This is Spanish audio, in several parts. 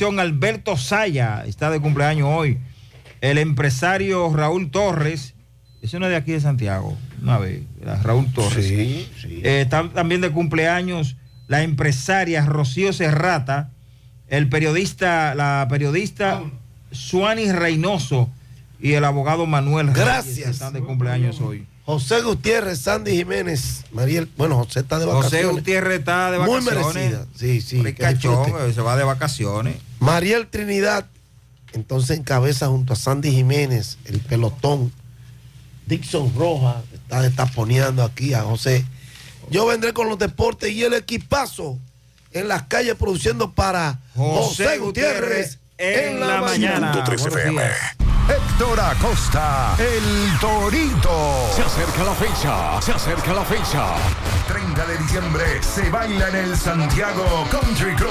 Alberto Saya está de cumpleaños hoy. El empresario Raúl Torres, ese no es de aquí de Santiago, una vez, Raúl Torres. Sí, sí. Eh, está también de cumpleaños la empresaria Rocío Serrata, el periodista, la periodista Suani Reynoso y el abogado Manuel Gracias. están de cumpleaños hoy. José Gutiérrez, Sandy Jiménez, Mariel. Bueno, José está de José vacaciones. Gutiérrez está de Muy vacaciones. merecida. Sí, sí. eh, se va de vacaciones. Mariel Trinidad, entonces encabeza junto a Sandy Jiménez el pelotón. Dixon Rojas está destaponeando aquí a José. Yo vendré con los deportes y el equipazo en las calles produciendo para José, José Gutiérrez, en la mañana. Héctor Acosta, el Torito. Se acerca la fecha, se acerca la fecha. 30 de diciembre se baila en el Santiago Country Club.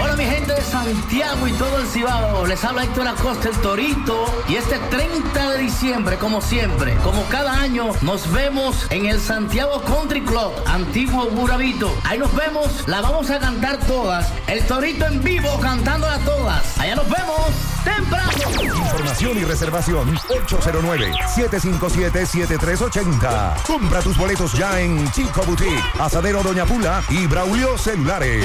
Hola mi gente de Santiago y todo el Cibao, les habla Héctor Acosta el Torito y este 30 de diciembre como siempre, como cada año nos vemos en el Santiago Country Club, antiguo Burabito. Ahí nos vemos, la vamos a cantar todas, el Torito en vivo cantándola todas. Allá nos vemos temprano. Información y reservación 809-757-7380. Compra tus boletos ya en Chico Boutique, Asadero Doña Pula y Braulio Celulares.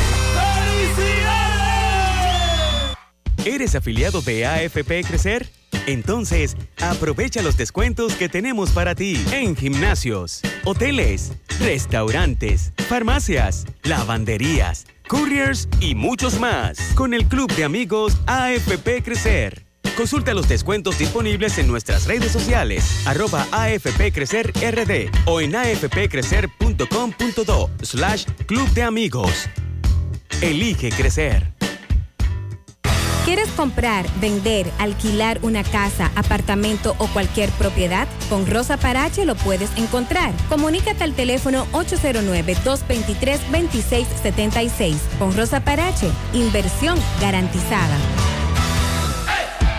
¿Eres afiliado de AFP Crecer? Entonces, aprovecha los descuentos que tenemos para ti en gimnasios, hoteles, restaurantes, farmacias, lavanderías, couriers y muchos más con el Club de Amigos AFP Crecer. Consulta los descuentos disponibles en nuestras redes sociales, arroba AFP Crecer RD o en afpcrecer.com.do slash Club de Amigos. Elige crecer. ¿Quieres comprar, vender, alquilar una casa, apartamento o cualquier propiedad? Con Rosa Parache lo puedes encontrar. Comunícate al teléfono 809-223-2676. Con Rosa Parache, inversión garantizada.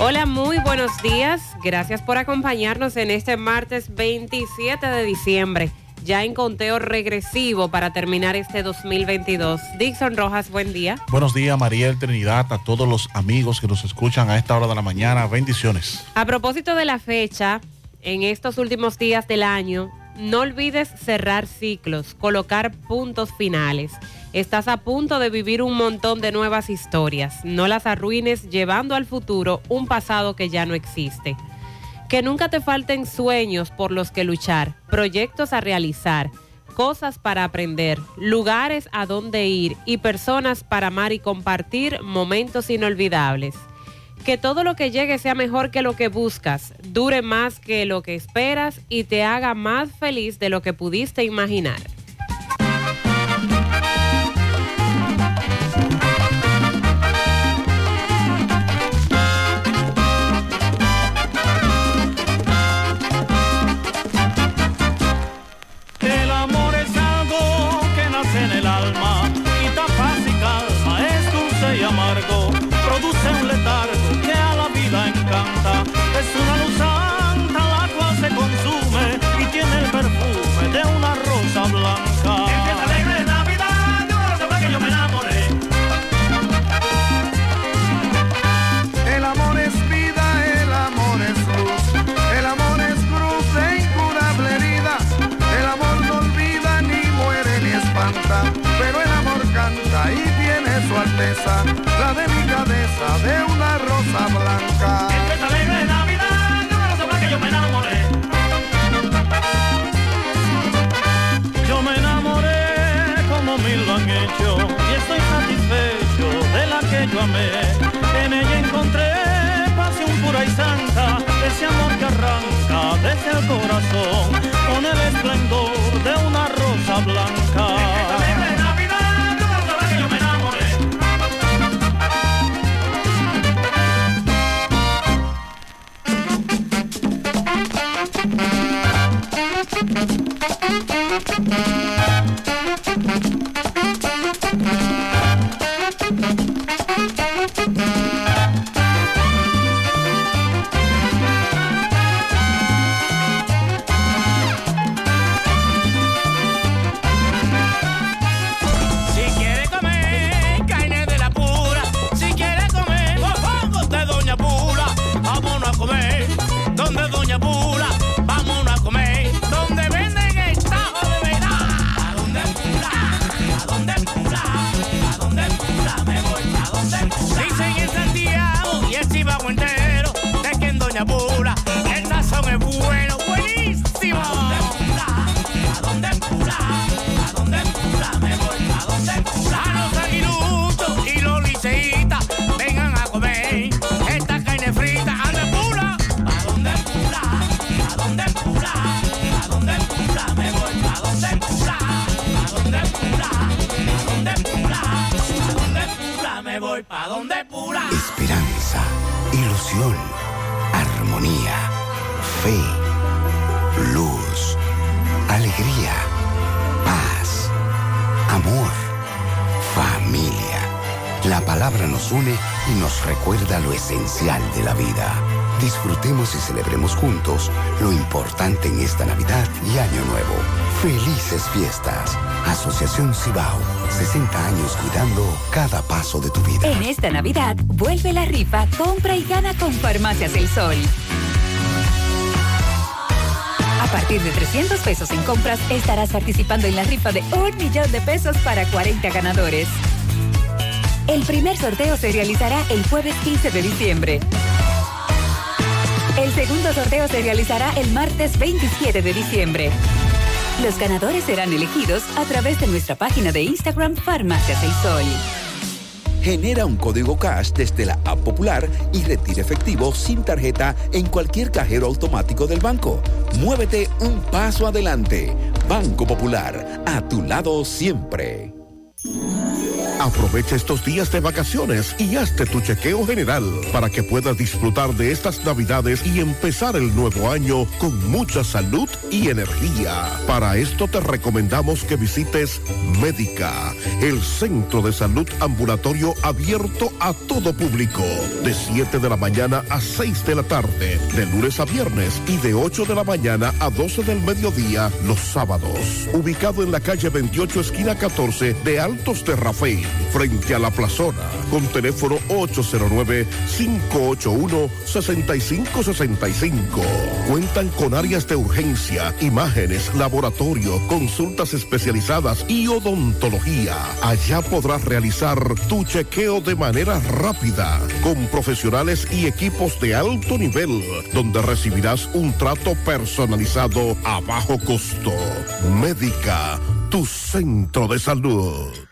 Hola, muy buenos días. Gracias por acompañarnos en este martes 27 de diciembre, ya en conteo regresivo para terminar este 2022. Dixon Rojas, buen día. Buenos días, Mariel Trinidad, a todos los amigos que nos escuchan a esta hora de la mañana. Bendiciones. A propósito de la fecha, en estos últimos días del año, no olvides cerrar ciclos, colocar puntos finales. Estás a punto de vivir un montón de nuevas historias. No las arruines llevando al futuro un pasado que ya no existe. Que nunca te falten sueños por los que luchar, proyectos a realizar, cosas para aprender, lugares a donde ir y personas para amar y compartir momentos inolvidables. Que todo lo que llegue sea mejor que lo que buscas, dure más que lo que esperas y te haga más feliz de lo que pudiste imaginar. La delicadeza de una rosa blanca. Empieza alegre Navidad, yo no sé por qué yo me enamoré. Yo me enamoré como mil lo han hecho y estoy satisfecho de la que yo amé. En ella encontré pasión pura y santa, ese amor que arranca desde el corazón con el esplendor de una rosa blanca. Lo importante en esta Navidad y Año Nuevo. Felices fiestas. Asociación Cibao. 60 años cuidando cada paso de tu vida. En esta Navidad, vuelve la rifa, compra y gana con Farmacias El Sol. A partir de 300 pesos en compras, estarás participando en la rifa de un millón de pesos para 40 ganadores. El primer sorteo se realizará el jueves 15 de diciembre. El segundo sorteo se realizará el martes 27 de diciembre. Los ganadores serán elegidos a través de nuestra página de Instagram Farmacias El Sol. Genera un código cash desde la app popular y retira efectivo sin tarjeta en cualquier cajero automático del banco. Muévete un paso adelante. Banco Popular, a tu lado siempre. Aprovecha estos días de vacaciones y hazte tu chequeo general para que puedas disfrutar de estas navidades y empezar el nuevo año con mucha salud y energía. Para esto te recomendamos que visites Médica, el centro de salud ambulatorio abierto a todo público, de 7 de la mañana a 6 de la tarde, de lunes a viernes y de 8 de la mañana a 12 del mediodía los sábados. Ubicado en la calle 28 esquina 14 de Altos de frente a la plazona, con teléfono 809-581-6565. Cuentan con áreas de urgencia, imágenes, laboratorio, consultas especializadas y odontología. Allá podrás realizar tu chequeo de manera rápida, con profesionales y equipos de alto nivel, donde recibirás un trato personalizado a bajo costo. Médica, tu centro de salud.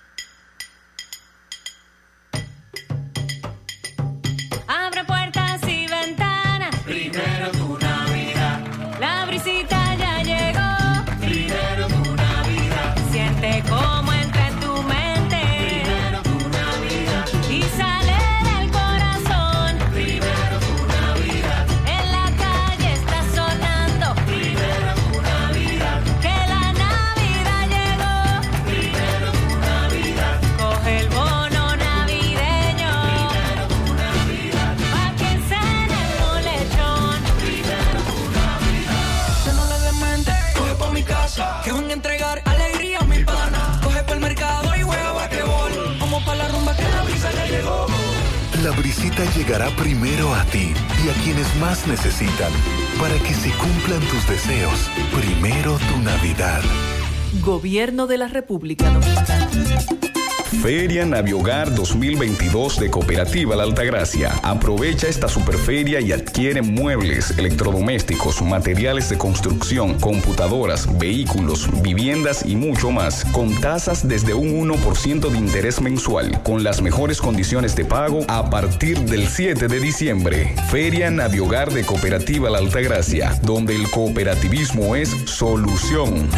Gobierno de la República Dominicana. Feria Naviogar 2022 de Cooperativa La Altagracia. Aprovecha esta superferia y adquiere muebles, electrodomésticos, materiales de construcción, computadoras, vehículos, viviendas y mucho más, con tasas desde un 1% de interés mensual, con las mejores condiciones de pago a partir del 7 de diciembre. Feria Naviogar de Cooperativa La Altagracia, donde el cooperativismo es solución.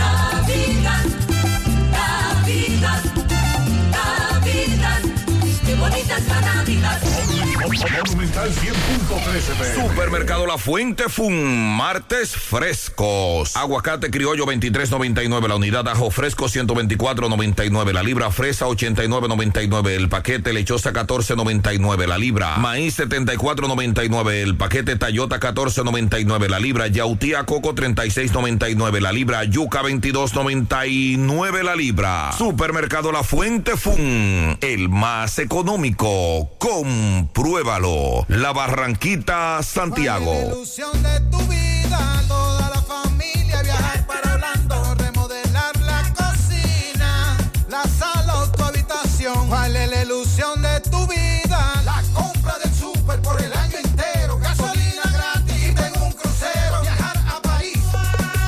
Qué bonita es la Navidad. Monumental 100.13 Supermercado La Fuente Fun, martes frescos. Aguacate criollo 23.99 la unidad, ajo fresco 124.99 la libra, fresa 89.99 el paquete, lechosa 14.99 la libra, maíz 74.99 el paquete, tayota 14.99 la libra, yautía coco 36.99 la libra, yuca 22.99 la libra. Supermercado La Fuente Fun, el más económico. Compruébalo. La Barranquita, Santiago. ilusión de tu vida, toda la familia viajar para Orlando, remodelar la cocina, la sala o tu habitación. ¿Cuál es la ilusión de tu vida? La compra del súper por el año entero, gasolina gratis y tengo un crucero, viajar a París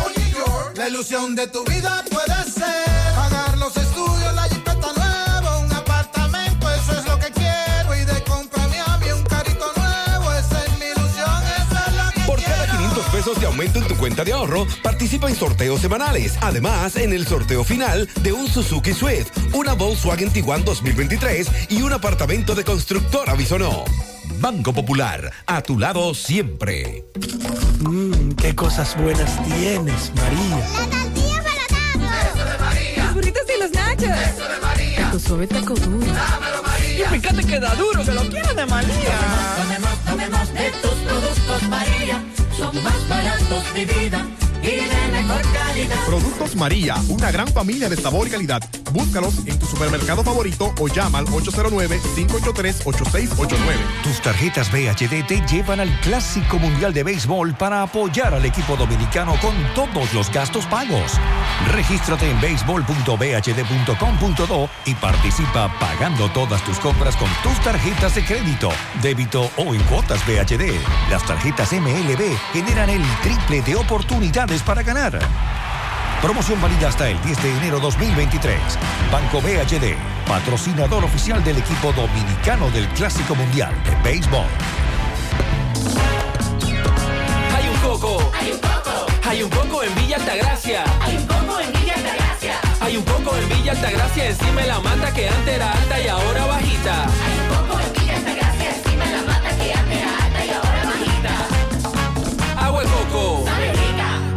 o New York. La ilusión de tu vida aumento en tu cuenta de ahorro, participa en sorteos semanales. Además, en el sorteo final de un Suzuki Swift, una Volkswagen Tiguan 2023 y un apartamento de constructora Bisonó. Banco Popular, a tu lado siempre. Mmm, qué cosas buenas tienes, María. La tortilla para Eso de María. Los burritos y los nachos. Eso de María. Tu suave taco duro. Dámelo, María. Y fíjate que da duro, que lo quiero de María. Tomemos, tomemos de tus productos, María. Son más baratos, mi vida. Productos María, una gran familia de sabor y calidad. Búscalos en tu supermercado favorito o llama al 809-583-8689. Tus tarjetas BHD te llevan al Clásico Mundial de Béisbol para apoyar al equipo dominicano con todos los gastos pagos. Regístrate en béisbol.bhd.com.do y participa pagando todas tus compras con tus tarjetas de crédito, débito o en cuotas BHD. Las tarjetas MLB generan el triple de oportunidades para ganar. Promoción válida hasta el 10 de enero 2023. Banco BHD, patrocinador oficial del equipo dominicano del Clásico Mundial de Béisbol. Hay un coco. Hay un coco. Hay un coco en Villa Altagracia. Hay un coco en Villa Altagracia. Hay un coco en Villa Altagracia encima de la mata que antes era alta y ahora bajita. Hay un coco en Villa Altagracia. Encima de la mata que antes era alta y ahora bajita. Agua de coco.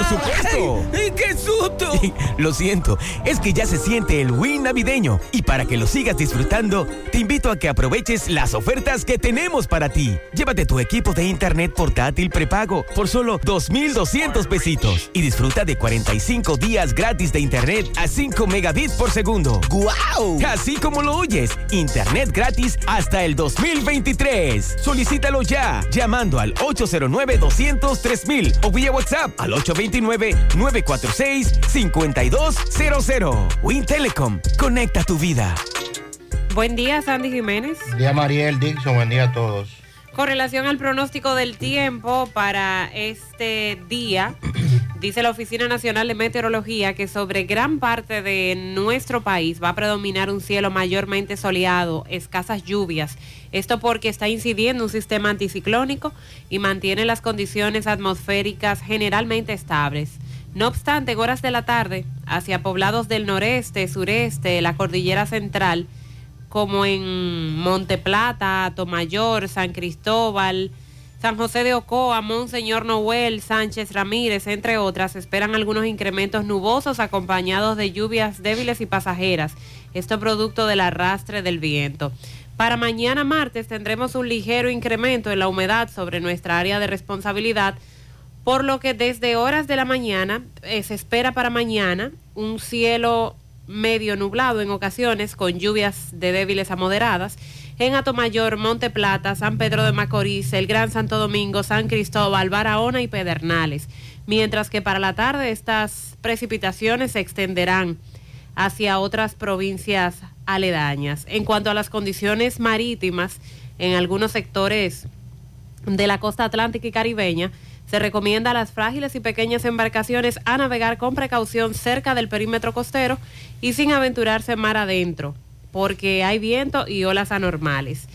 ¡Por supuesto! ¡Ay, qué susto! Lo siento, es que ya se siente el win navideño y para que lo sigas disfrutando, te invito a que aproveches las ofertas que tenemos para ti. Llévate tu equipo de internet portátil prepago por solo 2,200 pesitos y disfruta de 45 días gratis de internet a 5 megabits por segundo. ¡Guau! Así como lo oyes, internet gratis hasta el 2023. Solicítalo ya llamando al 809 200 mil o vía WhatsApp al 829-946-5200. Win Telecom, conecta tu vida. Buen día, Sandy Jiménez. Buen día, Mariel Dixon. Buen día a todos. Con relación al pronóstico del tiempo para este día, dice la Oficina Nacional de Meteorología que sobre gran parte de nuestro país va a predominar un cielo mayormente soleado, escasas lluvias. Esto porque está incidiendo un sistema anticiclónico y mantiene las condiciones atmosféricas generalmente estables. No obstante, en horas de la tarde, hacia poblados del noreste, sureste, la cordillera central, como en Monte Plata, Tomayor, San Cristóbal, San José de Ocoa, Monseñor Noel, Sánchez Ramírez, entre otras, esperan algunos incrementos nubosos acompañados de lluvias débiles y pasajeras. Esto producto del arrastre del viento. Para mañana martes tendremos un ligero incremento en la humedad sobre nuestra área de responsabilidad, por lo que desde horas de la mañana eh, se espera para mañana un cielo medio nublado en ocasiones con lluvias de débiles a moderadas en Atomayor, Monte Plata, San Pedro de Macorís, el Gran Santo Domingo, San Cristóbal, Barahona y Pedernales. Mientras que para la tarde estas precipitaciones se extenderán hacia otras provincias aledañas. En cuanto a las condiciones marítimas, en algunos sectores de la costa atlántica y caribeña, se recomienda a las frágiles y pequeñas embarcaciones a navegar con precaución cerca del perímetro costero y sin aventurarse mar adentro, porque hay viento y olas anormales.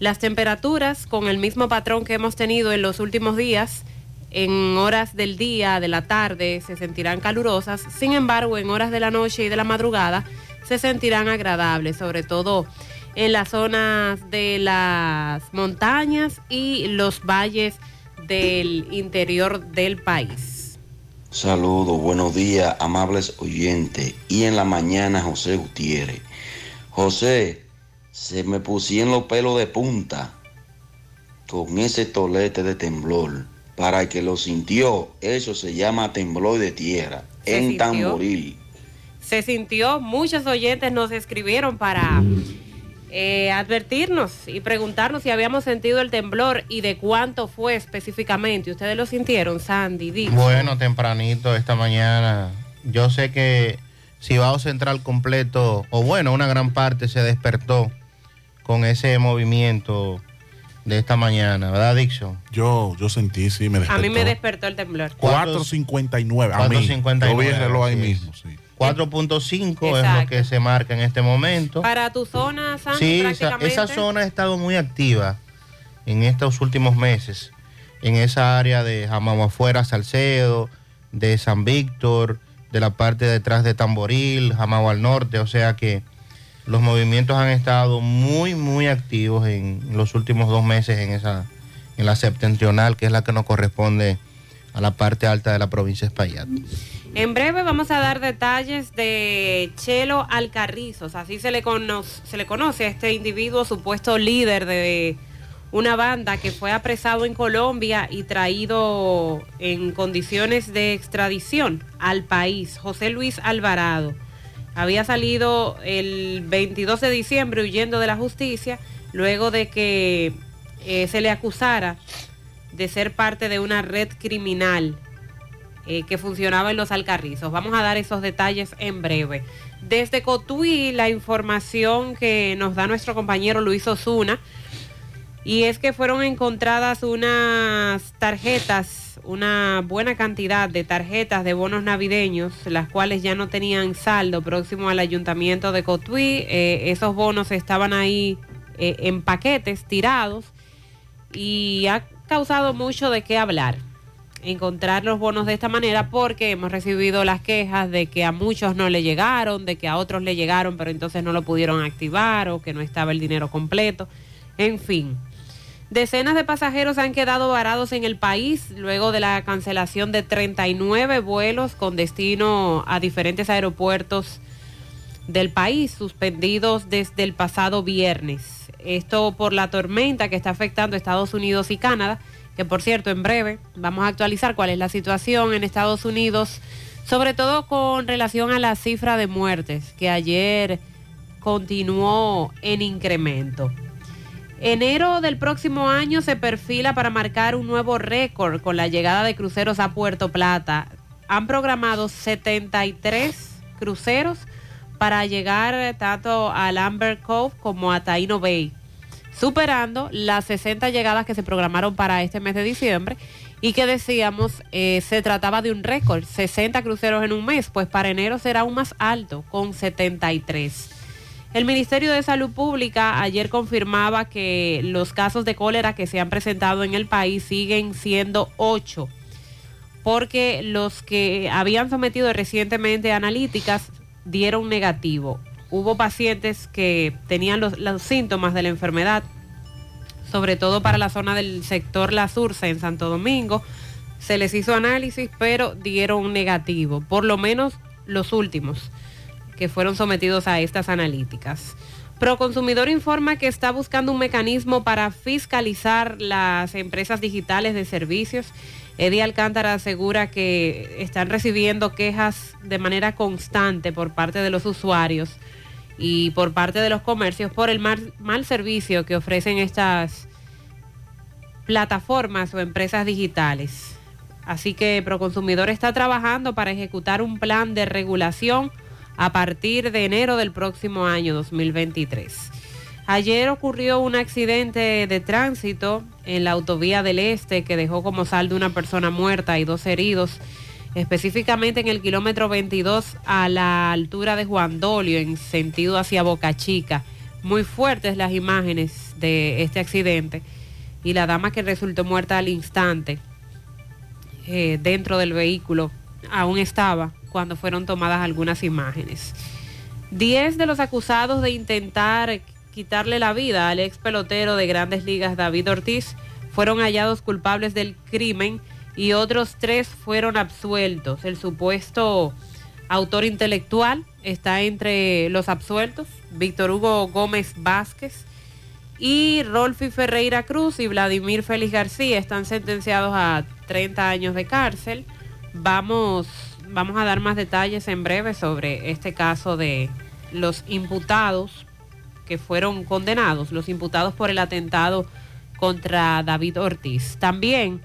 Las temperaturas, con el mismo patrón que hemos tenido en los últimos días, en horas del día, de la tarde, se sentirán calurosas, sin embargo, en horas de la noche y de la madrugada se sentirán agradables, sobre todo en las zonas de las montañas y los valles del interior del país. Saludos, buenos días, amables oyentes. Y en la mañana, José Gutiérrez. José, se me pusieron los pelos de punta con ese tolete de temblor. Para el que lo sintió, eso se llama temblor de tierra, ¿Se en sintió? Tamboril. Se sintió, muchos oyentes nos escribieron para eh, advertirnos y preguntarnos si habíamos sentido el temblor y de cuánto fue específicamente. ¿Ustedes lo sintieron, Sandy? Dix? Bueno, tempranito esta mañana. Yo sé que Cibao Central completo, o bueno, una gran parte se despertó con ese movimiento de esta mañana, ¿verdad, Dixon? Yo, yo sentí, sí, me A despertó. mí me despertó el temblor. 4.59. A mí. 4.59, Yo vi el reloj ahí sí. mismo, sí. 4.5 es lo que se marca en este momento. Para tu zona, Sandy, Sí, esa, prácticamente. esa zona ha estado muy activa en estos últimos meses. En esa área de Jamao afuera, Salcedo, de San Víctor, de la parte de detrás de Tamboril, Jamao al norte. O sea que los movimientos han estado muy, muy activos en los últimos dos meses en esa, en la septentrional, que es la que nos corresponde a la parte alta de la provincia de Espaillat. En breve vamos a dar detalles de Chelo Alcarrizos, así se le, cono- se le conoce a este individuo, supuesto líder de una banda que fue apresado en Colombia y traído en condiciones de extradición al país, José Luis Alvarado. Había salido el 22 de diciembre huyendo de la justicia luego de que eh, se le acusara de ser parte de una red criminal eh, que funcionaba en los Alcarrizos. Vamos a dar esos detalles en breve. Desde Cotuí, la información que nos da nuestro compañero Luis Osuna, y es que fueron encontradas unas tarjetas, una buena cantidad de tarjetas de bonos navideños, las cuales ya no tenían saldo próximo al ayuntamiento de Cotuí. Eh, esos bonos estaban ahí eh, en paquetes tirados y ha causado mucho de qué hablar encontrar los bonos de esta manera porque hemos recibido las quejas de que a muchos no le llegaron, de que a otros le llegaron pero entonces no lo pudieron activar o que no estaba el dinero completo. En fin, Decenas de pasajeros han quedado varados en el país luego de la cancelación de 39 vuelos con destino a diferentes aeropuertos del país, suspendidos desde el pasado viernes. Esto por la tormenta que está afectando a Estados Unidos y Canadá, que por cierto en breve vamos a actualizar cuál es la situación en Estados Unidos, sobre todo con relación a la cifra de muertes, que ayer continuó en incremento. Enero del próximo año se perfila para marcar un nuevo récord con la llegada de cruceros a Puerto Plata. Han programado 73 cruceros para llegar tanto al Amber Cove como a Taino Bay, superando las 60 llegadas que se programaron para este mes de diciembre y que decíamos eh, se trataba de un récord, 60 cruceros en un mes, pues para enero será aún más alto, con 73. El Ministerio de Salud Pública ayer confirmaba que los casos de cólera que se han presentado en el país siguen siendo ocho, porque los que habían sometido recientemente analíticas dieron negativo. Hubo pacientes que tenían los, síntomas de la enfermedad, sobre todo para la zona del sector La Sursa en Santo Domingo. Se les hizo análisis, pero dieron negativo, por lo menos los últimos que fueron sometidos a estas analíticas. Proconsumidor informa que está buscando un mecanismo para fiscalizar las empresas digitales de servicios. Eddie Alcántara asegura que están recibiendo quejas de manera constante por parte de los usuarios y por parte de los comercios por el mal, mal servicio que ofrecen estas plataformas o empresas digitales. Así que Proconsumidor está trabajando para ejecutar un plan de regulación a partir de enero del próximo año 2023. Ayer ocurrió un accidente de tránsito en la autovía del Este que dejó como saldo una persona muerta y dos heridos, específicamente en el kilómetro 22 a la altura de Juan Dolio en sentido hacia Boca Chica. Muy fuertes las imágenes de este accidente y la dama que resultó muerta al instante eh, dentro del vehículo aún estaba cuando fueron tomadas algunas imágenes. Diez de los acusados de intentar quitarle la vida al ex pelotero de grandes ligas David Ortiz fueron hallados culpables del crimen y otros tres fueron absueltos. El supuesto autor intelectual está entre los absueltos, Víctor Hugo Gómez Vázquez y Rolfi Ferreira Cruz y Vladimir Félix García están sentenciados a 30 años de cárcel. Vamos vamos a dar más detalles en breve sobre este caso de los imputados que fueron condenados, los imputados por el atentado contra David Ortiz. También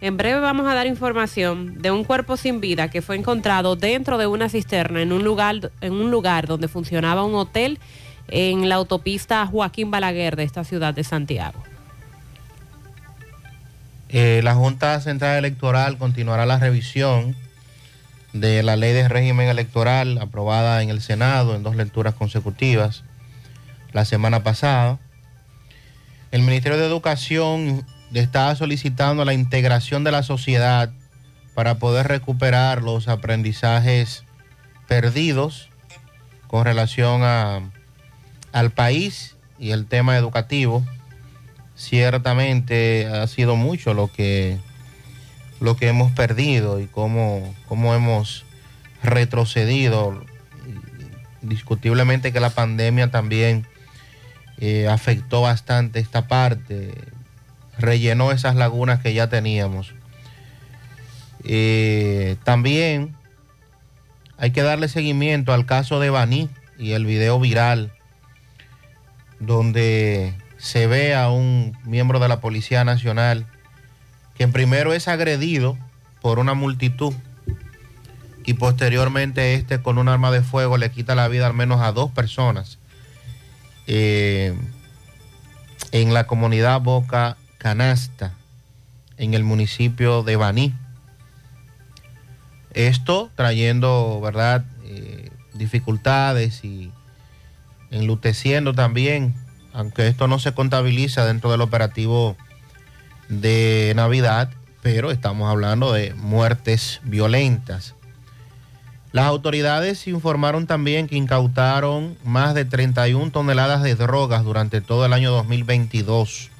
en breve vamos a dar información de un cuerpo sin vida que fue encontrado dentro de una cisterna en un lugar, en un lugar donde funcionaba un hotel en la autopista Joaquín Balaguer de esta ciudad de Santiago. Eh, la Junta Central Electoral continuará la revisión de la ley de régimen electoral aprobada en el Senado en dos lecturas consecutivas la semana pasada. El Ministerio de Educación está solicitando la integración de la sociedad para poder recuperar los aprendizajes perdidos con relación a, al país y el tema educativo. Ciertamente ha sido mucho lo que lo que hemos perdido y cómo, cómo hemos retrocedido. Discutiblemente que la pandemia también eh, afectó bastante esta parte, rellenó esas lagunas que ya teníamos. Eh, también hay que darle seguimiento al caso de Baní y el video viral donde se ve a un miembro de la Policía Nacional que primero es agredido por una multitud y posteriormente este con un arma de fuego le quita la vida al menos a dos personas eh, en la comunidad Boca Canasta, en el municipio de Baní. Esto trayendo, ¿verdad?, eh, dificultades y enluteciendo también, aunque esto no se contabiliza dentro del operativo de Navidad, pero estamos hablando de muertes violentas. Las autoridades informaron también que incautaron más de 31 toneladas de drogas durante todo el año 2022.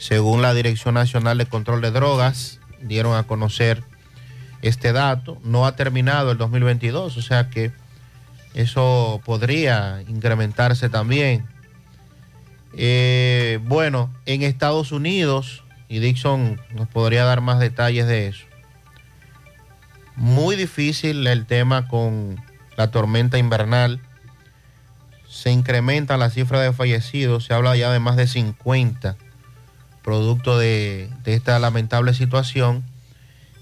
Según la Dirección Nacional de Control de Drogas, dieron a conocer este dato. No ha terminado el 2022, o sea que eso podría incrementarse también. Eh, bueno, en Estados Unidos, y Dixon nos podría dar más detalles de eso. Muy difícil el tema con la tormenta invernal. Se incrementa la cifra de fallecidos, se habla ya de más de 50 producto de, esta lamentable situación.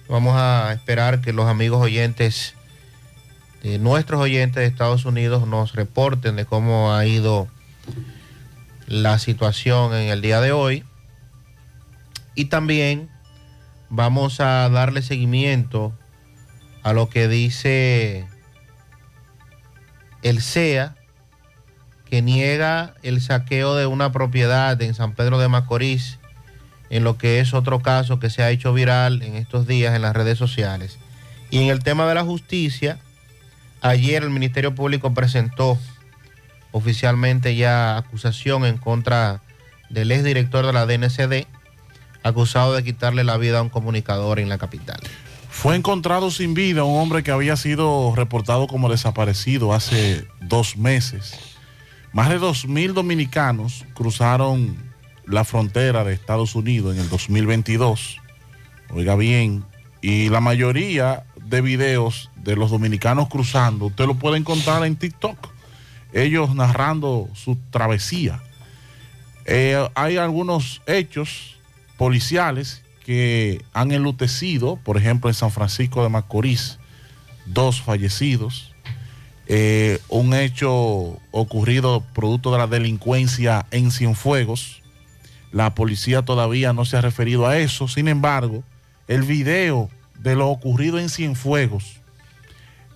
Vamos a esperar que los amigos oyentes, de nuestros oyentes de Estados Unidos, nos reporten de cómo ha ido la situación en el día de hoy. Y también vamos a darle seguimiento a lo que dice el CEA, que niega el saqueo de una propiedad en San Pedro de Macorís, en lo que es otro caso que se ha hecho viral en estos días en las redes sociales. Y en el tema de la justicia, ayer el Ministerio Público presentó oficialmente ya acusación en contra del exdirector de la DNCD, acusado de quitarle la vida a un comunicador en la capital. Fue encontrado sin vida un hombre que había sido reportado como desaparecido hace dos meses. Más de 2.000 dominicanos cruzaron la frontera de Estados Unidos en el 2022. Oiga bien, y la mayoría de videos de los dominicanos cruzando, usted lo puede encontrar en TikTok. Ellos narrando su travesía. Eh, hay algunos hechos policiales que han enlutecido, por ejemplo en San Francisco de Macorís, dos fallecidos, eh, un hecho ocurrido producto de la delincuencia en Cienfuegos, la policía todavía no se ha referido a eso, sin embargo, el video de lo ocurrido en Cienfuegos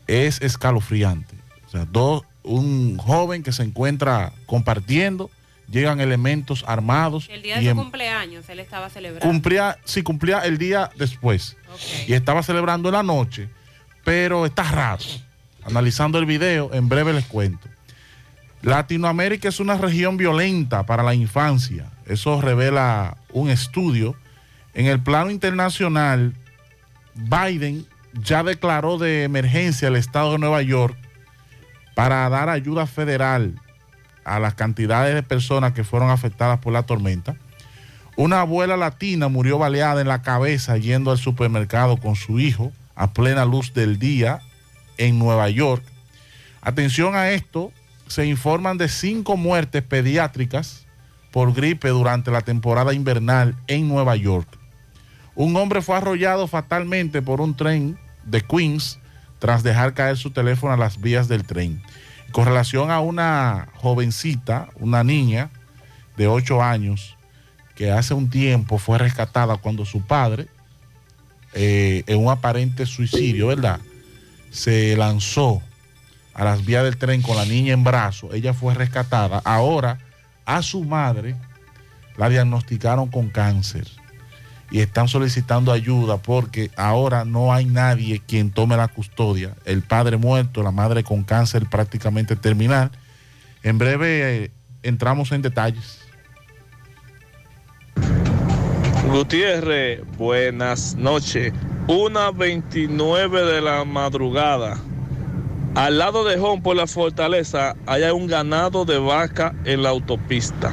es escalofriante. O sea, dos, un joven que se encuentra compartiendo, llegan elementos armados. El día de y su en- cumpleaños él estaba celebrando. cumplía, sí, cumplía el día después. Y estaba celebrando en la noche, pero está raro. Analizando el video, en breve les cuento. Latinoamérica es una región violenta para la infancia. Eso revela un estudio. En el plano internacional, Biden ya declaró de emergencia el estado de Nueva York para dar ayuda federal a las cantidades de personas que fueron afectadas por la tormenta. Una abuela latina murió baleada en la cabeza yendo al supermercado con su hijo a plena luz del día en Nueva York. Atención a esto, se informan de cinco muertes pediátricas por gripe durante la temporada invernal en Nueva York. Un hombre fue arrollado fatalmente por un tren de Queens tras dejar caer su teléfono a las vías del tren. Con relación a una jovencita, una niña de 8 años, que hace un tiempo fue rescatada cuando su padre, eh, en un aparente suicidio, ¿verdad? Se lanzó a las vías del tren con la niña en brazo. Ella fue rescatada. Ahora a su madre la diagnosticaron con cáncer y están solicitando ayuda porque ahora no hay nadie quien tome la custodia. El padre muerto, la madre con cáncer prácticamente terminal. En breve eh, entramos en detalles. Gutiérrez, buenas noches. Una 29 de la madrugada. Al lado de Home por la fortaleza hay un ganado de vaca en la autopista.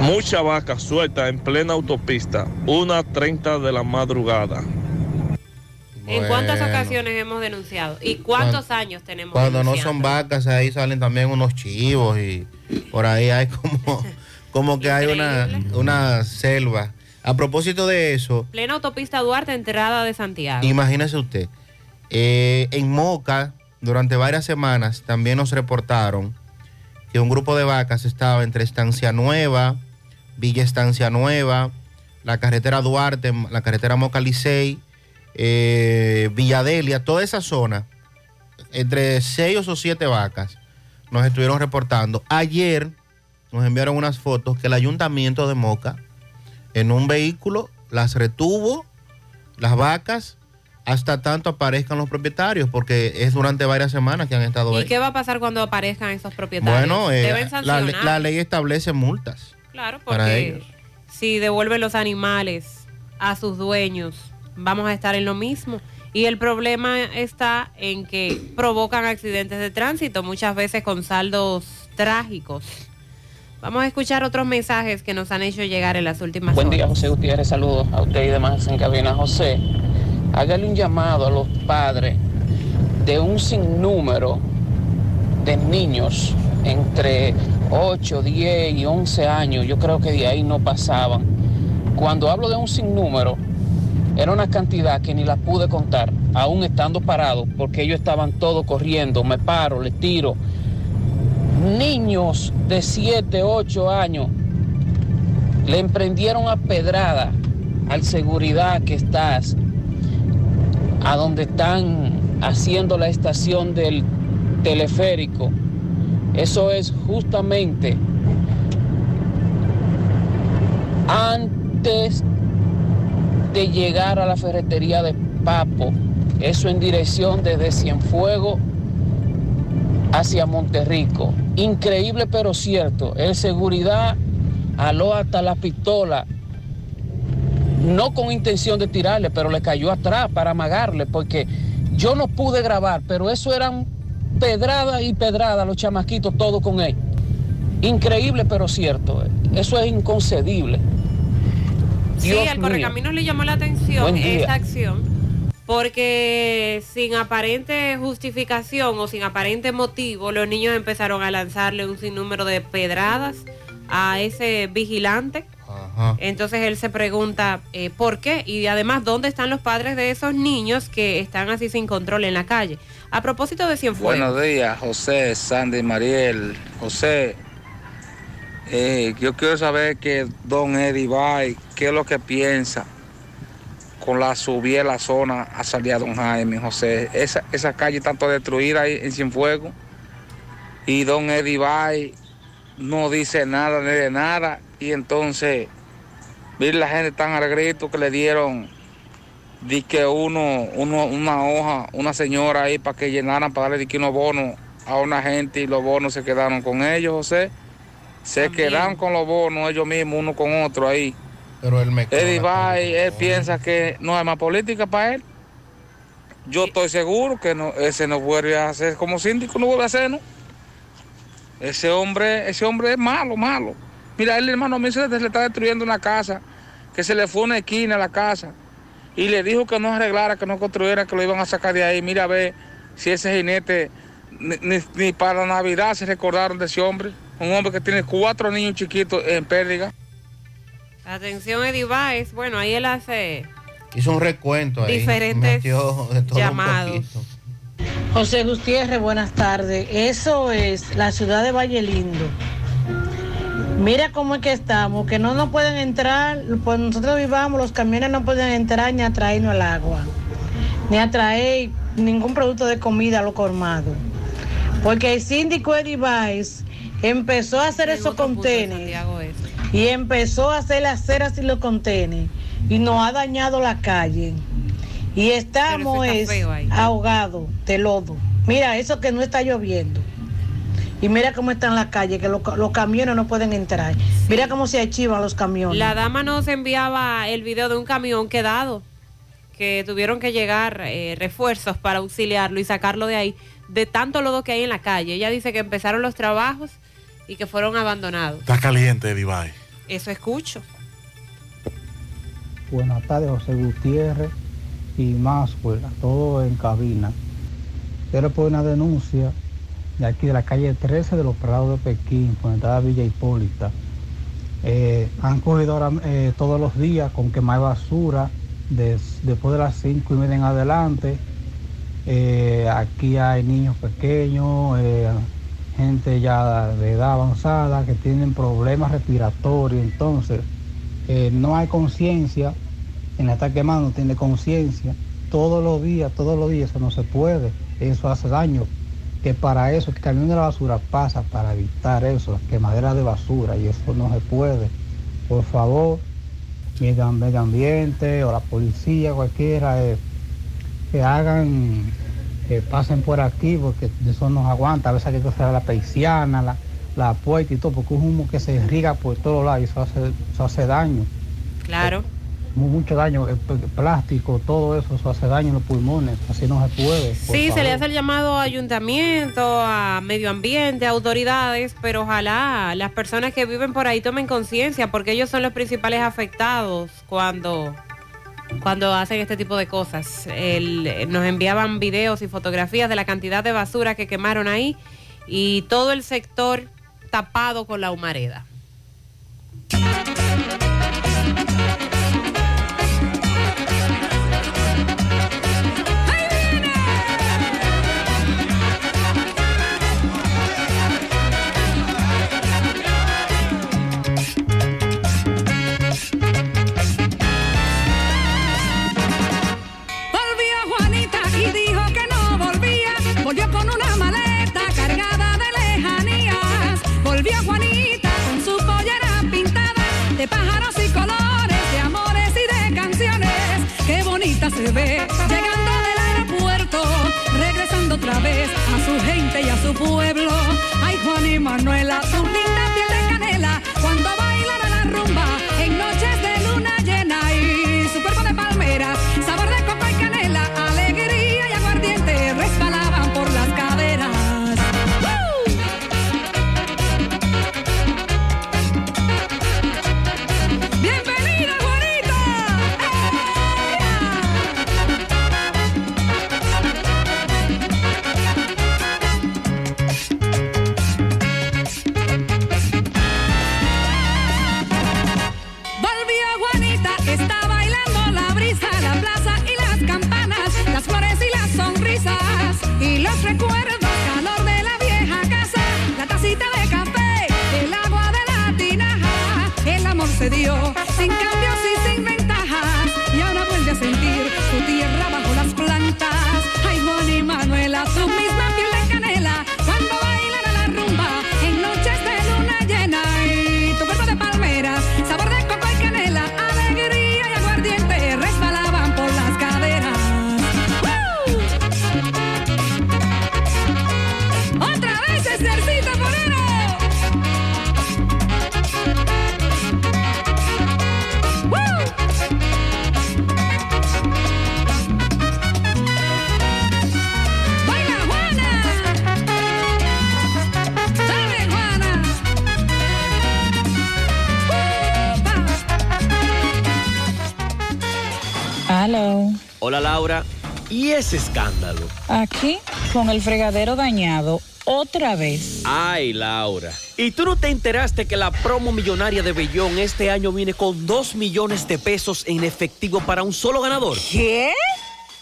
Mucha vaca suelta en plena autopista. Una 30 de la madrugada. ¿En cuántas ocasiones hemos denunciado? ¿Y cuántos años tenemos? Cuando no son vacas, ahí salen también unos chivos y por ahí hay como, como que hay una, una selva. A propósito de eso, Plena autopista Duarte, entrada de Santiago. imagínese usted, eh, en Moca, durante varias semanas, también nos reportaron que un grupo de vacas estaba entre Estancia Nueva, Villa Estancia Nueva, la carretera Duarte, la carretera Moca Licey, eh, Villadelia, toda esa zona, entre seis o siete vacas, nos estuvieron reportando. Ayer nos enviaron unas fotos que el ayuntamiento de Moca, en un vehículo, las retuvo, las vacas, hasta tanto aparezcan los propietarios, porque es durante varias semanas que han estado ¿Y ahí. qué va a pasar cuando aparezcan esos propietarios? Bueno, eh, Deben la, sancionar. la ley establece multas. Claro, para porque ellos. si devuelven los animales a sus dueños, vamos a estar en lo mismo. Y el problema está en que provocan accidentes de tránsito, muchas veces con saldos trágicos. Vamos a escuchar otros mensajes que nos han hecho llegar en las últimas Buen día. José Gutiérrez. Saludos a usted y demás en cabina. José, hágale un llamado a los padres de un sinnúmero de niños entre 8, 10 y 11 años. Yo creo que de ahí no pasaban. Cuando hablo de un sinnúmero, era una cantidad que ni la pude contar, aún estando parado, porque ellos estaban todos corriendo. Me paro, les tiro. Niños de 7, 8 años le emprendieron a pedrada al seguridad que estás a donde están haciendo la estación del teleférico. Eso es justamente antes de llegar a la ferretería de Papo. Eso en dirección desde Cienfuegos hacia Monterrico. Increíble pero cierto. El seguridad aló hasta la pistola. No con intención de tirarle, pero le cayó atrás para amagarle, porque yo no pude grabar, pero eso eran pedrada y pedrada, los chamaquitos, todos con él. Increíble pero cierto. Eso es inconcebible. Sí, al. Correcaminos le llamó la atención esa acción porque sin aparente justificación o sin aparente motivo, los niños empezaron a lanzarle un sinnúmero de pedradas a ese vigilante. Entonces él se pregunta eh, por qué y además dónde están los padres de esos niños que están así sin control en la calle. A propósito de Cienfuegos. Buenos días, José, Sandy, Mariel. José, eh, yo quiero saber que don Eddie Bay, qué es lo que piensa con la subida a la zona a salir a don Jaime, José. Esa, esa calle tanto destruida ahí en Cienfuegos. Y don Eddie Bay no dice nada ni de nada. Y entonces, vi la gente tan al grito que le dieron di que uno, uno, una hoja, una señora ahí para que llenaran, para darle di que unos bonos a una gente y los bonos se quedaron con ellos, José. Se También. quedaron con los bonos ellos mismos, uno con otro ahí. Pero él me Eddie Bay, él piensa que no hay más política para él. Yo estoy seguro que no, ese no vuelve a hacer como síndico, no vuelve a hacer, ¿no? Ese hombre, ese hombre es malo, malo. Mira, el hermano mío se le está destruyendo una casa, que se le fue una esquina a la casa, y le dijo que no arreglara, que no construyera, que lo iban a sacar de ahí. Mira, a ver si ese jinete, ni, ni- ni para Navidad se recordaron de ese hombre. Un hombre que tiene cuatro niños chiquitos en pérdida. Atención Eddie Baez, bueno, ahí él hace Hizo un recuento ahí. Diferentes metió de todo un llamados. José Gutiérrez, buenas tardes. Eso es la ciudad de Valle Lindo. Mira cómo es que estamos, que no nos pueden entrar, pues nosotros vivamos, los camiones no pueden entrar ni a traernos el agua, ni a traer ningún producto de comida a lo colmado. Porque el síndico Baez empezó a hacer esos contenedores y empezó a hacer las ceras y los contenedores y nos ha dañado la calle. Y estamos es ahogados de lodo. Mira, eso que no está lloviendo. Y mira cómo están las calles, que los, los camiones no pueden entrar. Mira cómo se archivan los camiones. La dama nos enviaba el video de un camión quedado, que tuvieron que llegar eh, refuerzos para auxiliarlo y sacarlo de ahí, de tanto lodo que hay en la calle. Ella dice que empezaron los trabajos y que fueron abandonados. Está caliente, Divay. Eso escucho. Buenas tardes, José Gutiérrez y más, pues, todo en cabina. Quiero poner una denuncia de aquí de la calle 13 de los Prados de Pekín, por entrada Villa Hipólita. Eh, han cogido ahora eh, todos los días con quemar basura des- después de las 5 y media en adelante. Eh, aquí hay niños pequeños, gente ya de edad avanzada que tienen problemas respiratorios. Entonces, no hay conciencia, quien la está quemando tiene conciencia. Todos los días, todos los días, eso no se puede. Eso hace daño. Que para eso, que camión de la basura pasa para evitar eso, la quemadera de basura, y eso no se puede. Por favor, medio, medio ambiente o la policía, cualquiera, eh, que hagan, que pasen por aquí, porque eso nos aguanta. A veces hay que cerrar la persiana, la, la puerta y todo, porque es un humo que se irriga por todos lados y eso hace, eso hace daño. Claro. Mu- Mucho daño, el p- plástico, todo eso, eso hace daño en los pulmones, así no se puede. Sí, se le hace el llamado a ayuntamiento, a medio ambiente, a autoridades, pero ojalá las personas que viven por ahí tomen conciencia, porque ellos son los principales afectados cuando, cuando hacen este tipo de cosas. El- nos enviaban videos y fotografías de la cantidad de basura que quemaron ahí y todo el sector tapado con la humareda. Ese escándalo? aquí con el fregadero dañado otra vez. Ay, Laura. ¿Y tú no te enteraste que la promo millonaria de Bellón este año viene con 2 millones de pesos en efectivo para un solo ganador? ¿Qué?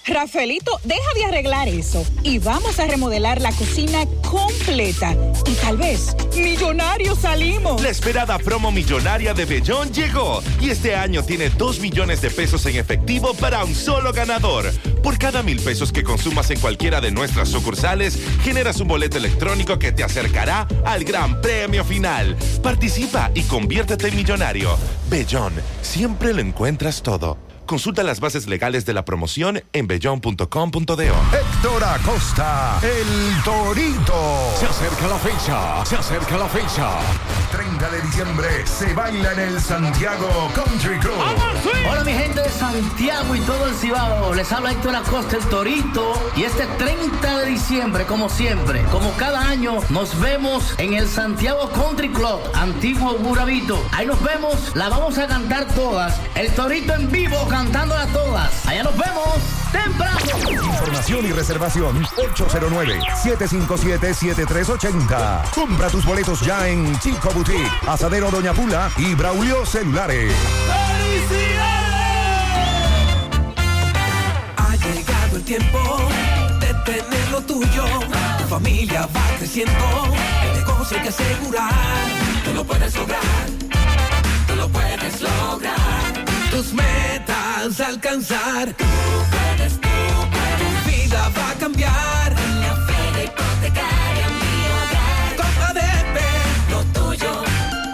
Rafaelito, deja de arreglar eso y vamos a remodelar la cocina completa. Y tal vez, millonarios salimos. La esperada promo millonaria de Bellón llegó y este año tiene 2 millones de pesos en efectivo para un solo ganador. Por cada mil pesos que consumas en cualquiera de nuestras sucursales, generas un boleto electrónico que te acercará al gran premio final. Participa y conviértete en millonario. Bellón, siempre lo encuentras todo. Consulta las bases legales de la promoción en bellón.com.do. Héctor Acosta, el Torito. Se acerca la fecha, se acerca la fecha. 30 de diciembre se baila en el Santiago Country Club. Hola mi gente de Santiago y todo el Cibao, les habla Héctor Acosta el Torito y este 30 de diciembre como siempre, como cada año nos vemos en el Santiago Country Club, antiguo Burabito. Ahí nos vemos, la vamos a cantar todas, el Torito en vivo cantándola todas. Allá nos vemos temprano. Información y reservación 809-757-7380. Compra tus boletos ya en Chico Boutique, Asadero Doña Pula y Braulio Celulares. Ha llegado el tiempo de tener lo tuyo. Tu familia va creciendo. El negocio hay que asegurar. Tú lo puedes lograr. Tú lo puedes lograr. Tus metas alcanzar. Tú puedes, tú puedes. Tu vida va a cambiar. La fe hipotecaria, mi hogar. Con ADP, lo tuyo,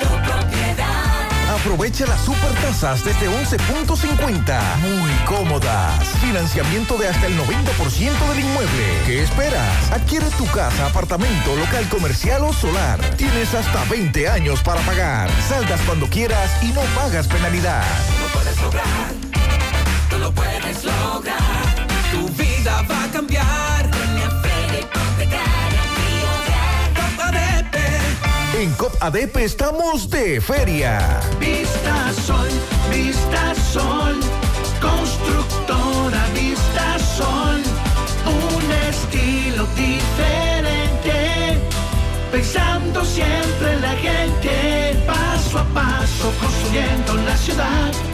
tu propiedad. Aprovecha las super tasas desde 11.50. Muy cómodas. Financiamiento de hasta el 90% del inmueble. ¿Qué esperas? Adquiere tu casa, apartamento, local comercial o solar. Tienes hasta 20 años para pagar. Saldas cuando quieras y no pagas penalidad. Va a cambiar. En COP ADP estamos de feria. Vista Sol, Vista Sol. Constructora Vista Sol. Un estilo diferente. Pensando siempre en la gente. Paso a paso construyendo la ciudad.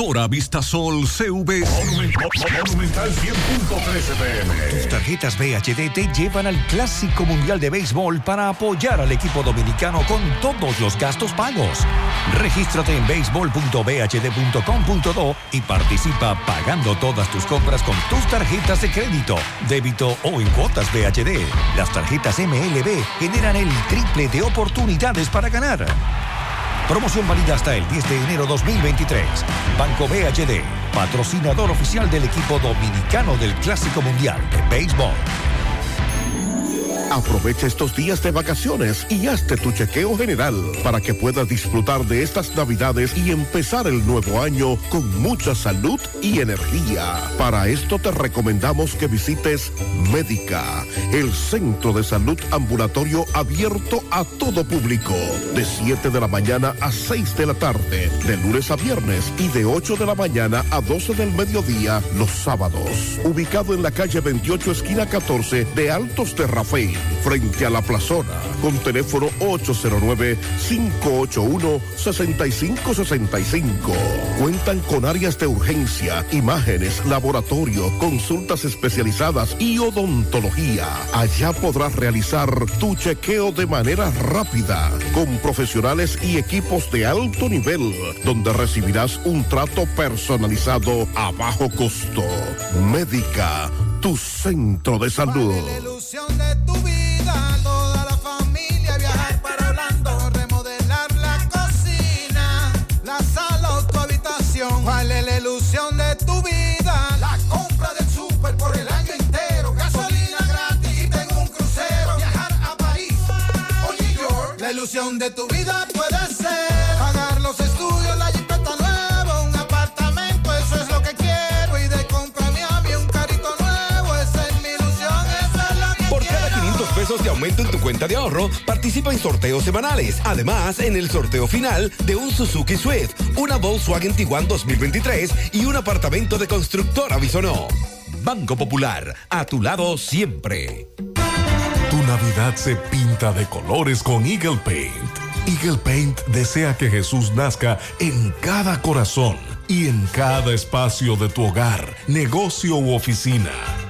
Constructora Vistasol CV. Monumental 100.13 pm. Tus tarjetas VHD te llevan al Clásico Mundial de Béisbol para apoyar al equipo dominicano con todos los gastos pagos. Regístrate en béisbol.bhd.com.do y participa pagando todas tus compras con tus tarjetas de crédito, débito o en cuotas VHD. Las tarjetas MLB generan el triple de oportunidades para ganar. Promoción válida hasta el 10 de enero 2023. Banco BHD, patrocinador oficial del equipo dominicano del Clásico Mundial de Béisbol. Aprovecha estos días de vacaciones y hazte tu chequeo general para que puedas disfrutar de estas navidades y empezar el nuevo año con mucha salud y energía. Para esto te recomendamos que visites Médica, el centro de salud ambulatorio abierto a todo público, de 7 de la mañana a 6 de la tarde, de lunes a viernes y de 8 de la mañana a 12 del mediodía los sábados. Ubicado en la calle 28, esquina 14 de Altos de Rafael, frente a la plazona, con teléfono 809-581-6565. Cuentan con áreas de urgencia, imágenes, laboratorio, consultas especializadas y odontología. Allá podrás realizar tu chequeo de manera rápida, con profesionales y equipos de alto nivel, donde recibirás un trato personalizado a bajo costo. Médica, tu centro de salud. ilusión de tu vida, toda la familia viajar para Orlando, remodelar la cocina, la sala o tu habitación. ¿Cuál es la ilusión de tu vida? La compra del súper por el año entero, gasolina gratis y tengo un crucero, viajar a París o New York. La ilusión de tu vida en tu cuenta de ahorro, participa en sorteos semanales. Además, en el sorteo final de un Suzuki Swift, una Volkswagen Tiguan 2023 y un apartamento de constructora Bisonó. Banco Popular, a tu lado siempre. Tu Navidad se pinta de colores con Eagle Paint. Eagle Paint desea que Jesús nazca en cada corazón y en cada espacio de tu hogar, negocio u oficina.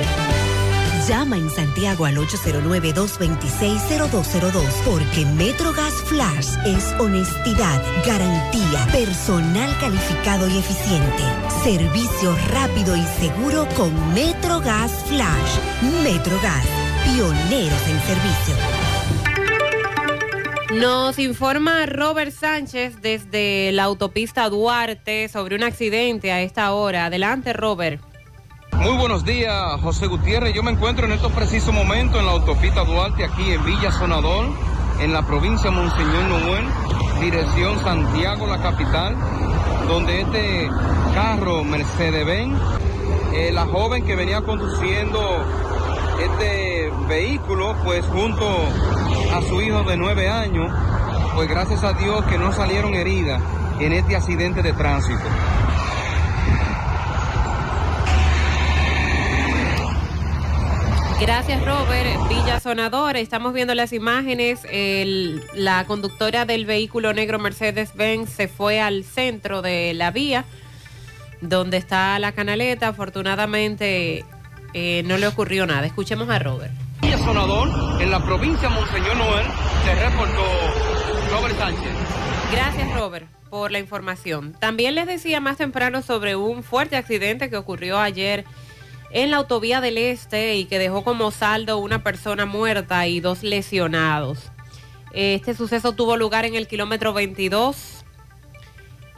Llama en Santiago al 809-226-0202 porque MetroGas Flash es honestidad, garantía, personal calificado y eficiente, servicio rápido y seguro con MetroGas Flash. MetroGas, pioneros en servicio. Nos informa Robert Sánchez desde la autopista Duarte sobre un accidente a esta hora. Adelante, Robert. Muy buenos días, José Gutiérrez. Yo me encuentro en estos precisos momentos en la autopista Duarte, aquí en Villa Sonador, en la provincia de Monseñor Noel, dirección Santiago, la capital, donde este carro Mercedes-Benz, eh, la joven que venía conduciendo este vehículo, pues junto a su hijo de nueve años, pues gracias a Dios que no salieron heridas en este accidente de tránsito. Gracias, Robert. Villa Sonador, estamos viendo las imágenes. El- la conductora del vehículo negro Mercedes-Benz se fue al centro de la vía, donde está la canaleta. Afortunadamente, eh, no le ocurrió nada. Escuchemos a Robert. Villa Sonador, en la provincia de Monseñor Noel, se reportó Robert Sánchez. Gracias, Robert, por la información. También les decía más temprano sobre un fuerte accidente que ocurrió ayer en la autovía del Este y que dejó como saldo una persona muerta y dos lesionados. Este suceso tuvo lugar en el kilómetro 22,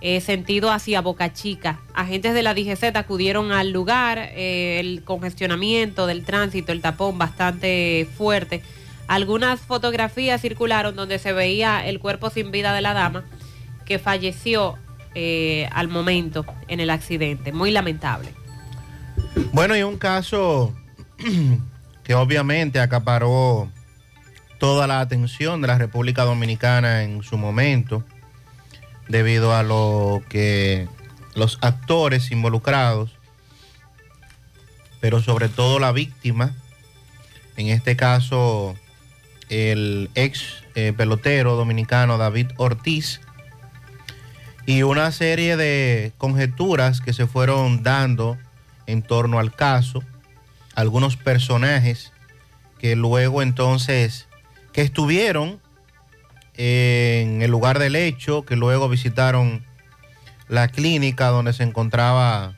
eh, sentido hacia Boca Chica. Agentes de la DGZ acudieron al lugar, eh, el congestionamiento del tránsito, el tapón bastante fuerte. Algunas fotografías circularon donde se veía el cuerpo sin vida de la dama que falleció eh, al momento en el accidente. Muy lamentable. Bueno, y un caso que obviamente acaparó toda la atención de la República Dominicana en su momento, debido a lo que los actores involucrados, pero sobre todo la víctima, en este caso el ex eh, pelotero dominicano David Ortiz, y una serie de conjeturas que se fueron dando en torno al caso, algunos personajes que luego entonces, que estuvieron en el lugar del hecho, que luego visitaron la clínica donde se encontraba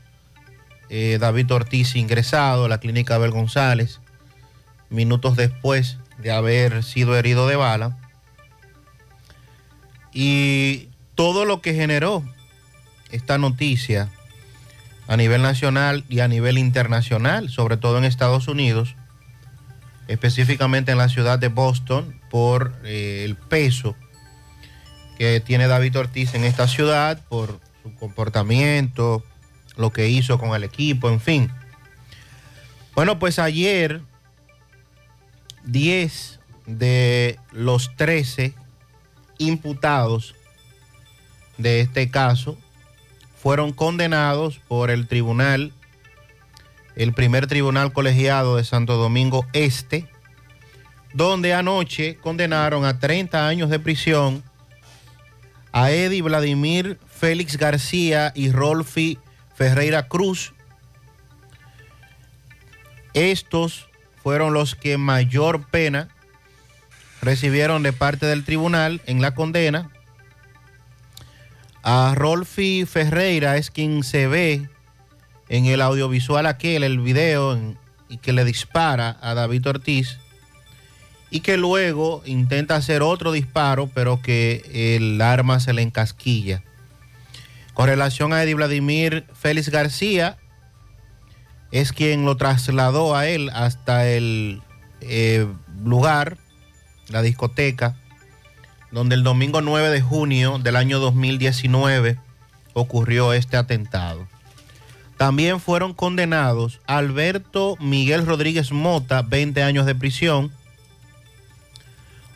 eh, David Ortiz ingresado, la clínica Abel González, minutos después de haber sido herido de bala. Y todo lo que generó esta noticia a nivel nacional y a nivel internacional, sobre todo en Estados Unidos, específicamente en la ciudad de Boston, por eh, el peso que tiene David Ortiz en esta ciudad, por su comportamiento, lo que hizo con el equipo, en fin. Bueno, pues ayer 10 de los 13 imputados de este caso fueron condenados por el tribunal, el primer tribunal colegiado de Santo Domingo Este, donde anoche condenaron a 30 años de prisión a Eddie Vladimir Félix García y Rolfi Ferreira Cruz. Estos fueron los que mayor pena recibieron de parte del tribunal en la condena. A Rolfi Ferreira es quien se ve en el audiovisual aquel, el video, y que le dispara a David Ortiz y que luego intenta hacer otro disparo, pero que el arma se le encasquilla. Con relación a Eddie Vladimir Félix García, es quien lo trasladó a él hasta el eh, lugar, la discoteca, donde el domingo 9 de junio del año 2019 ocurrió este atentado. También fueron condenados Alberto Miguel Rodríguez Mota, 20 años de prisión,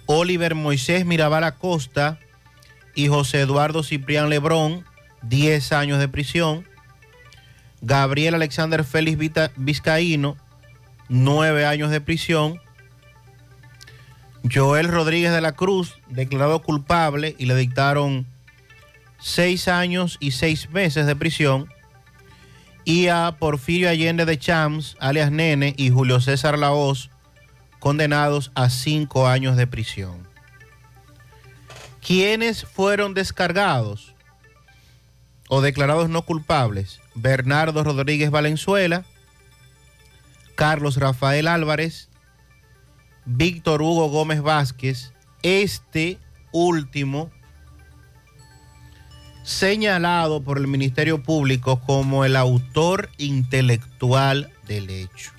Oliver Moisés Mirabal Acosta y José Eduardo Ciprián Lebrón, 10 años de prisión, Gabriel Alexander Félix Vizcaíno, 9 años de prisión, Joel Rodríguez de la Cruz, declarado culpable y le dictaron seis años y seis meses de prisión. y a Porfirio Allende de Chams, alias Nene, y Julio César Laoz, condenados a cinco años de prisión. ¿Quiénes fueron descargados o declarados no culpables? Bernardo Rodríguez Valenzuela, Carlos Rafael Álvarez, Víctor Hugo Gómez Vázquez, este último señalado por el Ministerio Público como el autor intelectual del hecho.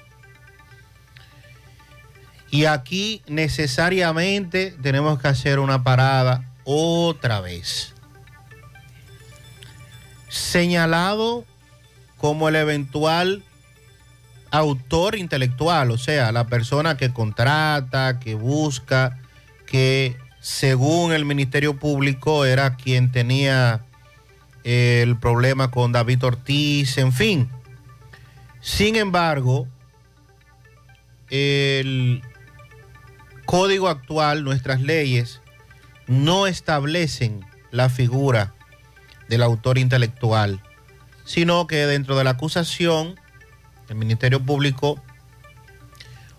Y aquí necesariamente tenemos que hacer una parada otra vez. Señalado como el eventual autor intelectual, o sea, la persona que contrata, que busca, que según el Ministerio Público era quien tenía el problema con David Ortiz, en fin. Sin embargo, el código actual, nuestras leyes, no establecen la figura del autor intelectual, sino que dentro de la acusación, el Ministerio Público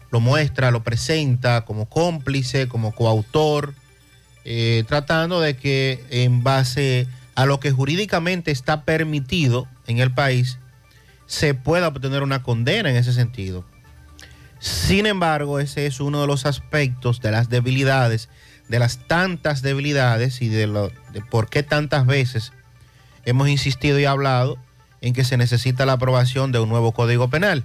lo muestra, lo presenta como cómplice, como coautor, eh, tratando de que en base a lo que jurídicamente está permitido en el país, se pueda obtener una condena en ese sentido. Sin embargo, ese es uno de los aspectos de las debilidades, de las tantas debilidades y de, lo, de por qué tantas veces hemos insistido y hablado en que se necesita la aprobación de un nuevo código penal.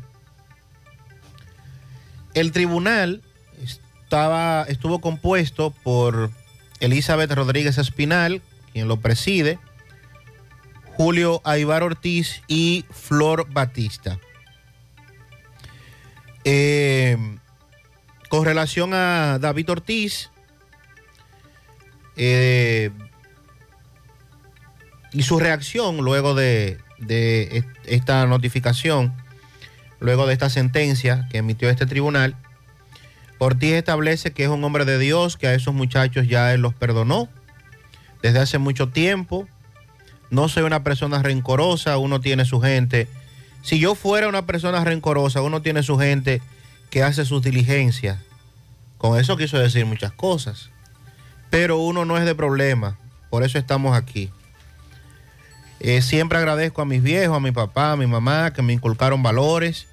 El tribunal estaba, estuvo compuesto por Elizabeth Rodríguez Espinal, quien lo preside, Julio Aibar Ortiz y Flor Batista. Eh, con relación a David Ortiz eh, y su reacción luego de, de esta notificación, luego de esta sentencia que emitió este tribunal, Ortiz establece que es un hombre de Dios, que a esos muchachos ya él los perdonó desde hace mucho tiempo. No soy una persona rencorosa, uno tiene su gente. Si yo fuera una persona rencorosa, uno tiene su gente que hace sus diligencias. Con eso quiso decir muchas cosas. Pero uno no es de problema. Por eso estamos aquí. Eh, siempre agradezco a mis viejos, a mi papá, a mi mamá, que me inculcaron valores.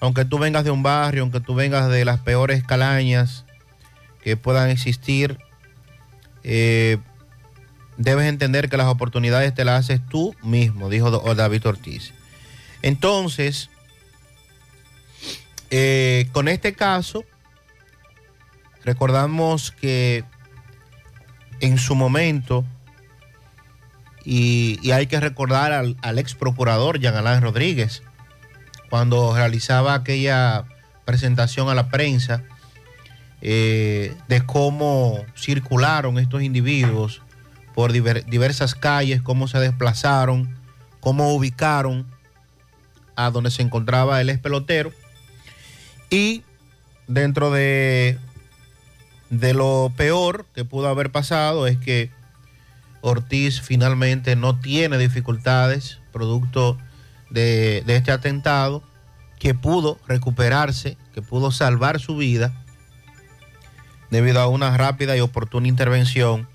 Aunque tú vengas de un barrio, aunque tú vengas de las peores calañas que puedan existir, eh, debes entender que las oportunidades te las haces tú mismo, dijo David Ortiz. Entonces, eh, con este caso, recordamos que en su momento, y, hay que recordar al, ex procurador Jean Alain Rodríguez, cuando realizaba aquella presentación a la prensa eh, de cómo circularon estos individuos por diver, diversas calles, cómo se desplazaron, cómo ubicaron a donde se encontraba el ex pelotero. Y dentro de, de lo peor que pudo haber pasado es que Ortiz finalmente no tiene dificultades producto de, este atentado, que pudo recuperarse, que pudo salvar su vida debido a una rápida y oportuna intervención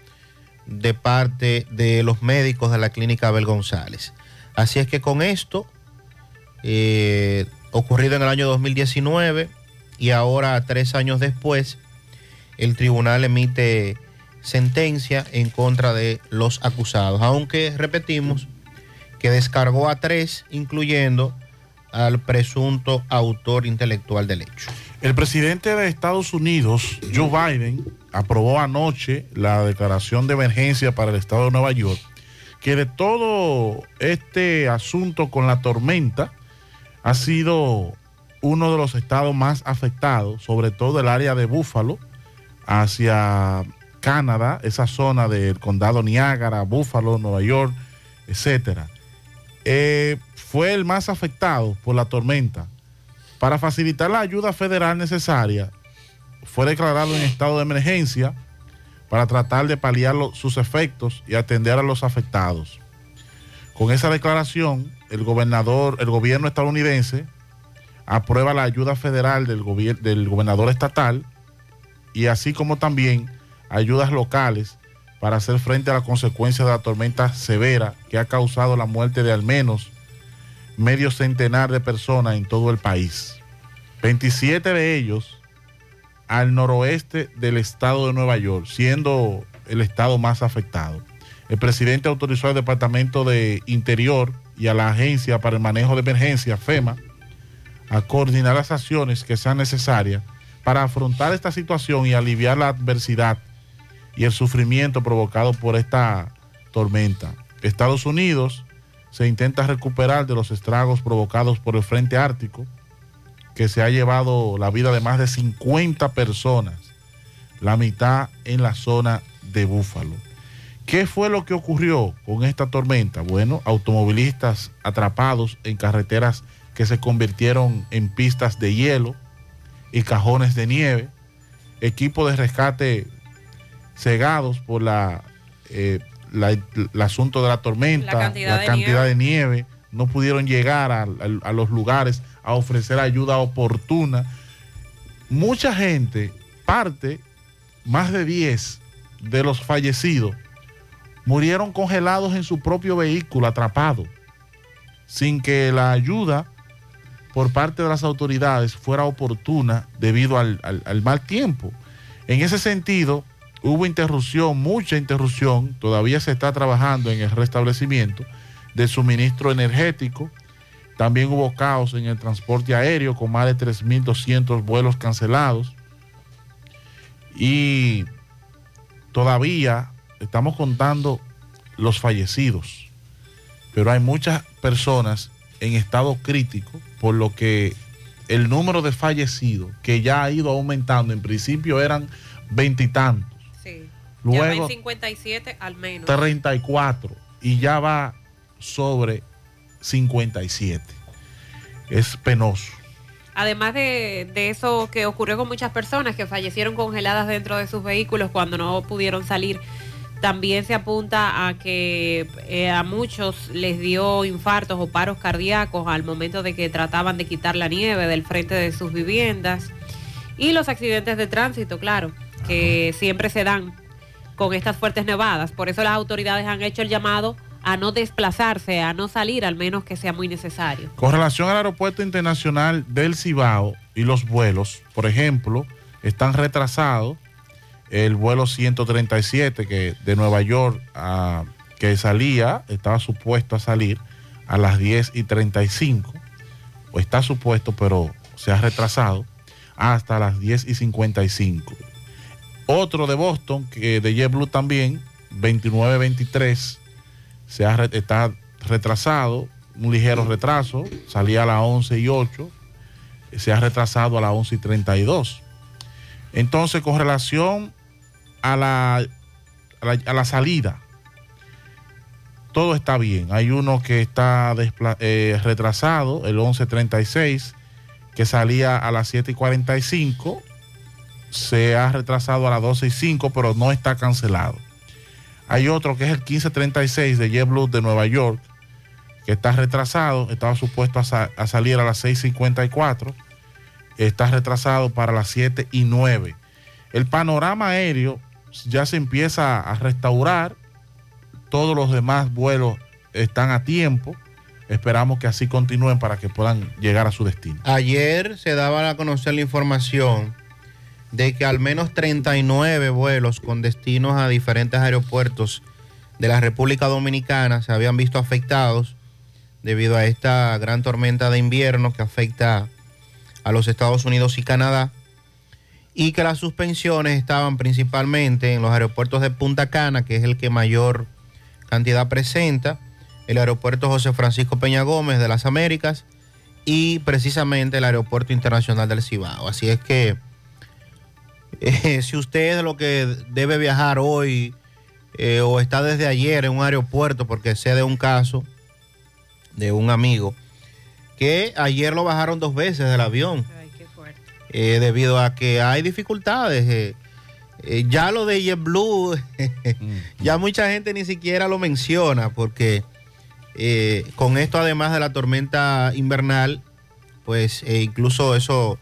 de parte de los médicos de la clínica Abel González. Así es que con esto, eh, ocurrido en el año 2019 y ahora tres años después, el tribunal emite sentencia en contra de los acusados, aunque repetimos que descargó a tres, incluyendo al presunto autor intelectual del hecho. El presidente de Estados Unidos, Joe Biden, aprobó anoche la declaración de emergencia para el estado de Nueva York, que de todo este asunto con la tormenta ha sido uno de los estados más afectados, sobre todo el área de Búfalo, hacia Canadá, esa zona del condado Niágara, Búfalo, Nueva York, etcétera. Eh, fue el más afectado por la tormenta. Para facilitar la ayuda federal necesaria, fue declarado en estado de emergencia para tratar de paliar sus efectos y atender a los afectados. Con esa declaración, el gobernador, el gobierno estadounidense aprueba la ayuda federal del, del gobernador estatal y así como también ayudas locales para hacer frente a las consecuencias de la tormenta severa que ha causado la muerte de al menos medio centenar de personas en todo el país. 27 de ellos al noroeste del estado de Nueva York, siendo el estado más afectado. El presidente autorizó al Departamento de Interior y a la Agencia para el Manejo de Emergencia, FEMA, a coordinar las acciones que sean necesarias para afrontar esta situación y aliviar la adversidad y el sufrimiento provocado por esta tormenta. Estados Unidos se intenta recuperar de los estragos provocados por el Frente Ártico, que se ha llevado la vida de más de 50 personas, la mitad en la zona de Búfalo. ¿Qué fue lo que ocurrió con esta tormenta? Bueno, automovilistas atrapados en carreteras que se convirtieron en pistas de hielo y cajones de nieve, equipo de rescate cegados por la, eh, la- el asunto de la tormenta, La cantidad de cantidad nieve. de nieve, no pudieron llegar a, a- a los lugares a ofrecer ayuda oportuna. Mucha gente, parte, más de 10 de los fallecidos, murieron congelados en su propio vehículo, atrapados, sin que la ayuda por parte de las autoridades fuera oportuna debido al, al- al mal tiempo. En ese sentido, hubo interrupción, mucha interrupción, todavía se está trabajando en el restablecimiento del suministro energético. También hubo caos en el transporte aéreo con más de 3.200 vuelos cancelados. Y todavía estamos contando los fallecidos, pero hay muchas personas en estado crítico, por lo que el número de fallecidos que ya ha ido aumentando, en principio eran veintitantos, Sí. ya va en luego 57 al menos. 34 y ya va sobre 57. Es penoso. Además de, de eso que ocurrió con muchas personas que fallecieron congeladas dentro de sus vehículos cuando no pudieron salir, también se apunta a que eh, a muchos les dio infartos o paros cardíacos al momento de que trataban de quitar la nieve del frente de sus viviendas. Y los accidentes de tránsito, claro, que siempre se dan con estas fuertes nevadas. Por eso las autoridades han hecho el llamado a no desplazarse, a no salir, al menos que sea muy necesario. Con relación al aeropuerto internacional del Cibao y los vuelos, por ejemplo, están retrasados el vuelo 137 que de Nueva York que salía, estaba supuesto a salir a las 10 y 35, o está supuesto, pero se ha retrasado hasta las 10 y 55. Otro de Boston, que de JetBlue también, 29-23, se ha, re- está retrasado, un ligero retraso, salía a las 11 y 8, se ha retrasado a las 11 y 32. Entonces, con relación a la, salida, todo está bien. Hay uno que está eh, retrasado, el 1136, que salía a las 7 y 45, se ha retrasado a las 12 y 5, pero no está cancelado. Hay otro que es el 1536 de JetBlue de Nueva York, que está retrasado, estaba supuesto a, sa- a salir a las 6.54, está retrasado para las 7 y 9. El panorama aéreo ya se empieza a restaurar, todos los demás vuelos están a tiempo, esperamos que así continúen para que puedan llegar a su destino. Ayer se daba a conocer la información de que al menos 39 vuelos con destinos a diferentes aeropuertos de la República Dominicana se habían visto afectados debido a esta gran tormenta de invierno que afecta a los Estados Unidos y Canadá y que las suspensiones estaban principalmente en los aeropuertos de Punta Cana, que es el que mayor cantidad presenta, el aeropuerto José Francisco Peña Gómez de las Américas y precisamente el aeropuerto internacional del Cibao. Así es que eh, si usted es lo que debe viajar hoy eh, o está desde ayer en un aeropuerto, porque sé de un caso de un amigo que ayer lo bajaron dos veces del avión eh, debido a que hay dificultades. eh, eh, ya lo de JetBlue, ya mucha gente ni siquiera lo menciona porque Eh, con esto, además de la tormenta invernal, pues eh, incluso eso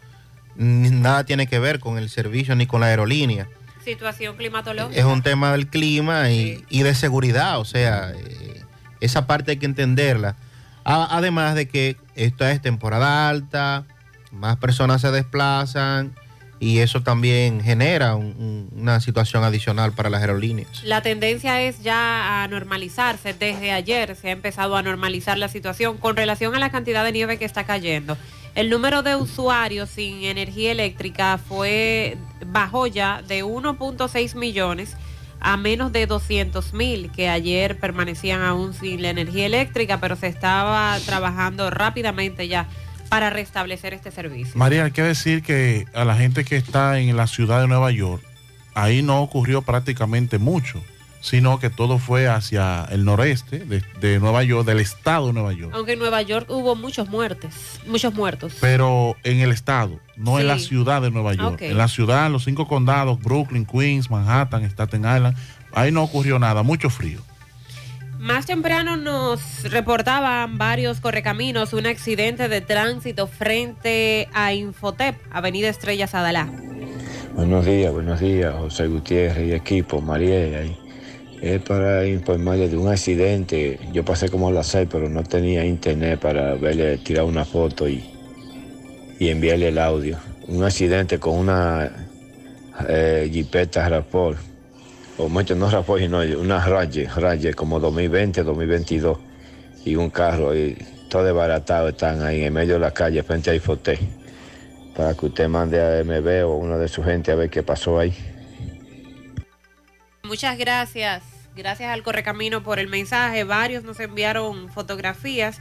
nada tiene que ver con el servicio ni con la aerolínea. Situación climatológica. Es un tema del clima y, y de seguridad, o sea, eh, esa parte hay que entenderla. A- además de que esta es temporada alta, más personas se desplazan y eso también genera un- un- una situación adicional para las aerolíneas. La tendencia es ya a normalizarse. Desde ayer se ha empezado a normalizar la situación con relación a la cantidad de nieve que está cayendo. El número de usuarios sin energía eléctrica fue bajó ya de 1.6 millones a menos de 200 mil que ayer permanecían aún sin la energía eléctrica, pero se estaba trabajando rápidamente ya para restablecer este servicio. María, hay que decir que a la gente que está en la ciudad de Nueva York, ahí no ocurrió prácticamente mucho, sino que todo fue hacia el noreste de, de Nueva York, del estado de Nueva York. Aunque en Nueva York hubo muchos muertes, muchos muertos. Pero en el estado, no en la ciudad de Nueva York. En la ciudad, los cinco condados, Brooklyn, Queens, Manhattan, Staten Island, ahí no ocurrió nada, mucho frío. Más temprano nos reportaban varios correcaminos un accidente de tránsito frente a Infotep, Avenida Estrellas Adalá. Buenos días, buenos días, José Gutiérrez y equipo, Mariela. ahí. Es para informarle de un accidente. Yo pasé como a las seis, pero no tenía internet para verle, tirar una foto y, y enviarle el audio. Un accidente con una eh, jipeta Rapor, o mucho no Rapor, sino una Raye, Raye como 2020, 2022, y un carro, y todo desbaratado están ahí en medio de la calle frente a Ifoté para que usted mande a MB o uno de su gente a ver qué pasó ahí. Muchas gracias. Gracias al Correcamino por el mensaje. Varios nos enviaron fotografías.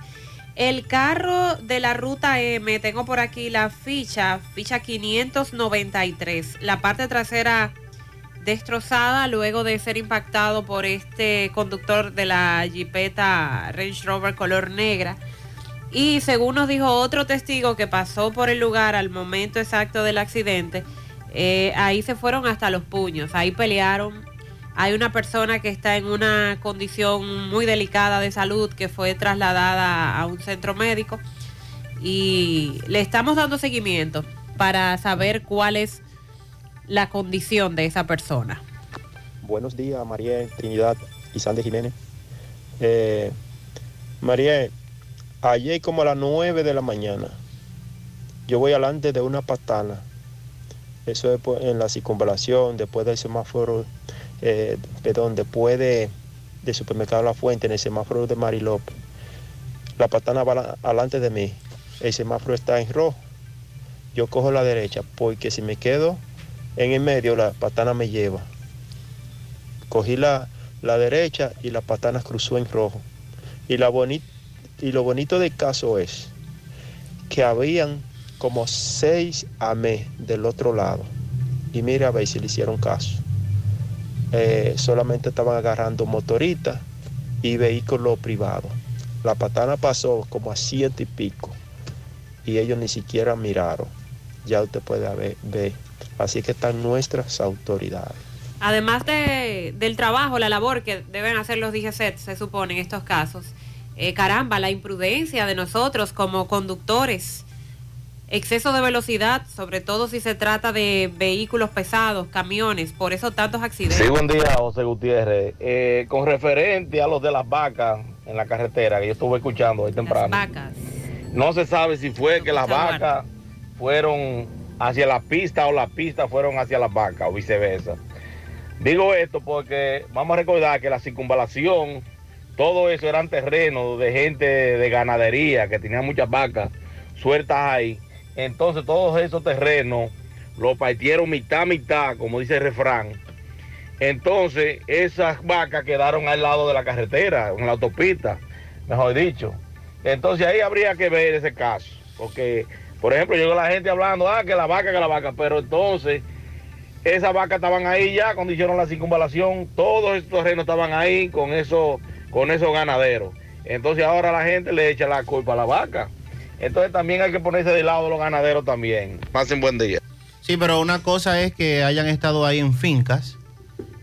El carro de la ruta M, tengo por aquí la ficha, ficha 593. La parte trasera destrozada luego de ser impactado por este conductor de la Jeepeta Range Rover color negra. Y según nos dijo otro testigo que pasó por el lugar al momento exacto del accidente, eh, ahí se fueron hasta los puños, ahí pelearon. Hay una persona que está en una condición muy delicada de salud que fue trasladada a un centro médico y le estamos dando seguimiento para saber cuál es la condición de esa persona. Buenos días, María Trinidad y Sandy Jiménez. Eh, María, ayer como a las 9 de la mañana, yo voy adelante de una patana. Eso es por- en la circunvalación, después del semáforo, eh, perdón, después de, supermercado La Fuente, en el semáforo de Marilópez. La patana va la- adelante de mí. El semáforo está en rojo. Yo cojo la derecha porque si me quedo en el medio, la patana me lleva. Cogí la, la derecha y la patana cruzó en rojo. Y, la boni- y lo bonito del caso es que habían como seis AME del otro lado. Y mira a ver si le hicieron caso. Eh, solamente estaban agarrando motoritas y vehículos privados. La patana pasó como a siete y pico. Y ellos ni siquiera miraron. Ya usted puede ver. Así que están nuestras autoridades. Además de- del trabajo, la labor que deben hacer los DGCET, se supone en estos casos, eh, caramba, la imprudencia de nosotros como conductores, exceso de velocidad, sobre todo si se trata de vehículos pesados, camiones, por eso tantos accidentes. Sí, buen día, José Gutiérrez. Eh, con referente a los de las vacas en la carretera, que yo estuve escuchando hoy temprano. vacas. No se sabe si fue que las vacas fueron hacia la pista o las pistas fueron hacia las vacas o viceversa. Digo esto porque vamos a recordar que la circunvalación, todo eso eran terrenos de gente de ganadería que tenía muchas vacas sueltas ahí. Entonces todos esos terrenos los partieron mitad mitad, como dice el refrán. Entonces esas vacas quedaron al lado de la carretera, en la autopista, mejor dicho. Entonces ahí habría que ver ese caso, porque por ejemplo llegó la gente hablando, ah, que la vaca, que la vaca, pero entonces esas vacas estaban ahí ya cuando hicieron la circunvalación, todos esos terrenos estaban ahí con esos, con esos ganaderos. Entonces ahora la gente le echa la culpa a la vaca. Entonces también hay que ponerse del lado de los ganaderos también. Pasen buen día. Sí, pero una cosa es que hayan estado ahí en fincas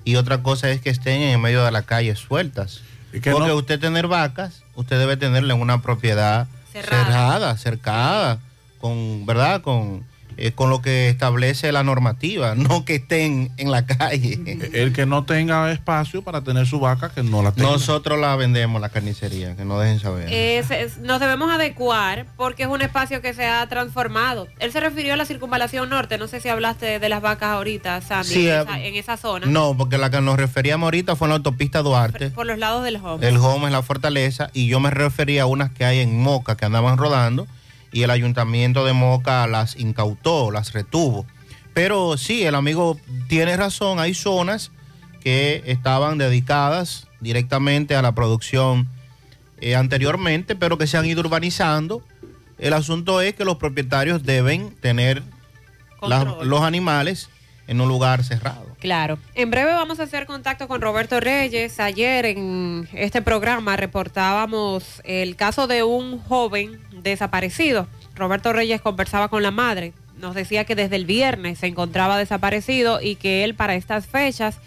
y otra cosa es que estén en medio de la calle sueltas. Porque no- usted tener vacas, usted debe tenerla en una propiedad Cerrada. cerrada, cercada, con, ¿verdad? Con, eh, con lo que establece la normativa, no que estén en la calle. El que no tenga espacio para tener su vaca, que no la tenga. Nosotros la vendemos, la carnicería, que no dejen saber. Es- es- nos debemos adecuar porque es un espacio que se ha transformado. Él se refirió a la circunvalación norte, no sé si hablaste de las vacas ahorita, Sandy, Sí, en, esa, en esa zona, No, porque la que nos referíamos ahorita fue en la autopista Duarte. por los lados del home. El home es la fortaleza y yo me refería a unas que hay en Moca que andaban rodando y el ayuntamiento de Moca las incautó, las retuvo. Pero sí, el amigo tiene razón, hay zonas que estaban dedicadas directamente a la producción eh, anteriormente, pero que se han ido urbanizando. El asunto es que los propietarios deben tener los animales en un lugar cerrado. Claro. En breve vamos a hacer contacto con Roberto Reyes. Ayer en este programa reportábamos el caso de un joven desaparecido. Roberto Reyes conversaba con la madre. Nos decía que desde el viernes se encontraba desaparecido y que él para estas fechas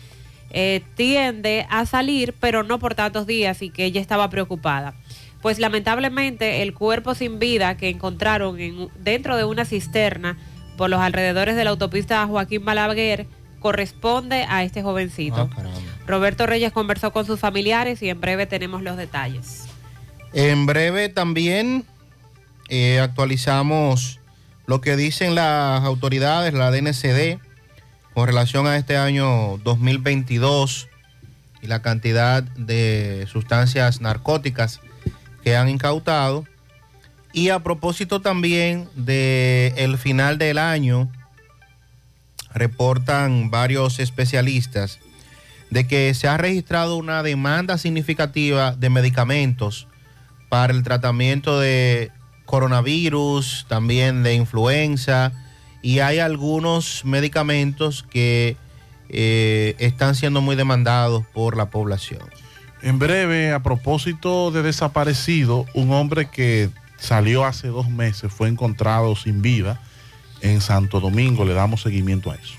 eh, tiende a salir, pero no por tantos días y que ella estaba preocupada. Pues lamentablemente el cuerpo sin vida que encontraron en- dentro de una cisterna por los alrededores de la autopista Joaquín Balaguer corresponde a este jovencito. Roberto Reyes conversó con sus familiares y en breve tenemos los detalles. En breve también eh, actualizamos lo que dicen las autoridades, la DNCD, con relación a este año 2022 y la cantidad de sustancias narcóticas que han incautado. Y a propósito también del el final del año, reportan varios especialistas de que se ha registrado una demanda significativa de medicamentos para el tratamiento de coronavirus, también de influenza, y hay algunos medicamentos que eh, están siendo muy demandados por la población. En breve, a propósito de desaparecido, un hombre que salió hace dos meses fue encontrado sin vida en Santo Domingo. Le damos seguimiento a eso.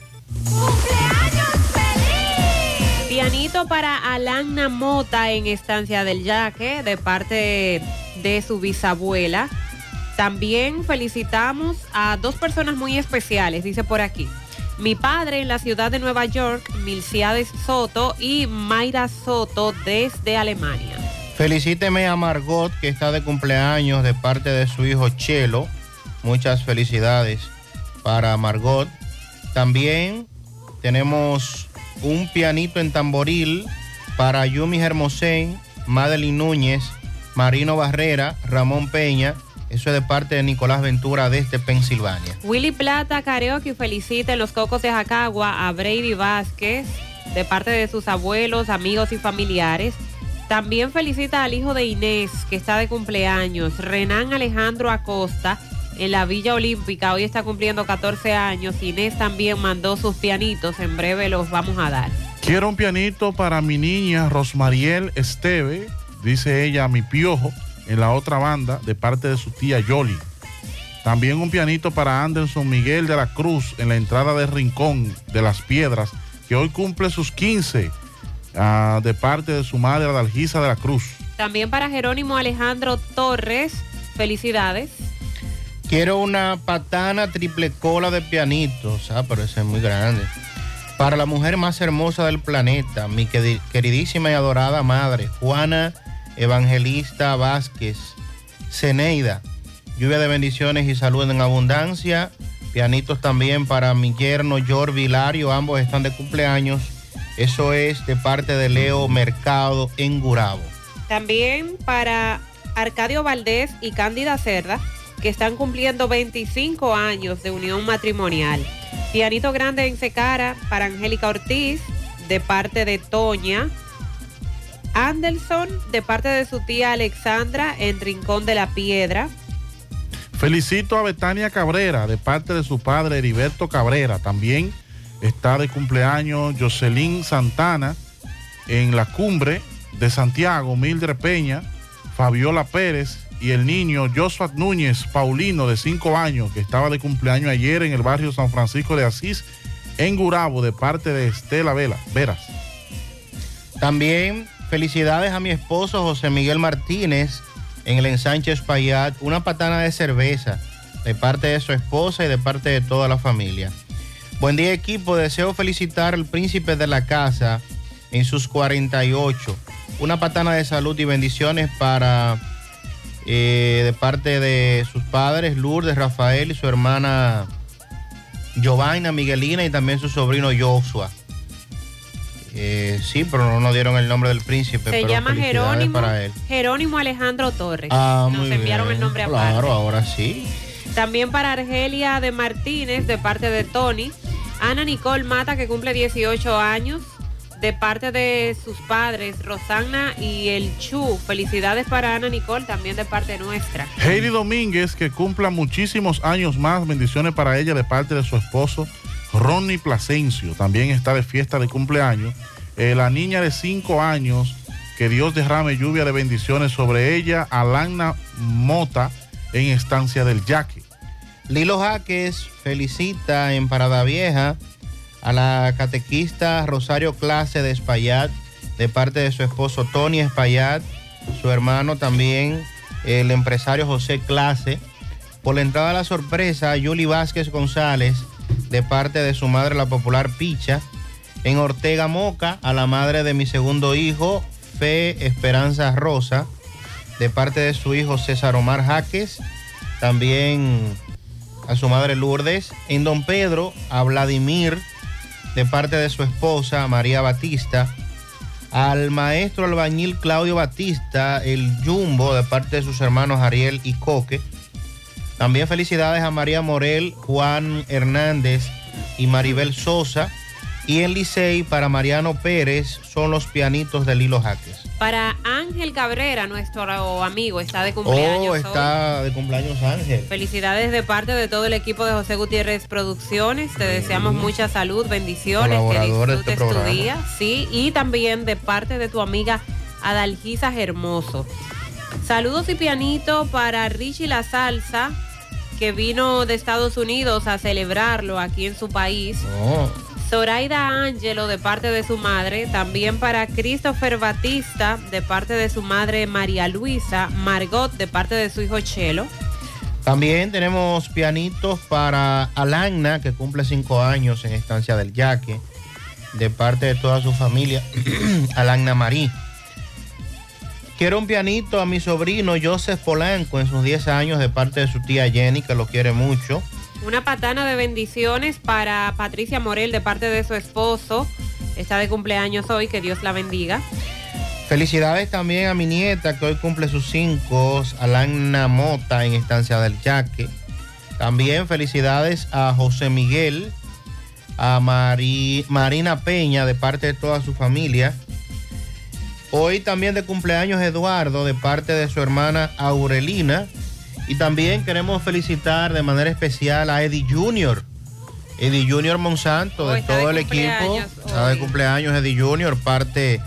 Pianito para Alana Mota en Estancia del Yaque de parte de su bisabuela. También felicitamos a dos personas muy especiales, dice por aquí. Mi padre en la ciudad de Nueva York, Milciades Soto y Mayra Soto desde Alemania. Felicíteme a Margot, que está de cumpleaños de parte de su hijo Chelo. Muchas felicidades para Margot. También tenemos un pianito en tamboril para Yumi Hermosén, Madeline Núñez, Marino Barrera, Ramón Peña. Eso es de parte de Nicolás Ventura desde Pensilvania. Willy Plata Karaoke felicita en los Cocos de Jacagua a Brady Vázquez de parte de sus abuelos, amigos y familiares. También felicita al hijo de Inés que está de cumpleaños, Renan Alejandro Acosta en la Villa Olímpica. Hoy está cumpliendo 14 años. Inés también mandó sus pianitos. En breve los vamos a dar. Quiero un pianito para mi niña Rosmariel Esteve, dice ella, mi piojo, en la otra banda, de parte de su tía Yoli. También un pianito para Anderson Miguel de la Cruz en la entrada de Rincón de las Piedras, que hoy cumple sus 15, ah, de parte de su madre Adalgisa de la Cruz. También para Jerónimo Alejandro Torres. Felicidades. Quiero una patana triple cola de pianitos. Ah, pero ese es muy grande. Para la mujer más hermosa del planeta, mi queri- queridísima y adorada madre, Juana Evangelista Vázquez, Ceneida. Lluvia de bendiciones y salud en abundancia. Pianitos también para mi yerno George Vilario, ambos están de cumpleaños. Eso es de parte de Leo Mercado en Gurabo. También para Arcadio Valdés y Cándida Cerda, que están cumpliendo 25 años de unión matrimonial. Pianito grande en Secara para Angélica Ortiz, de parte de Toña. Anderson, de parte de su tía Alexandra, en Rincón de la Piedra. Felicito a Betania Cabrera, de parte de su padre Heriberto Cabrera. También está de cumpleaños Jocelyn Santana en la cumbre de Santiago, Mildred Peña, Fabiola Pérez y el niño Joshua Núñez Paulino, de 5 años, que estaba de cumpleaños ayer en el barrio San Francisco de Asís, en Gurabo, de parte de Estela Vela, Veras. También felicidades a mi esposo José Miguel Martínez en el ensanche Espaillat. Una patana de cerveza de parte de su esposa y de parte de toda la familia. Buen día equipo, deseo felicitar al príncipe de la casa en sus 48. Una patana de salud y bendiciones para eh, de parte de sus padres Lourdes, Rafael y su hermana Giovanna, Miguelina y también su sobrino Joshua. Eh, sí, pero no nos dieron el nombre del príncipe. Se pero llama Jerónimo, para él. Jerónimo Alejandro Torres. Ah, Nos enviaron bien. el nombre aparte. Claro, ahora sí. También para Argelia de Martínez, de parte de Tony. Ana Nicole Mata, que cumple 18 años, de parte de sus padres, Rosana y el Chu. Felicidades para Ana Nicole, también de parte nuestra. Heidi Domínguez, que cumpla muchísimos años más. Bendiciones para ella de parte de su esposo, Ronnie Plasencio. También está de fiesta de cumpleaños. Eh, la niña de 5 años, que Dios derrame lluvia de bendiciones sobre ella. Alana Mota, en Estancia del Yaque. Lilo Jaques felicita en Parada Vieja a la catequista Rosario Clase de Espaillat, de parte de su esposo Tony Espaillat, su hermano también, el empresario José Clase. Por la entrada a la sorpresa, Yuli Vázquez González, de parte de su madre, la popular Picha. En Ortega Moca, a la madre de mi segundo hijo, Fe Esperanza Rosa, de parte de su hijo César Omar Jaques. También a su madre Lourdes. En Don Pedro, a Vladimir, de parte de su esposa María Batista. Al maestro albañil Claudio Batista, el Jumbo, de parte de sus hermanos Ariel y Coque. También felicidades a María Morel, Juan Hernández y Maribel Sosa. Y en Licey, para Mariano Pérez, son los pianitos de Lilo Jaques. Para Ángel Cabrera, nuestro amigo, está de cumpleaños. Oh, hoy. está de cumpleaños Ángel. Felicidades de parte de todo el equipo de José Gutiérrez Producciones. Te deseamos mucha salud, bendiciones, que de disfrutes este tu día. Sí, y también de parte de tu amiga Adalgisa Hermoso. Saludos y pianito para Richie La Salsa, que vino de Estados Unidos a celebrarlo aquí en su país. Oh. Zoraida Ángelo de parte de su madre, también para Christopher Batista de parte de su madre María Luisa, Margot de parte de su hijo Chelo. También tenemos pianitos para Alagna, que cumple cinco años en Estancia del Yaque, de parte de toda su familia, Alagna Marí. Quiero un pianito a mi sobrino Joseph Polanco en sus 10 años de parte de su tía Jenny, que lo quiere mucho. Una patana de bendiciones para Patricia Morel de parte de su esposo. Está de cumpleaños hoy, que Dios la bendiga. Felicidades también a mi nieta que hoy cumple sus cinco, Alana Mota en Estancia del Yaque. También felicidades a José Miguel, a Mari- Marina Peña de parte de toda su familia. Hoy también de cumpleaños Eduardo de parte de su hermana Aurelina. Y también queremos felicitar de manera especial a Eddie Junior. Eddie Junior Monsanto, de todo de el equipo. Está de cumpleaños Eddie Junior, parte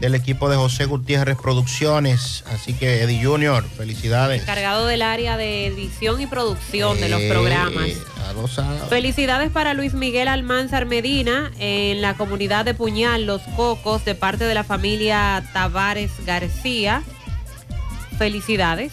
del equipo de José Gutiérrez Producciones. Así que Eddie Junior, felicidades. Encargado del área de edición y producción de los Eh, programas. sábados. Felicidades para Luis Miguel Almanzar Medina en la comunidad de Puñal, Los Cocos, de parte de la familia Tavares García. Felicidades.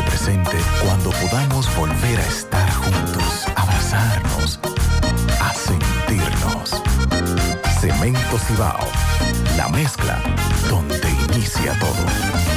presente cuando podamos volver a estar juntos, abrazarnos, a sentirnos. Cemento Cibao, la mezcla donde inicia todo.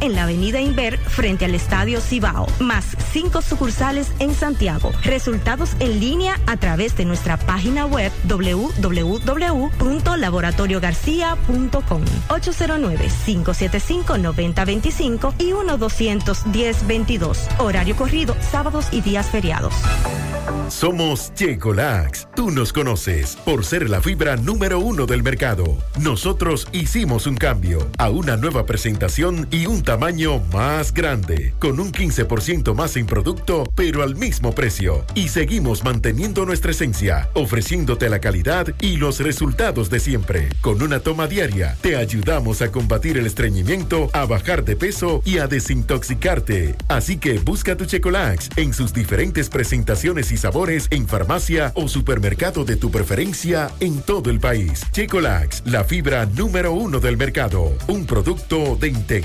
en la avenida Inver frente al Estadio Cibao, más cinco sucursales en Santiago. Resultados en línea a través de nuestra página web www.laboratoriogarcia.com 809-575-9025 y 1-210-22. Horario corrido, sábados y días feriados. Somos Checolax. Tú nos conoces por ser la fibra número uno del mercado. Nosotros hicimos un cambio a una nueva presentación y un tamaño más grande, con un 15% más en producto, pero al mismo precio. Y seguimos manteniendo nuestra esencia, ofreciéndote la calidad y los resultados de siempre. Con una toma diaria, te ayudamos a combatir el estreñimiento, a bajar de peso y a desintoxicarte. Así que busca tu Checolax en sus diferentes presentaciones y sabores en farmacia o supermercado de tu preferencia en todo el país. Checolax, la fibra número uno del mercado. Un producto de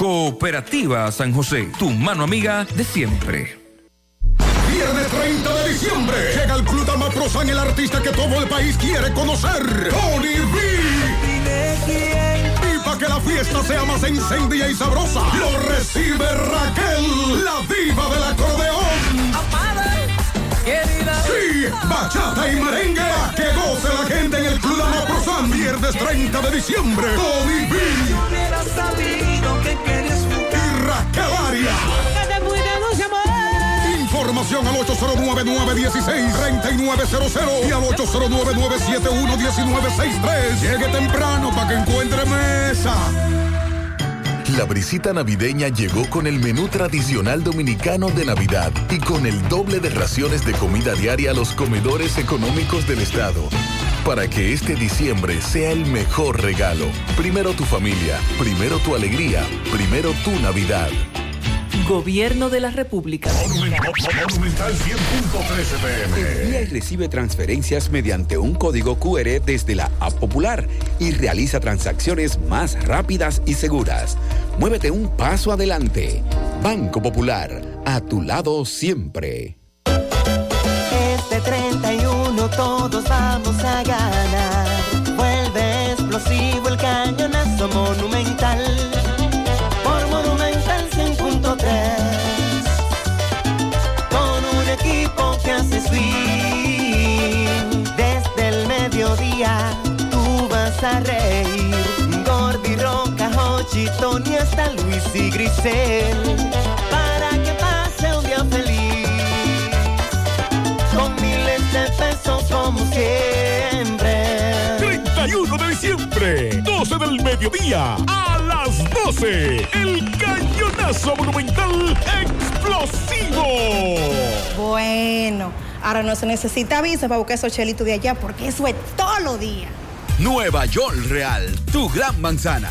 Cooperativa San José, tu mano amiga de siempre. Viernes 30 de diciembre llega el Club Damaprosan, el artista que todo el país quiere conocer, Tony B. Que la fiesta sea más encendida y sabrosa, lo recibe Raquel, la diva del acordeón. Sí, bachata y merengue, pa' que goce la gente en el Club Damaprosan, viernes 30 de diciembre, Tony B. Y Raquel. Información al 809-916-3900 y al 809-971-1963. Llegue temprano para que encuentre mesa. La brisita navideña llegó con el menú tradicional dominicano de Navidad y con el doble de raciones de comida diaria a los comedores económicos del estado. Para que este diciembre sea el mejor regalo. Primero tu familia, primero tu alegría, primero tu Navidad. Gobierno de la República. Monumental 100.13 pm. Envía y recibe transferencias mediante un código QR desde la App Popular y realiza transacciones más rápidas y seguras. Muévete un paso adelante. Banco Popular, a tu lado siempre. Este 31 todos vamos Hasta Luis y Grisel. Para que pase un día feliz con miles de pesos como siempre. 31 de diciembre, 12 del mediodía, a las 12, el cañonazo monumental explosivo. Bueno, ahora no se necesita visa para buscar esos chelitos de allá porque eso es todos los días. Nueva York Real, tu gran manzana.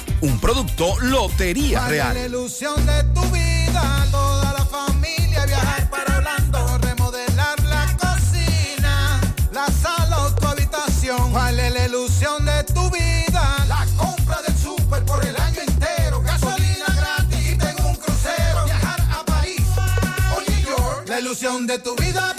un producto Lotería Real. La ilusión de tu vida, toda la familia viajar para Orlando, remodelar la cocina, la sala o tu habitación. ¿Cuál es la ilusión de tu vida? La compra del súper por el año entero, gasolina gratis y tengo un crucero, viajar a París o New York. La ilusión de tu vida.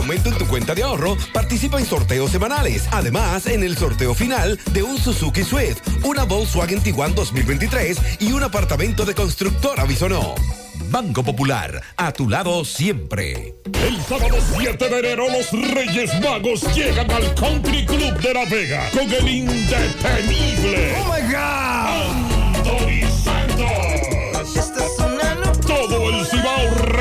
Aumento en tu cuenta de ahorro, participa en sorteos semanales. Además, en el sorteo final de un Suzuki Swift, una Volkswagen Tiguan 2023 y un apartamento de constructora Bisonó. Banco Popular, a tu lado siempre. El sábado 7 de enero los Reyes Magos llegan al Country Club de La Vega con el indetenible. ¡Oh my God!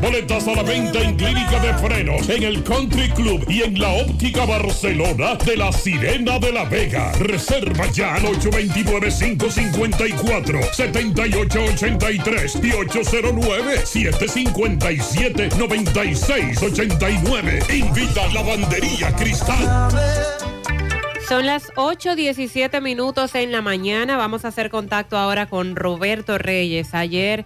Boletas a la venta en Clínica de Frenos, en el Country Club y en la Óptica Barcelona de la Sirena de la Vega. Reserva ya al 829-554-7883 y 809-757-9689. Invita a Lavandería Cristal. Son las 8.17 minutos en la mañana. Vamos a hacer contacto ahora con Roberto Reyes. Ayer,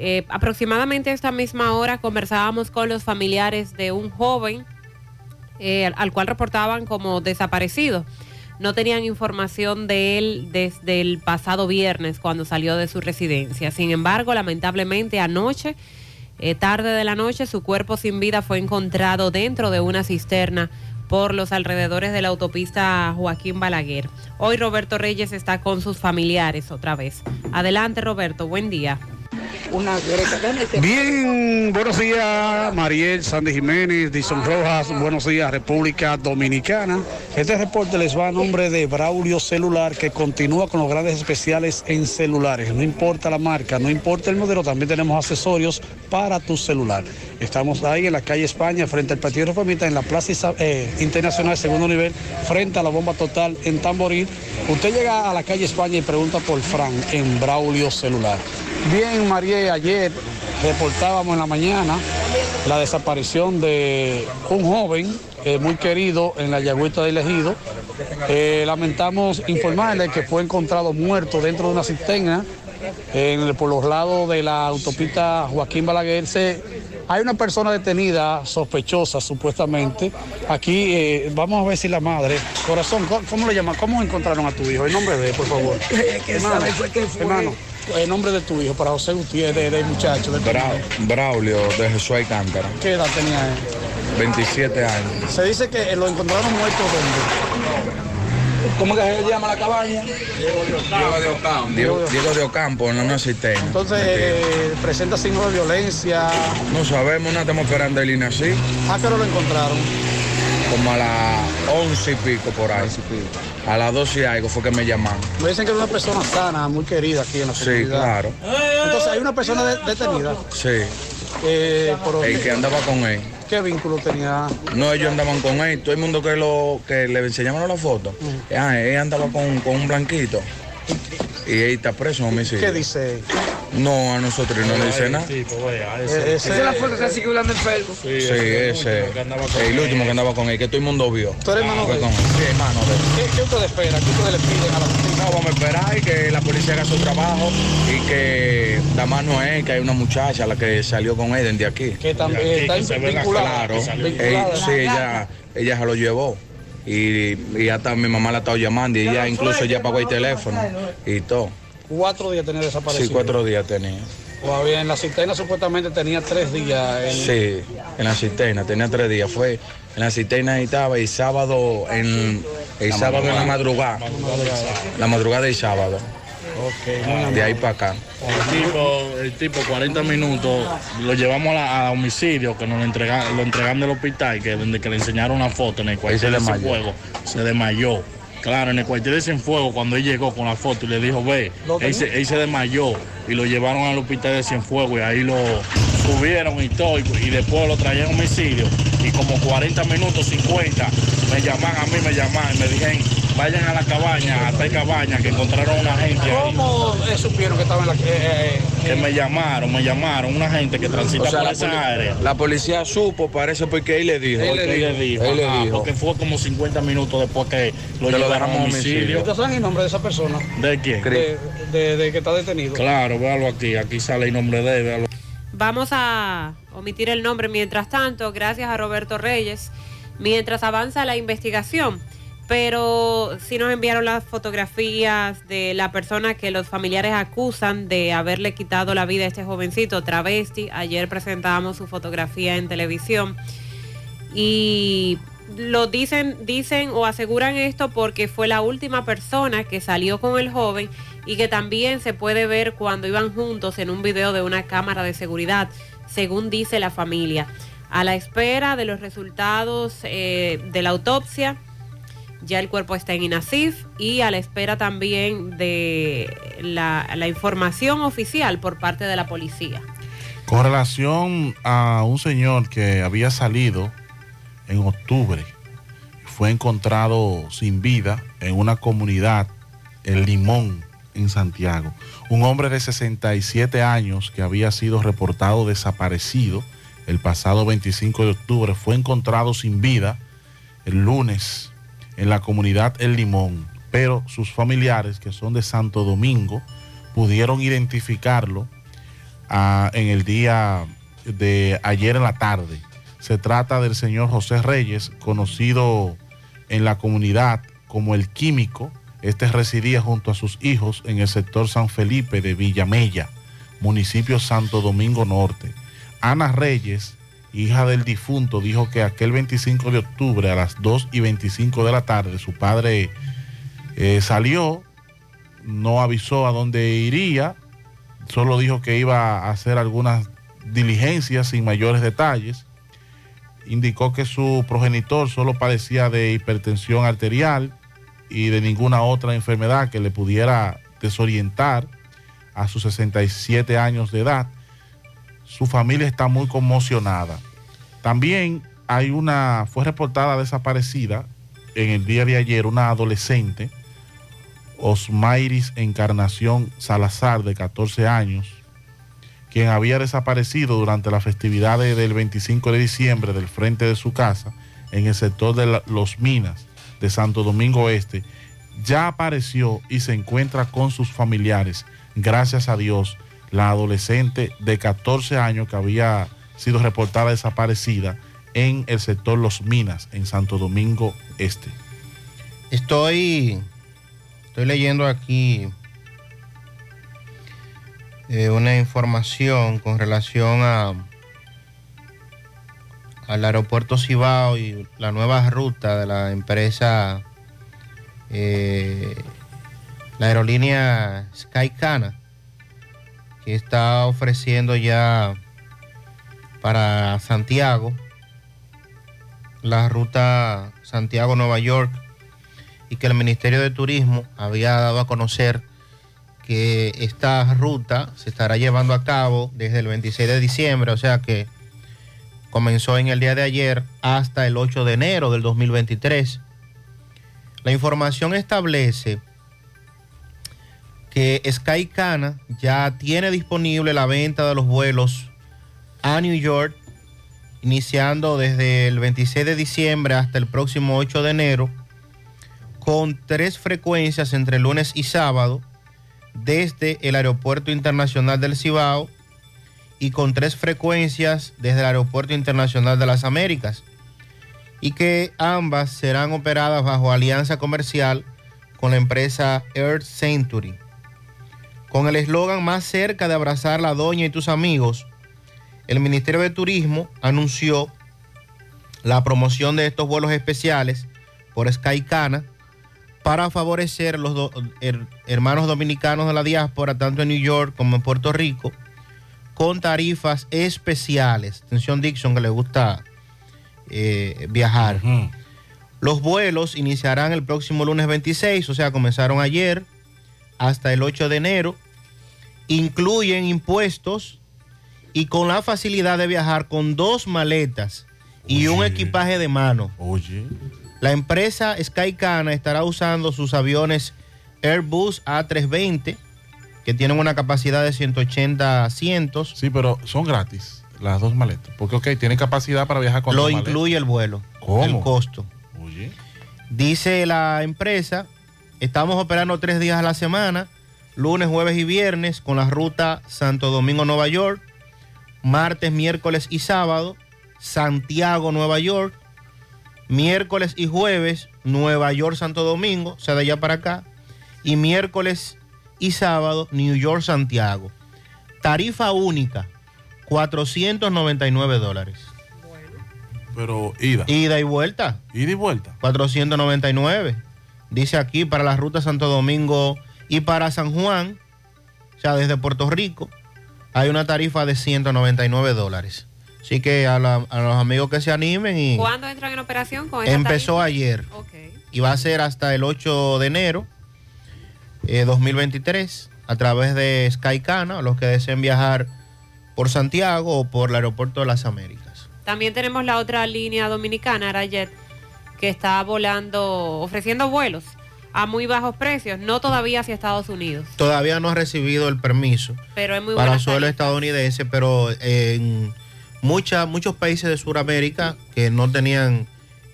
eh, aproximadamente esta misma hora, conversábamos con los familiares de un joven eh, al- al cual reportaban como desaparecido. No tenían información de él desde el pasado viernes cuando salió de su residencia. Sin embargo, lamentablemente anoche, eh, tarde de la noche, su cuerpo sin vida fue encontrado dentro de una cisterna por los alrededores de la autopista Joaquín Balaguer. Hoy Roberto Reyes está con sus familiares otra vez. Adelante Roberto, buen día. Bien, buenos días, Mariel Sandy Jiménez, Dison Rojas, buenos días, República Dominicana. Este reporte les va a nombre de Braulio Celular, que continúa con los grandes especiales en celulares. No importa la marca, no importa el modelo, también tenemos accesorios para tu celular. Estamos ahí en la calle España, frente al Partido Reformista, en la Plaza Isa- eh, Internacional Segundo Nivel, frente a la bomba total en Tamboril. Usted llega a la calle España y pregunta por Fran en Braulio Celular. Bien, María, ayer reportábamos en la mañana la desaparición de un joven eh, muy querido en la Yagüita del Ejido. Eh, lamentamos informarle que fue encontrado muerto dentro de una cisterna en- por los lados de la autopista Joaquín Balaguer. Se- hay una persona detenida, sospechosa supuestamente. Aquí eh, vamos a ver si la madre, corazón, ¿cómo, cómo le llaman? ¿Cómo encontraron a tu hijo? El nombre de él, por favor. hermano, hermano, el nombre de tu hijo, para José Gutiérrez, de- del muchacho. del Braulio de Jesús Alcántara, ¿Qué edad tenía él? 27 años. Se dice que lo encontraron muerto donde. ¿Cómo que se llama la cabaña? Diego de Ocampo. Diego, Diego de Ocampo, en cisterna. Entonces, eh, presenta signos de violencia. No sabemos, no estamos esperando el INACI. ¿A qué hora lo encontraron? Como a las 11 y pico por ahí. A las 12 y algo fue que me llamaron. Me dicen que es una persona sana, muy querida aquí en la Sí, comunidad. claro. Entonces, hay una persona de- detenida. Sí. Eh, por- El que andaba con él. ¿Qué vínculo tenía? No, ellos andaban con él. Todo el mundo que lo que le enseñaban la foto. Ah, él andaba con, con un blanquito. Y él está preso en homicidio. ¿Qué dice? No, a nosotros no nos dice nada. ese- Esa es la foto que siguió hablando en Facebook. Sí, ese. El último que andaba con él, que todo el mundo vio. ¿Tú eres hermano de él? Sí, hermano de él. ¿Qué, qué ustedes esperan? ¿Qué ustedes le piden a la justicia? No, vamos a esperar y que la policía haga su trabajo y que la mano es que hay una muchacha la que salió con él desde aquí. Que también está vinculada. Claro, vinculada. Sí, ella, ella se lo llevó. Y, y hasta mi mamá la estaba llamando y ella incluso ya pagó el teléfono y todo. Cuatro días tenía desaparecido. Sí, cuatro días tenía. Todavía en la cisterna supuestamente tenía tres días. en- Sí, en la cisterna, tenía tres días. Fue en la cisterna y estaba el sábado en el La sábado en la madrugada. madrugada. La madrugada y sábado. De ahí para acá. El tipo, el tipo 40 minutos, lo llevamos a, la- a homicidio, que nos lo, entrega- lo entregan del hospital, que donde que le enseñaron una foto en el cuartel se de desmayó. Se desmayó. Claro, en el cuartel de Cienfuegos, cuando él llegó con la foto y le dijo, ve, ¿Lo él se, él se desmayó y lo llevaron al hospital de Cienfuegos y ahí lo subieron y todo, y, y después lo traían a homicidio. Y como 40 minutos, 50, me llaman a mí, me llaman y me dijeron, vayan a la cabaña, a tal cabaña, que encontraron una gente ahí. ¿Cómo eh, supieron que estaba en la... eh, Que me llamaron, me llamaron, una gente que transita O sea, por la, esa área. la policía supo, parece porque él le dijo. Porque él le dijo, Él le dijo. porque fue como 50 minutos después que lo lo llevaron a dejamos a homicidio. ¿Ustedes saben el nombre de esa persona? ¿De quién? De, de- de que está detenido. Claro, véalo aquí, aquí sale el nombre de él, véalo. Vamos a omitir el nombre mientras tanto, gracias a Roberto Reyes, mientras avanza la investigación. Pero sí nos enviaron las fotografías de la persona que los familiares acusan de haberle quitado la vida a este jovencito travesti. Ayer presentábamos su fotografía en televisión. Y lo dicen, dicen o aseguran esto porque fue la última persona que salió con el joven y que también se puede ver cuando iban juntos en un video de una cámara de seguridad, según dice la familia. A la espera de los resultados eh, de la autopsia, ya el cuerpo está en INASIF y a la espera también de la, la información oficial por parte de la policía. Con relación a un señor que había salido en octubre, fue encontrado sin vida en una comunidad, El Limón, en Santiago. Un hombre de 67 años que había sido reportado desaparecido el pasado 25 de octubre fue encontrado sin vida el lunes en la comunidad El Limón, pero sus familiares, que son de Santo Domingo, pudieron identificarlo ah, en el día de ayer en la tarde. Se trata del señor José Reyes, conocido en la comunidad como el químico. Este residía junto a sus hijos en el sector San Felipe de Villamella, municipio Santo Domingo Norte. Ana Reyes, hija del difunto, dijo que aquel 25 de octubre a las 2 y 25 de la tarde su padre eh, salió, no avisó a dónde iría, solo dijo que iba a hacer algunas diligencias sin mayores detalles. Indicó que su progenitor solo padecía de hipertensión arterial y de ninguna otra enfermedad que le pudiera desorientar a sus 67 años de edad. Su familia está muy conmocionada. También hay una, fue reportada desaparecida en el día de ayer una adolescente, Osmairis Encarnación Salazar, de 14 años, quien había desaparecido durante las festividades del 25 de diciembre del frente de su casa en el sector de Los Minas de Santo Domingo Este, ya apareció y se encuentra con sus familiares. Gracias a Dios, la adolescente de 14 años que había sido reportada desaparecida en el sector Los Minas, en Santo Domingo Este. Estoy, estoy leyendo aquí eh, una información con relación a al aeropuerto Cibao y la nueva ruta de la empresa, eh, la aerolínea Skycana, está ofreciendo ya para Santiago la ruta Santiago-Nueva York y que el Ministerio de Turismo había dado a conocer que esta ruta se estará llevando a cabo desde el 26 de diciembre, o sea que comenzó en el día de ayer hasta el 8 de enero del 2023. La información establece que Skycana ya tiene disponible la venta de los vuelos a New York, iniciando desde el 26 de diciembre hasta el próximo 8 de enero, con tres frecuencias entre lunes y sábado, desde el Aeropuerto Internacional del Cibao y con tres frecuencias desde el Aeropuerto Internacional de las Américas, y que ambas serán operadas bajo alianza comercial con la empresa Earth Century. Con el eslogan más cerca de abrazar la doña y tus amigos, el Ministerio de Turismo anunció la promoción de estos vuelos especiales por Skycana para favorecer los do- her- hermanos dominicanos de la diáspora, tanto en New York como en Puerto Rico, con tarifas especiales. Atención Dixon, que le gusta eh, viajar. Los vuelos iniciarán el próximo lunes 26, o sea, comenzaron ayer hasta el 8 de enero. Incluyen impuestos y con la facilidad de viajar con dos maletas y un equipaje de mano. Oye. La empresa Skycana estará usando sus aviones Airbus A320, que tienen una capacidad de 180 asientos. Sí, pero son gratis las dos maletas. Porque, ok, tienen capacidad para viajar con Lo dos maletas. incluye el vuelo. ¿Cómo? El costo. Oye. Dice la empresa, estamos operando tres días a la semana, lunes, jueves y viernes, con la ruta Santo Domingo-Nueva York, martes, miércoles y sábado, Santiago-Nueva York, miércoles y jueves, Nueva York-Santo Domingo, o sea, de allá para acá, y miércoles y sábado, New York-Santiago. Tarifa única, 499 dólares. Pero ida. Ida y vuelta. Ida y vuelta. 499. Dice aquí para la ruta Santo Domingo y para San Juan, o sea, desde Puerto Rico, hay una tarifa de 199 dólares. Así que a, la- a los amigos que se animen y ¿Cuándo entran en operación con esta empezó tarifa? ayer Ok. y va a ser hasta el 8 de enero eh, 2023 a través de Skycana, los que deseen viajar por Santiago o por el aeropuerto de las Américas. También tenemos la otra línea dominicana, Arajet, que está volando, ofreciendo vuelos a muy bajos precios, no todavía hacia Estados Unidos, Todavía no ha recibido el permiso. pero es muy para suelo estadounidense, pero en mucha- muchos países de Sudamérica que no tenían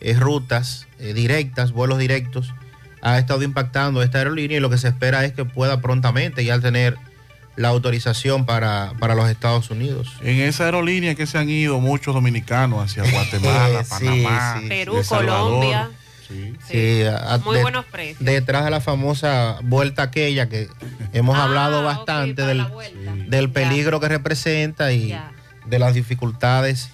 eh, rutas eh, directas, vuelos directos, ha estado impactando esta aerolínea y lo que se espera es que pueda prontamente ya tener la autorización para, para los Estados Unidos. En esa aerolínea que se han ido muchos dominicanos hacia Guatemala, Sí, Panamá, sí. Perú, Salvador. Colombia. Sí, a- Muy de- buenos precios. Detrás de la famosa vuelta aquella que hemos Ah, hablado bastante del, del peligro que representa y de las dificultades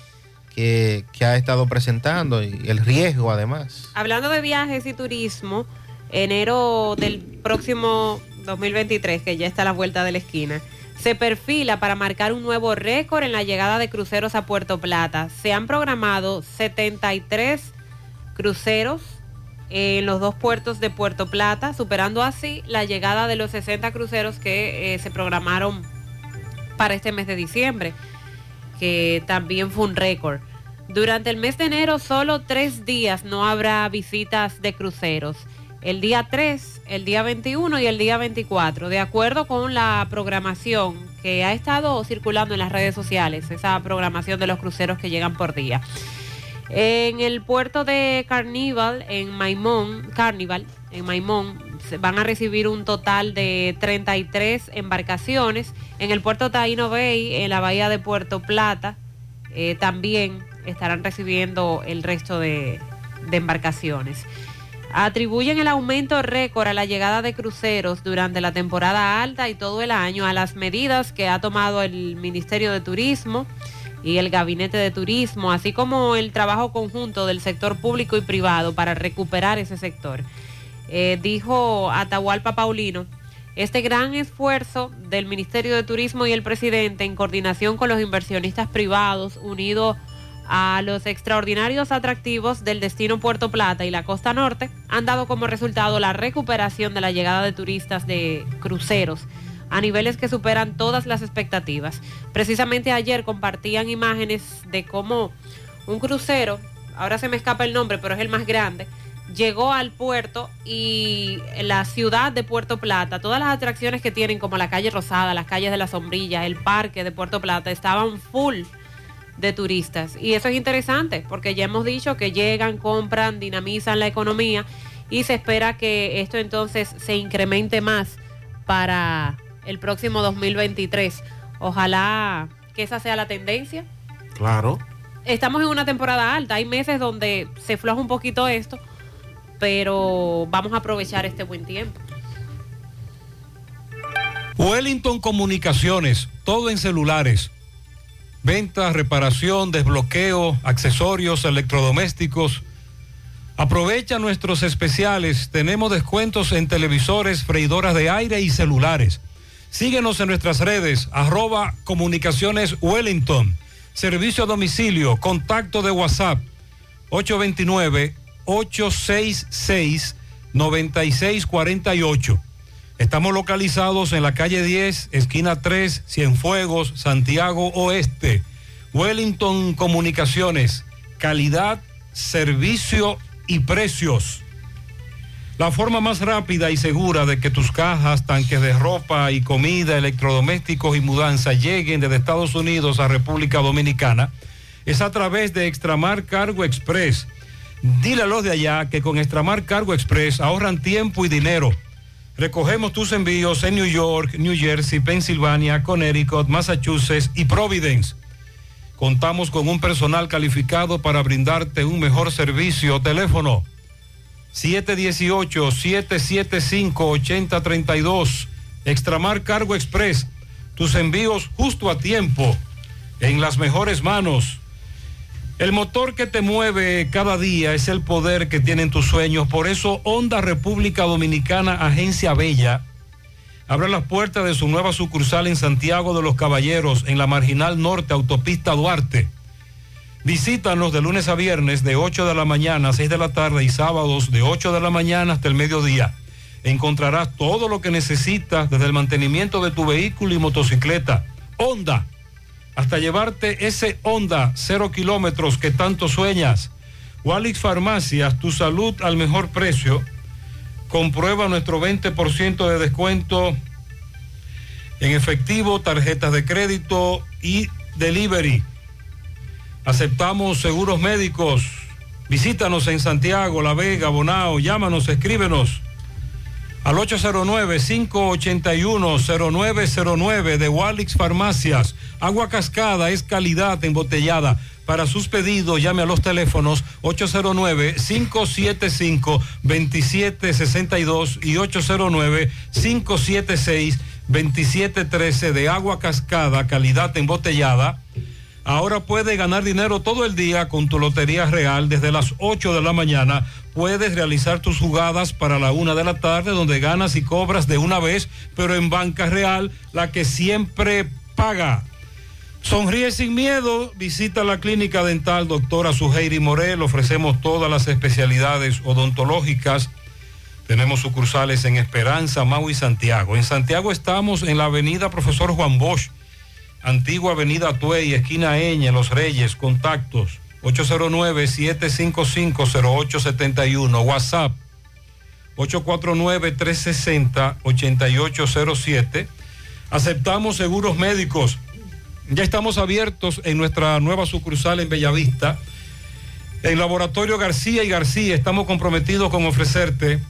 que, que ha estado presentando y el riesgo además. Hablando de viajes y turismo, enero del próximo 2023, que ya está a la vuelta de la esquina, se perfila para marcar un nuevo récord en la llegada de cruceros a Puerto Plata. Se han programado 73 cruceros en los dos puertos de Puerto Plata, superando así la llegada de los 60 cruceros que eh, se programaron para este mes de diciembre, que también fue un récord. Durante el mes de enero solo tres días no habrá visitas de cruceros. El día 3, el día 21 y el día 24, de acuerdo con la programación que ha estado circulando en las redes sociales, esa programación de los cruceros que llegan por día. En el puerto de Carnival, en Maimón, Carnival, en Maimón, van a recibir un total de 33 embarcaciones. En el puerto Taino Bay, en la bahía de Puerto Plata, eh, también estarán recibiendo el resto de embarcaciones. Atribuyen el aumento récord a la llegada de cruceros durante la temporada alta y todo el año a las medidas que ha tomado el Ministerio de Turismo y el Gabinete de Turismo, así como el trabajo conjunto del sector público y privado para recuperar ese sector. Eh, dijo Atahualpa Paulino, este gran esfuerzo del Ministerio de Turismo y el presidente en coordinación con los inversionistas privados, unido a los extraordinarios atractivos del destino Puerto Plata y la costa norte, han dado como resultado la recuperación de la llegada de turistas de cruceros a niveles que superan todas las expectativas. Precisamente ayer compartían imágenes de cómo un crucero, ahora se me escapa el nombre, pero es el más grande, llegó al puerto y la ciudad de Puerto Plata, todas las atracciones que tienen como la calle Rosada, las calles de la Sombrilla, el parque de Puerto Plata, estaban full de turistas. Y eso es interesante porque ya hemos dicho que llegan, compran, dinamizan la economía y se espera que esto entonces se incremente más para el próximo 2023. Ojalá que esa sea la tendencia. Claro. Estamos en una temporada alta, hay meses donde se floja un poquito esto, pero vamos a aprovechar este buen tiempo. Wellington Comunicaciones, todo en celulares. Venta, reparación, desbloqueo, accesorios, electrodomésticos. Aprovecha nuestros especiales. Tenemos descuentos en televisores, freidoras de aire y celulares. Síguenos en nuestras redes, arroba comunicaciones Wellington. Servicio a domicilio, contacto de WhatsApp 829-866-9648. Estamos localizados en la calle 10, esquina 3, Cienfuegos, Santiago Oeste. Wellington Comunicaciones, calidad, servicio y precios. La forma más rápida y segura de que tus cajas, tanques de ropa y comida, electrodomésticos y mudanza lleguen desde Estados Unidos a República Dominicana es a través de Extramar Cargo Express. Dile a los de allá que con Extramar Cargo Express ahorran tiempo y dinero. Recogemos tus envíos en New York, New Jersey, Pensilvania, Connecticut, Massachusetts y Providence. Contamos con un personal calificado para brindarte un mejor servicio. Teléfono 718-775-8032. Extramar Cargo Express. Tus envíos justo a tiempo. En las mejores manos. El motor que te mueve cada día es el poder que tienen tus sueños. Por eso Honda República Dominicana, Agencia Bella, abre las puertas de su nueva sucursal en Santiago de los Caballeros, en la Marginal Norte, Autopista Duarte. Visítanos de lunes a viernes de 8 de la mañana a 6 de la tarde y sábados de 8 de la mañana hasta el mediodía. Encontrarás todo lo que necesitas desde el mantenimiento de tu vehículo y motocicleta. Honda, hasta llevarte ese Honda cero kilómetros que tanto sueñas. Walix Farmacias, tu salud al mejor precio. Comprueba nuestro 20% de descuento en efectivo, tarjetas de crédito y delivery. Aceptamos seguros médicos. Visítanos en Santiago, La Vega, Bonao. Llámanos, escríbenos al 809-581-0909 de Walix Farmacias. Agua cascada es calidad embotellada. Para sus pedidos, llame a los teléfonos 809-575-2762 y 809-576-2713 de agua cascada, calidad embotellada. Ahora puede ganar dinero todo el día con tu Lotería Real desde las 8 de la mañana. Puedes realizar tus jugadas para la una de la tarde donde ganas y cobras de una vez, pero en Banca Real, la que siempre paga. Sonríe sin miedo, visita la clínica dental doctora Suheiri Morel, ofrecemos todas las especialidades odontológicas. Tenemos sucursales en Esperanza, Mau y Santiago. En Santiago estamos en la avenida Profesor Juan Bosch Antigua Avenida Tuey, esquina Eñe, Los Reyes, contactos 809-755-0871, WhatsApp 849-360-8807. Aceptamos seguros médicos. Ya estamos abiertos en nuestra nueva sucursal en Bellavista. En Laboratorio García y García estamos comprometidos con ofrecerte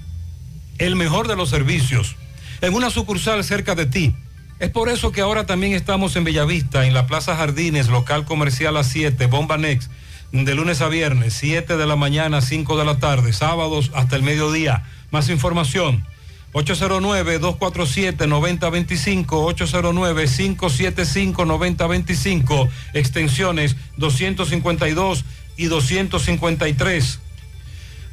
el mejor de los servicios en una sucursal cerca de ti. Es por eso que ahora también estamos en Bellavista, en la Plaza Jardines, local comercial a 7, Bomba Next, de lunes a viernes, 7 de la mañana, 5 de la tarde, sábados hasta el mediodía. Más información, 809-247-9025, 809-575-9025, extensiones 252 y 253.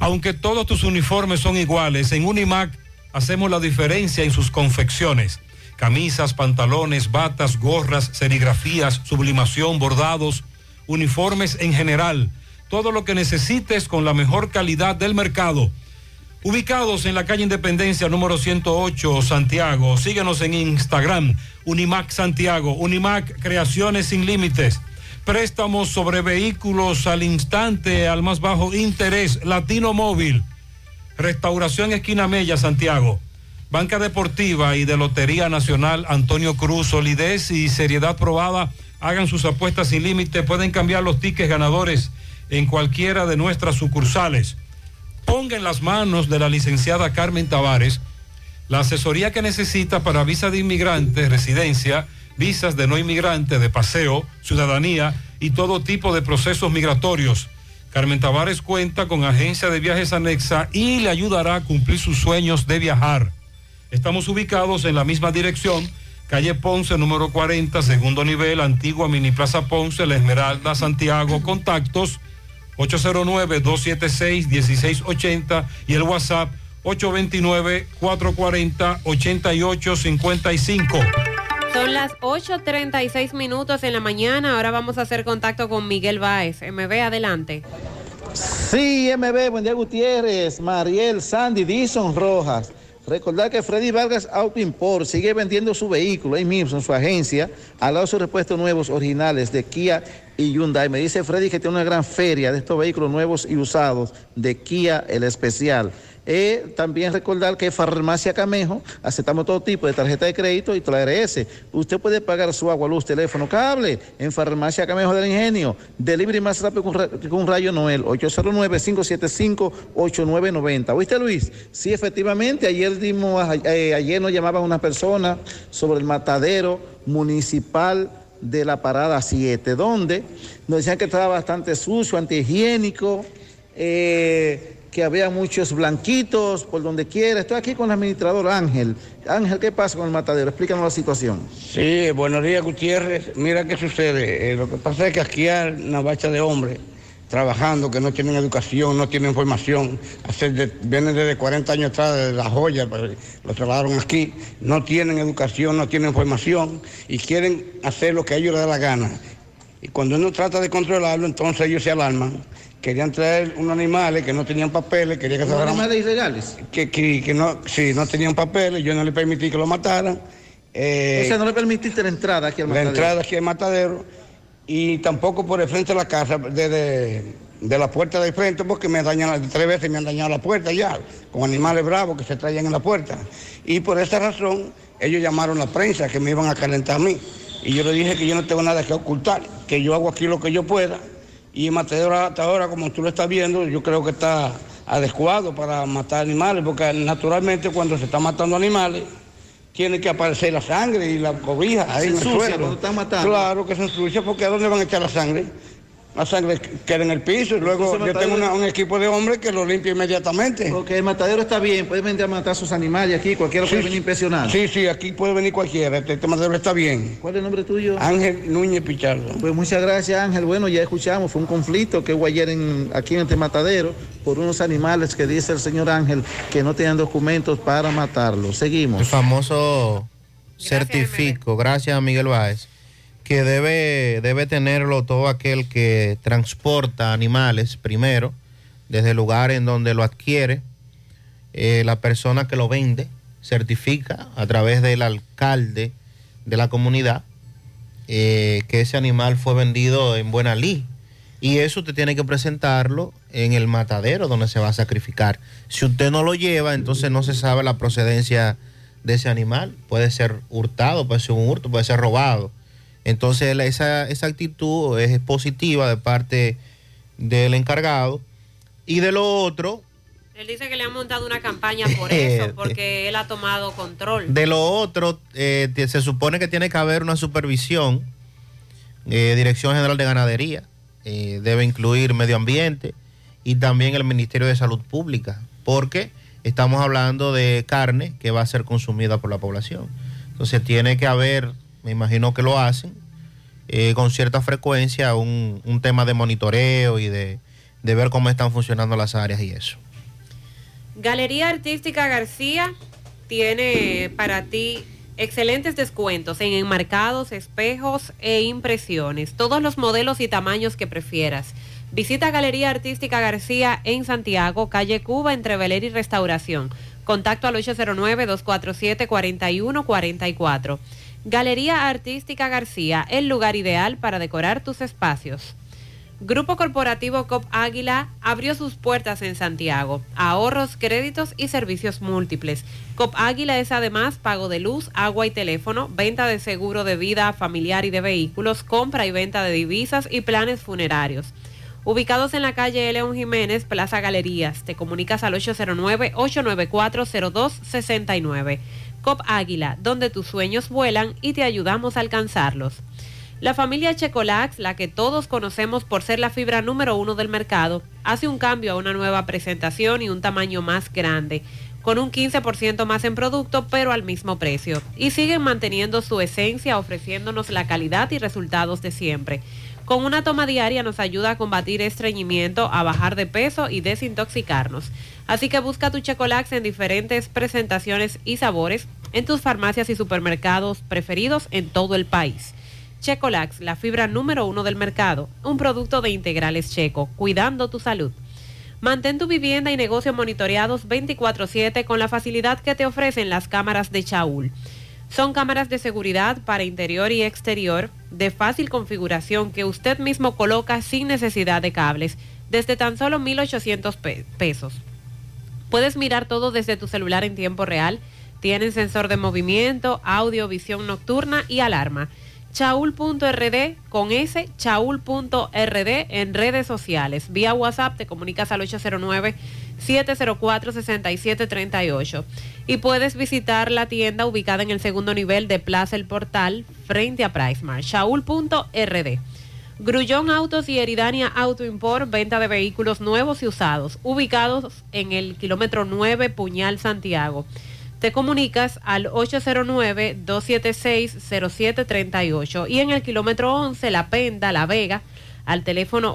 Aunque todos tus uniformes son iguales, en Unimac hacemos la diferencia en sus confecciones camisas, pantalones, batas, gorras, serigrafías, sublimación, bordados, uniformes en general. Todo lo que necesites con la mejor calidad del mercado. Ubicados en la calle Independencia número 108, Santiago. Síguenos en Instagram, Unimac Santiago, Unimac Creaciones sin Límites. Préstamos sobre vehículos al instante, al más bajo interés, Latino Móvil. Restauración Esquina Mella, Santiago. Banca Deportiva y de Lotería Nacional Antonio Cruz, solidez y seriedad probada. Hagan sus apuestas sin límite, pueden cambiar los tickets ganadores en cualquiera de nuestras sucursales. Ponga en las manos de la licenciada Carmen Tavares la asesoría que necesita para visa de inmigrante, residencia, visas de no inmigrante, de paseo, ciudadanía y todo tipo de procesos migratorios. Carmen Tavares cuenta con agencia de viajes anexa y le ayudará a cumplir sus sueños de viajar. Estamos ubicados en la misma dirección, calle Ponce, número 40, segundo nivel, antigua Mini Plaza Ponce, La Esmeralda, Santiago. Contactos 809-276-1680 y el WhatsApp 829-440-8855. Son las 8.36 minutos en la mañana. Ahora vamos a hacer contacto con Miguel Báez. MB, adelante. Sí, MB, buen día Gutiérrez, Mariel, Sandy, Dison Rojas. Recordar que Freddy Vargas Auto Import sigue vendiendo su vehículo ahí mismo en su agencia, al lado de sus repuestos nuevos originales de Kia y Hyundai. Me dice Freddy que tiene una gran feria de estos vehículos nuevos y usados de Kia, el especial. Eh, también recordar que Farmacia Camejo aceptamos todo tipo de tarjeta de crédito y TRS. Usted puede pagar su agua, luz, teléfono, cable en Farmacia Camejo del Ingenio. Delivery más rápido que un, rayo Noel. 809-575-8990. ¿Oíste, Luis? Sí, efectivamente. Ayer dimos, eh, ayer nos llamaban una persona sobre el matadero municipal de la parada 7, donde nos decían que estaba bastante sucio, antihigiénico, eh, que había muchos blanquitos por donde quiera. Estoy aquí con el administrador Ángel. Ángel, ¿qué pasa con el matadero? Explícanos la situación. Sí, buenos días, Gutiérrez. Mira qué sucede. Eh, lo que pasa es que aquí hay una bacha de hombres trabajando que no tienen educación, no tienen formación. Vienen desde 40 años atrás de la joya, pues, lo trasladaron aquí. No tienen educación, no tienen formación y quieren hacer lo que a ellos les da la gana. Y cuando uno trata de controlarlo, entonces ellos se alarman. Querían traer unos animales que no tenían papeles, querían que se ¿Unos fueran- animales ilegales? que, que, que no, sí, no tenían papeles, yo no le permití que lo mataran. Eh, o sea, no le permitiste la entrada aquí al la matadero. entrada aquí al matadero y tampoco por el frente de la casa, desde de la puerta de frente, porque me dañan, la- tres veces me han dañado la puerta ya, con animales bravos que se traían en la puerta. Y por esa razón, ellos llamaron a la prensa que me iban a calentar a mí. Y yo le dije que yo no tengo nada que ocultar, que yo hago aquí lo que yo pueda. Y el matadero hasta ahora, como tú lo estás viendo, yo creo que está adecuado para matar animales, porque naturalmente cuando se está matando animales, tiene que aparecer la sangre y la cobija ahí Se en el suelo. están matando. Claro que se ensucia, porque ¿a dónde van a echar la sangre? La sangre queda en el piso y luego Entonces, yo tengo una- un equipo de hombres que lo limpia inmediatamente. Ok, el matadero está bien, puede venir a matar sus animales aquí, cualquiera puede venir a impresionar. Sí, sí, aquí puede venir cualquiera, este, este matadero está bien. ¿Cuál es el nombre tuyo? Ángel Núñez Pichardo. Pues muchas gracias Ángel. Bueno, ya escuchamos, fue un conflicto que hubo ayer en- aquí en este matadero por unos animales que dice el señor Ángel que no tenían documentos para matarlos. Seguimos. El famoso certifico, gracias a Miguel Báez, que debe, debe tenerlo todo aquel que transporta animales primero, desde el lugar en donde lo adquiere, eh, la persona que lo vende certifica a través del alcalde de la comunidad eh, que ese animal fue vendido en buena ley. Y eso usted tiene que presentarlo en el matadero donde se va a sacrificar. Si usted no lo lleva, entonces no se sabe la procedencia de ese animal. Puede ser hurtado, puede ser un hurto, puede ser robado. Entonces la- esa, esa actitud es positiva de parte del encargado. Y de lo otro, Él dice que le han montado una campaña por eso, porque él ha tomado control. De lo otro, eh, se supone que tiene que haber una supervisión, eh, Dirección General de Ganadería, eh, debe incluir medio ambiente y también el Ministerio de Salud Pública, porque estamos hablando de carne que va a ser consumida por la población. Entonces tiene que haber, me imagino que lo hacen, eh, con cierta frecuencia un, un tema de monitoreo y de, de ver cómo están funcionando las áreas y eso. Galería Artística García tiene para ti excelentes descuentos en enmarcados, espejos e impresiones. Todos los modelos y tamaños que prefieras. Visita Galería Artística García en Santiago, calle Cuba, entre Beler y Restauración. Contacto al 809-247-4144. Galería Artística García, el lugar ideal para decorar tus espacios. Grupo Corporativo COP Águila abrió sus puertas en Santiago. Ahorros, créditos y servicios múltiples. COP Águila es además pago de luz, agua y teléfono, venta de seguro de vida familiar y de vehículos, compra y venta de divisas y planes funerarios. Ubicados en la calle León Jiménez, Plaza Galerías. Te comunicas al 809-894-0269. COP Águila, donde tus sueños vuelan y te ayudamos a alcanzarlos. La familia Checolax, la que todos conocemos por ser la fibra número uno del mercado, hace un cambio a una nueva presentación y un tamaño más grande, con un 15% más en producto, pero al mismo precio. Y siguen manteniendo su esencia, ofreciéndonos la calidad y resultados de siempre. Con una toma diaria nos ayuda a combatir estreñimiento, a bajar de peso y desintoxicarnos. Así que busca tu Checolax en diferentes presentaciones y sabores en tus farmacias y supermercados preferidos en todo el país. Checolax, la fibra número uno del mercado, un producto de integrales checo, cuidando tu salud. Mantén tu vivienda y negocio monitoreados 24/7 con la facilidad que te ofrecen las cámaras de Chaul. Son cámaras de seguridad para interior y exterior de fácil configuración que usted mismo coloca sin necesidad de cables desde tan solo 1.800 pe- pesos. Puedes mirar todo desde tu celular en tiempo real. Tienen sensor de movimiento, audio, visión nocturna y alarma. Chaul.rd con S, Chaul.rd en redes sociales. Vía WhatsApp te comunicas al 809-704-6738. Y puedes visitar la tienda ubicada en el segundo nivel de Plaza El Portal frente a Pricemart. Chaul.rd. Grullón Autos y Eridania Auto Import, venta de vehículos nuevos y usados, ubicados en el kilómetro 9 Puñal Santiago. Te comunicas al 809-276-0738 y en el kilómetro 11 La Penda, La Vega, al teléfono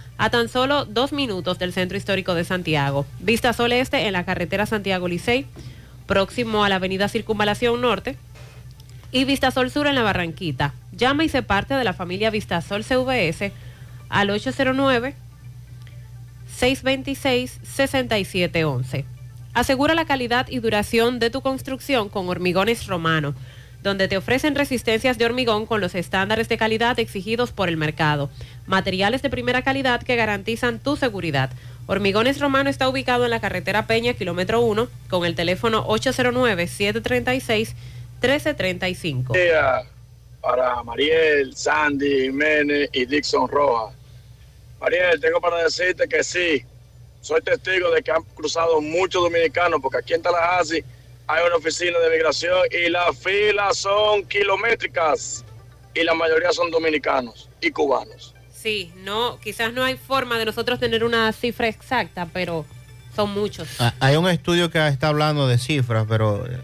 a tan solo dos minutos del centro histórico de Santiago. Vistasol Este en la carretera Santiago Licey, próximo a la avenida Circunvalación Norte. Y Vistasol Sur en la Barranquita. Llama y se parte de la familia Vistasol CVS al 809 626-6711. Asegura la calidad y duración de tu construcción con Hormigones Romano, donde te ofrecen resistencias de hormigón con los estándares de calidad exigidos por el mercado. Materiales de primera calidad que garantizan tu seguridad. Hormigones Romano está ubicado en la carretera Peña, kilómetro 1, con el teléfono 809-736-1335. día para Mariel, Sandy, Jiménez y Dixon Rojas. Mariel, tengo para decirte que sí, soy testigo de que han cruzado muchos dominicanos, porque aquí en Tallahassee hay una oficina de migración y las filas son kilométricas y la mayoría son dominicanos y cubanos. Sí, no, quizás no hay forma de nosotros tener una cifra exacta, pero son muchos. Ah, Hay un estudio que está hablando de cifras, pero eh,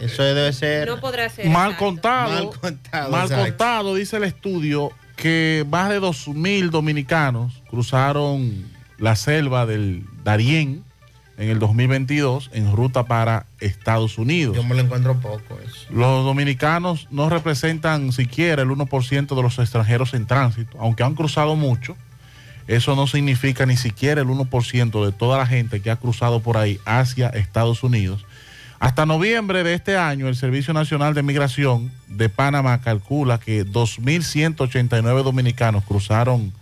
eso debe ser... No podrá ser. Mal exacto. contado. Mal contado, Mal contado, dice el estudio, que más de 2.000 dominicanos cruzaron la selva del Darién en el 2022 en ruta para Estados Unidos. Yo me lo encuentro poco eso. Los dominicanos no representan siquiera el 1% de los extranjeros en tránsito, aunque han cruzado mucho. Eso no significa ni siquiera el 1% de toda la gente que ha cruzado por ahí hacia Estados Unidos. Hasta noviembre de este año, el Servicio Nacional de Migración de Panamá calcula que 2.189 dominicanos cruzaron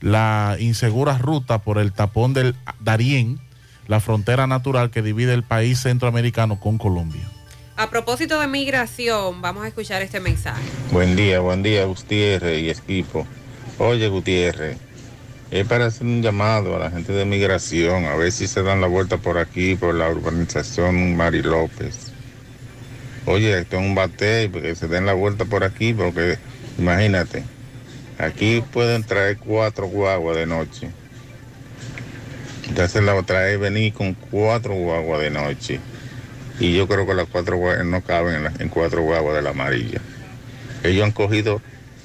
la insegura ruta por el tapón del Darién, la frontera natural que divide el país centroamericano con Colombia. A propósito de migración, vamos a escuchar este mensaje. Buen día, buen día Gutiérrez y equipo. Oye Gutiérrez, es para hacer un llamado a la gente de migración, a ver si se dan la vuelta por aquí, por la urbanización Mari López. Oye, esto es un bate, porque se den la vuelta por aquí, porque imagínate, aquí pueden traer cuatro guaguas de noche. Entonces la trae venir con cuatro guaguas de noche. Y yo creo que las cuatro guaguas no caben en cuatro guaguas de la amarilla. Ellos han cogido,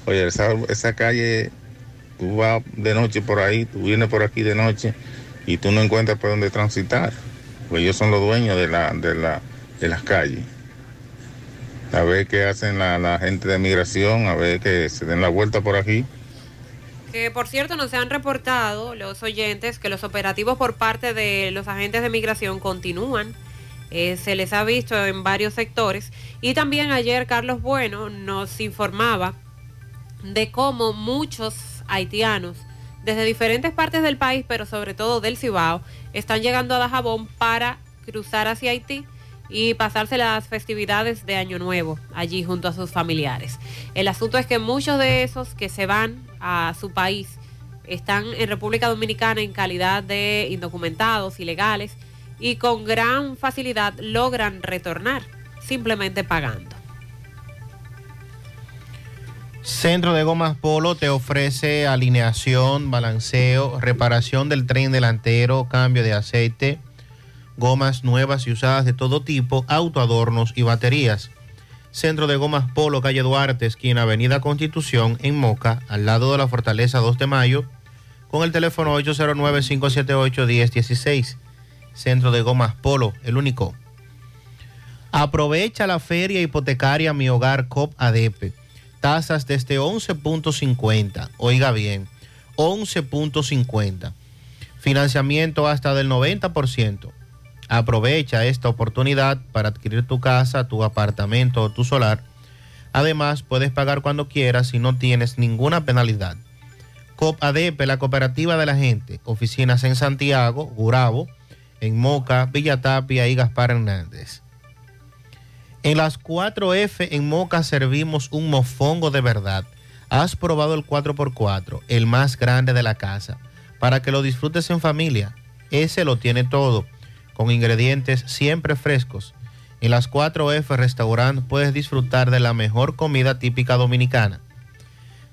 oye, esa, esa calle, tú vas de noche por ahí, tú vienes por aquí de noche y tú no encuentras por dónde transitar. Pues ellos son los dueños de, la, de, la, de las calles. A ver qué hacen la, la gente de migración, a ver que se den la vuelta por aquí. Que por cierto nos han reportado los oyentes que los operativos por parte de los agentes de migración continúan. Eh, se les ha visto en varios sectores. Y también ayer Carlos Bueno nos informaba de cómo muchos haitianos desde diferentes partes del país, pero sobre todo del Cibao, están llegando a Dajabón para cruzar hacia Haití y pasarse las festividades de Año Nuevo allí junto a sus familiares. El asunto es que muchos de esos que se van a su país están en República Dominicana en calidad de indocumentados, ilegales, y con gran facilidad logran retornar, simplemente pagando. Centro de Gomas Polo te ofrece alineación, balanceo, reparación del tren delantero, cambio de aceite, gomas nuevas y usadas de todo tipo, autoadornos y baterías. Centro de Gomas Polo, calle Duarte, esquina Avenida Constitución, en Moca, al lado de la Fortaleza 2 de Mayo, con el teléfono 809-578-1016. Centro de Gomas Polo, el único. Aprovecha la feria hipotecaria Mi Hogar COP ADP. Tasas desde 11.50. Oiga bien, 11.50. Financiamiento hasta del 90%. Aprovecha esta oportunidad para adquirir tu casa, tu apartamento o tu solar. Además, puedes pagar cuando quieras y no tienes ninguna penalidad. COP ADP, la cooperativa de la gente. Oficinas en Santiago, Gurabo, en Moca, Villa Tapia y Gaspar Hernández. En las 4F en Moca servimos un mofongo de verdad. Has probado el 4x4, el más grande de la casa, para que lo disfrutes en familia. Ese lo tiene todo, con ingredientes siempre frescos. En las 4F Restaurant puedes disfrutar de la mejor comida típica dominicana.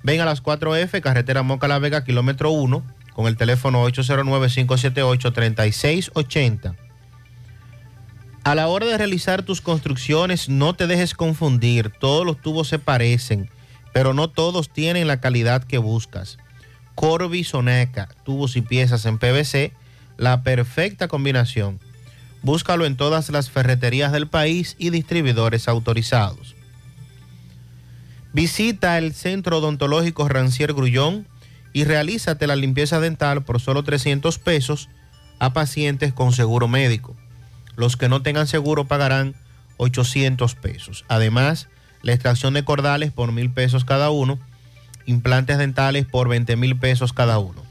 Ven a las 4F, carretera Moca La Vega, kilómetro 1, con el teléfono 809-578-3680. A la hora de realizar tus construcciones, no te dejes confundir. Todos los tubos se parecen, pero no todos tienen la calidad que buscas. Corby Soneca, tubos y piezas en PVC, la perfecta combinación. Búscalo en todas las ferreterías del país y distribuidores autorizados. Visita el Centro Odontológico Rancier Grullón y realízate la limpieza dental por solo 300 pesos a pacientes con seguro médico. Los que no tengan seguro pagarán 800 pesos. Además, la extracción de cordales por mil pesos cada uno, implantes dentales por 20 mil pesos cada uno.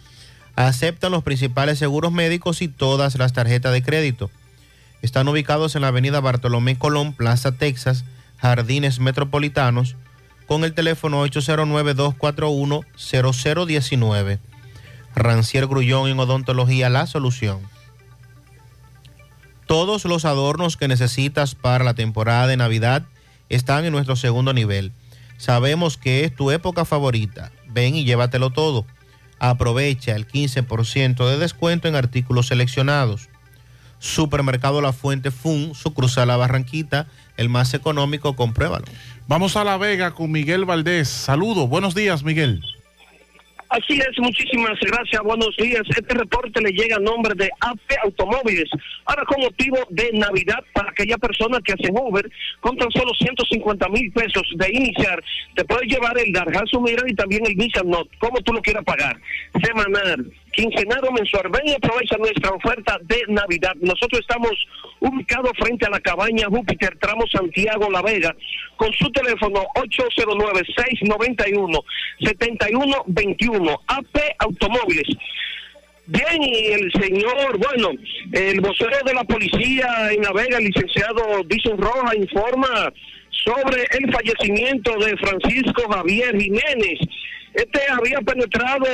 Aceptan los principales seguros médicos y todas las tarjetas de crédito. Están ubicados en la avenida Bartolomé Colón, Plaza Texas, Jardines Metropolitanos, con el teléfono 809-241-0019. Rancier Grullón en Odontología La Solución. Todos los adornos que necesitas para la temporada de Navidad están en nuestro segundo nivel. Sabemos que es tu época favorita. Ven y llévatelo todo. Aprovecha el 15% de descuento en artículos seleccionados. Supermercado La Fuente Fun, sucursal La Barranquita, el más económico, compruébalo. Vamos a La Vega con Miguel Valdés. Saludos, buenos días, Miguel. Así es, muchísimas gracias, buenos días. Este reporte le llega a nombre de AP Automóviles. Ahora con motivo de Navidad para aquella persona que hace Uber, con tan solo 150 mil pesos de iniciar, te puedes llevar el Darjazo Mira y también el Nissan Note, como tú lo quieras pagar. Semanal, quincenal o mensual. Ven y aprovecha nuestra oferta de Navidad. Nosotros estamos ubicados frente a la cabaña Júpiter, tramo Santiago La Vega, con su teléfono 809-691-7121. AP Automóviles. Bien, y el señor, bueno, el vocero de la policía en La Vega, el licenciado Dixon Roja, informa sobre el fallecimiento de Francisco Javier Jiménez. Este había penetrado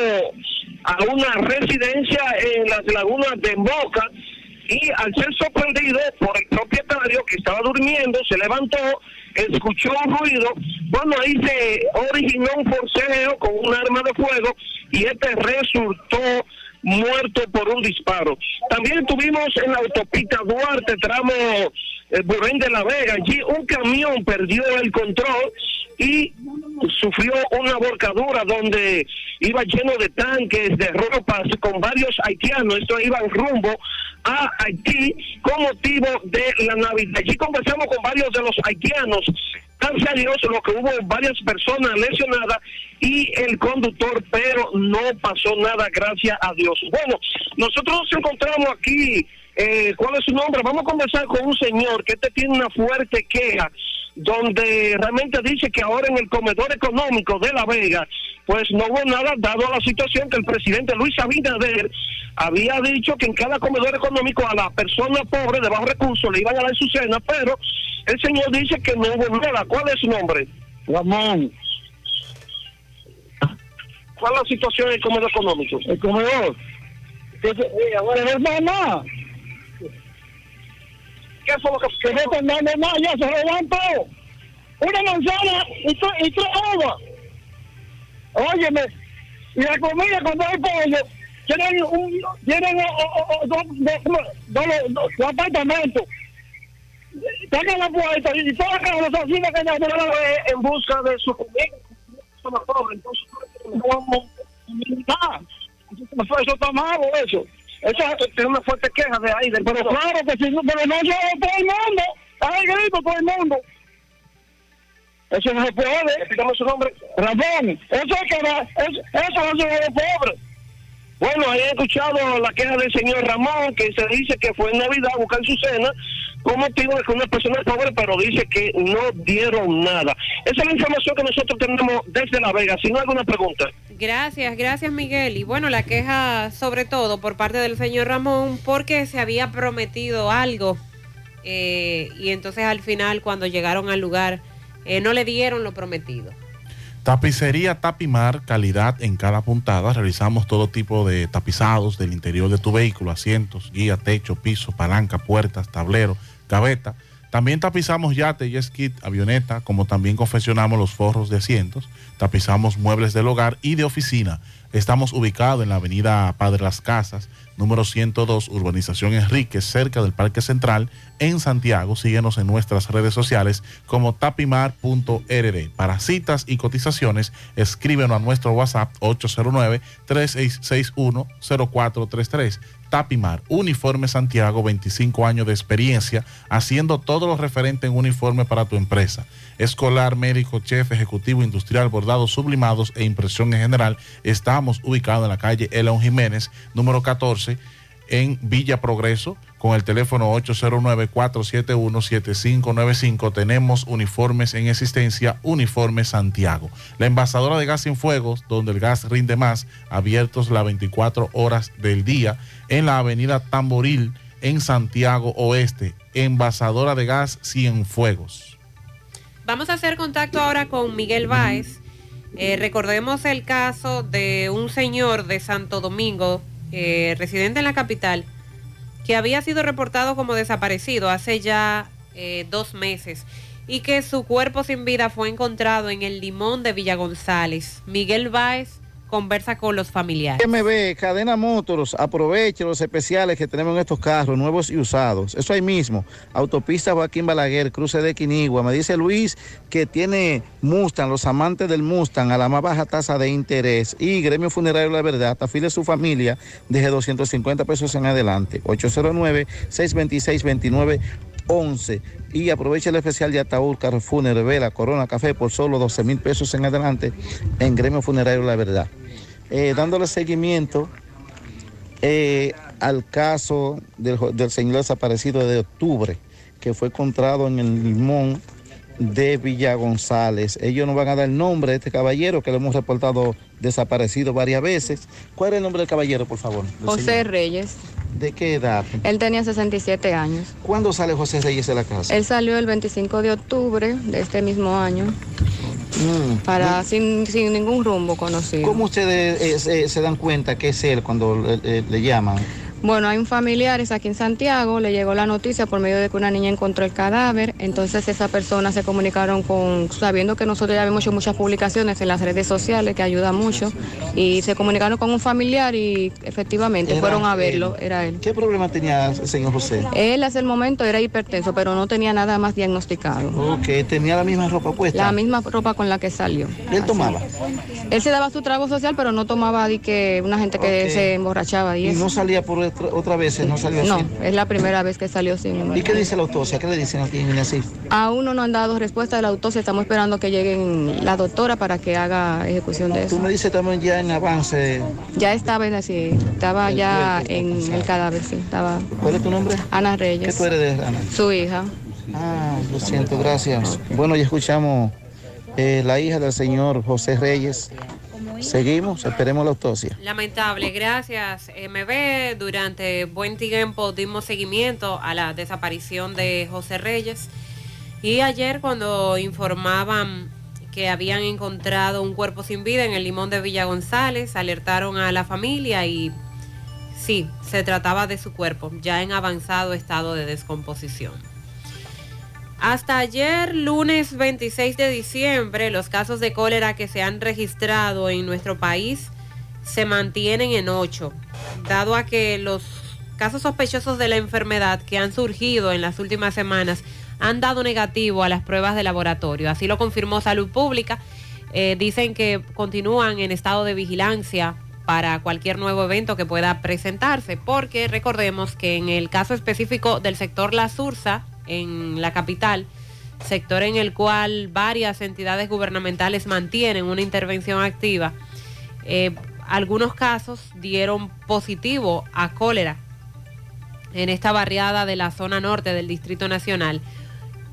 a una residencia en las lagunas de Moca y al ser sorprendido por el propietario que estaba durmiendo, se levantó, escuchó un ruido, bueno, ahí se originó un forcejeo con un arma de fuego y este resultó muerto por un disparo. También tuvimos en la autopista Duarte, tramo eh, Burén de la Vega, allí un camión perdió el control y sufrió una volcadura donde iba lleno de tanques, de ropas, con varios haitianos. Estos iban rumbo a Haití con motivo de la Navidad. Allí conversamos con varios de los haitianos. Gracias a Dios, lo que hubo varias personas lesionadas y el conductor, pero no pasó nada, gracias a Dios. Bueno, nosotros nos encontramos aquí. Eh, ¿Cuál es su nombre? Vamos a conversar con un señor que este tiene una fuerte queja donde realmente dice que ahora en el comedor económico de La Vega, pues no hubo nada dado a la situación que el presidente Luis Abinader había dicho que en cada comedor económico a la persona pobre de bajo recursos le iban a dar su cena, pero el señor dice que no hubo nada. ¿Cuál es su nombre? Ramón. ¿Cuál es la situación en el comedor económico? El comedor. ahora no es nada. ¿Qué fue lo que, que no están dando nada? Ya se levantó. Una manzana y, tre- y tres uvas. Óyeme, y la comida cuando hay pollo, tienen un, tienen dos, dos, apartamentos. Sacan la puerta y todas las cocinas que ya en busca de su comida. Los entonces no vamos a eso está malo, eso. Eso tiene una fuerte queja de ahí. Del pero claro que sí, pero no lleva todo el mundo. Hay grito todo el mundo. Eso no se puede. Dígame su nombre. Ramón. Eso es que va, eso, eso no se ve pobre. Bueno, he escuchado la queja del señor Ramón, que se dice que fue en Navidad a buscar su cena con motivo de que una persona pobre, pero dice que no dieron nada. Esa es la información que nosotros tenemos desde La Vega. Si no alguna pregunta. Gracias, gracias Miguel. Y bueno, la queja sobre todo por parte del señor Ramón porque se había prometido algo eh, y entonces al final cuando llegaron al lugar eh, no le dieron lo prometido. Tapicería Tapimar, calidad en cada puntada. Realizamos todo tipo de tapizados del interior de tu vehículo, asientos, guía, techo, piso, palanca, puertas, tablero, gaveta. También tapizamos yate, jet ski, avioneta, como también confeccionamos los forros de asientos. Tapizamos muebles del hogar y de oficina. Estamos ubicados en la avenida Padre Las Casas, número 102, Urbanización Enrique, cerca del Parque Central, en Santiago. Síguenos en nuestras redes sociales como tapimar.rd. Para citas y cotizaciones, escríbenos a nuestro WhatsApp 809-3661-0433. Tapimar, Uniforme Santiago, 25 años de experiencia, haciendo todo lo referente en uniforme para tu empresa. Escolar, médico, chef, ejecutivo, industrial, bordados, sublimados e impresión en general. Estamos ubicados en la calle Elon Jiménez, número 14, en Villa Progreso, con el teléfono 809-471-7595. Tenemos uniformes en existencia, Uniforme Santiago. La envasadora de gas sin fuegos, donde el gas rinde más, abiertos las 24 horas del día, en la avenida Tamboril, en Santiago Oeste. Envasadora de gas sin fuegos. Vamos a hacer contacto ahora con Miguel Báez. Eh, recordemos el caso de un señor de Santo Domingo, eh, residente en la capital, que había sido reportado como desaparecido hace ya eh, dos meses y que su cuerpo sin vida fue encontrado en el limón de Villa González. Miguel Báez conversa con los familiares. MB, Cadena Motors, aproveche los especiales que tenemos en estos carros, nuevos y usados. Eso ahí mismo. Autopista Joaquín Balaguer, cruce de Quinigua. Me dice Luis que tiene Mustang, los amantes del Mustang, a la más baja tasa de interés. Y Gremio Funerario La Verdad, afile su familia desde 250 pesos en adelante. 809-626-29. 11 y aprovecha el especial de Ataúd, Carrefour, Vela, Corona, Café por solo 12 mil pesos en adelante en Gremio Funerario La Verdad. Eh, dándole seguimiento eh, al caso del, señor desaparecido de octubre, que fue encontrado en el limón de Villa González. Ellos nos van a dar el nombre de este caballero que lo hemos reportado desaparecido varias veces. ¿Cuál es el nombre del caballero, por favor? José señor. Reyes. ¿De qué edad? Él tenía 67 años. ¿Cuándo sale José Reyes de la casa? Él salió el 25 de octubre de este mismo año para sin, sin ningún rumbo conocido. ¿Cómo ustedes eh, se, se dan cuenta que es él cuando le- le llaman? Bueno, hay un familiares aquí en Santiago, le llegó la noticia por medio de que una niña encontró el cadáver, entonces esa persona se comunicaron con, sabiendo que nosotros ya habíamos hecho muchas publicaciones en las redes sociales, que ayuda mucho, y se comunicaron con un familiar y efectivamente fueron a él. verlo, era él. ¿Qué problema tenía el señor José? Él hace el momento era hipertenso, pero no tenía nada más diagnosticado. Ok, tenía la misma ropa puesta. La misma ropa con la que salió. ¿Él tomaba? Él se daba su trago social, pero no tomaba de que una gente que se emborrachaba y ¿Y eso. no salía por otra, otra vez? ¿No salió No, así? es la primera vez que salió sin. ¿Y qué dice la autopsia? ¿Qué le dicen aquí en así? Aún no nos han dado respuesta de la autopsia, estamos esperando que lleguen la doctora para que haga ejecución de Tú eso. me dices también ya en avance. Ya estaba en así, estaba El ya en el cadáver, sí, estaba. ¿Cuál es tu nombre? Ana ¿Qué Reyes. tú eres de Ana? Su hija. Ah, lo siento, gracias. Bueno, ya escuchamos eh, la hija del señor José Reyes. Seguimos, esperemos la autopsia. Lamentable, gracias MB. Durante buen tiempo dimos seguimiento a la desaparición de José Reyes y ayer cuando informaban que habían encontrado un cuerpo sin vida en el limón de Villa González, alertaron a la familia y sí, se trataba de su cuerpo, ya en avanzado estado de descomposición. Hasta ayer, lunes 26 de diciembre, los casos de cólera que se han registrado en nuestro país se mantienen en 8, dado a que los casos sospechosos de la enfermedad que han surgido en las últimas semanas han dado negativo a las pruebas de laboratorio. Así lo confirmó Salud Pública. Eh, dicen que continúan en estado de vigilancia para cualquier nuevo evento que pueda presentarse, porque recordemos que en el caso específico del sector La Sursa, en la capital, sector en el cual varias entidades gubernamentales mantienen una intervención activa, eh, algunos casos dieron positivo a cólera en esta barriada de la zona norte del Distrito Nacional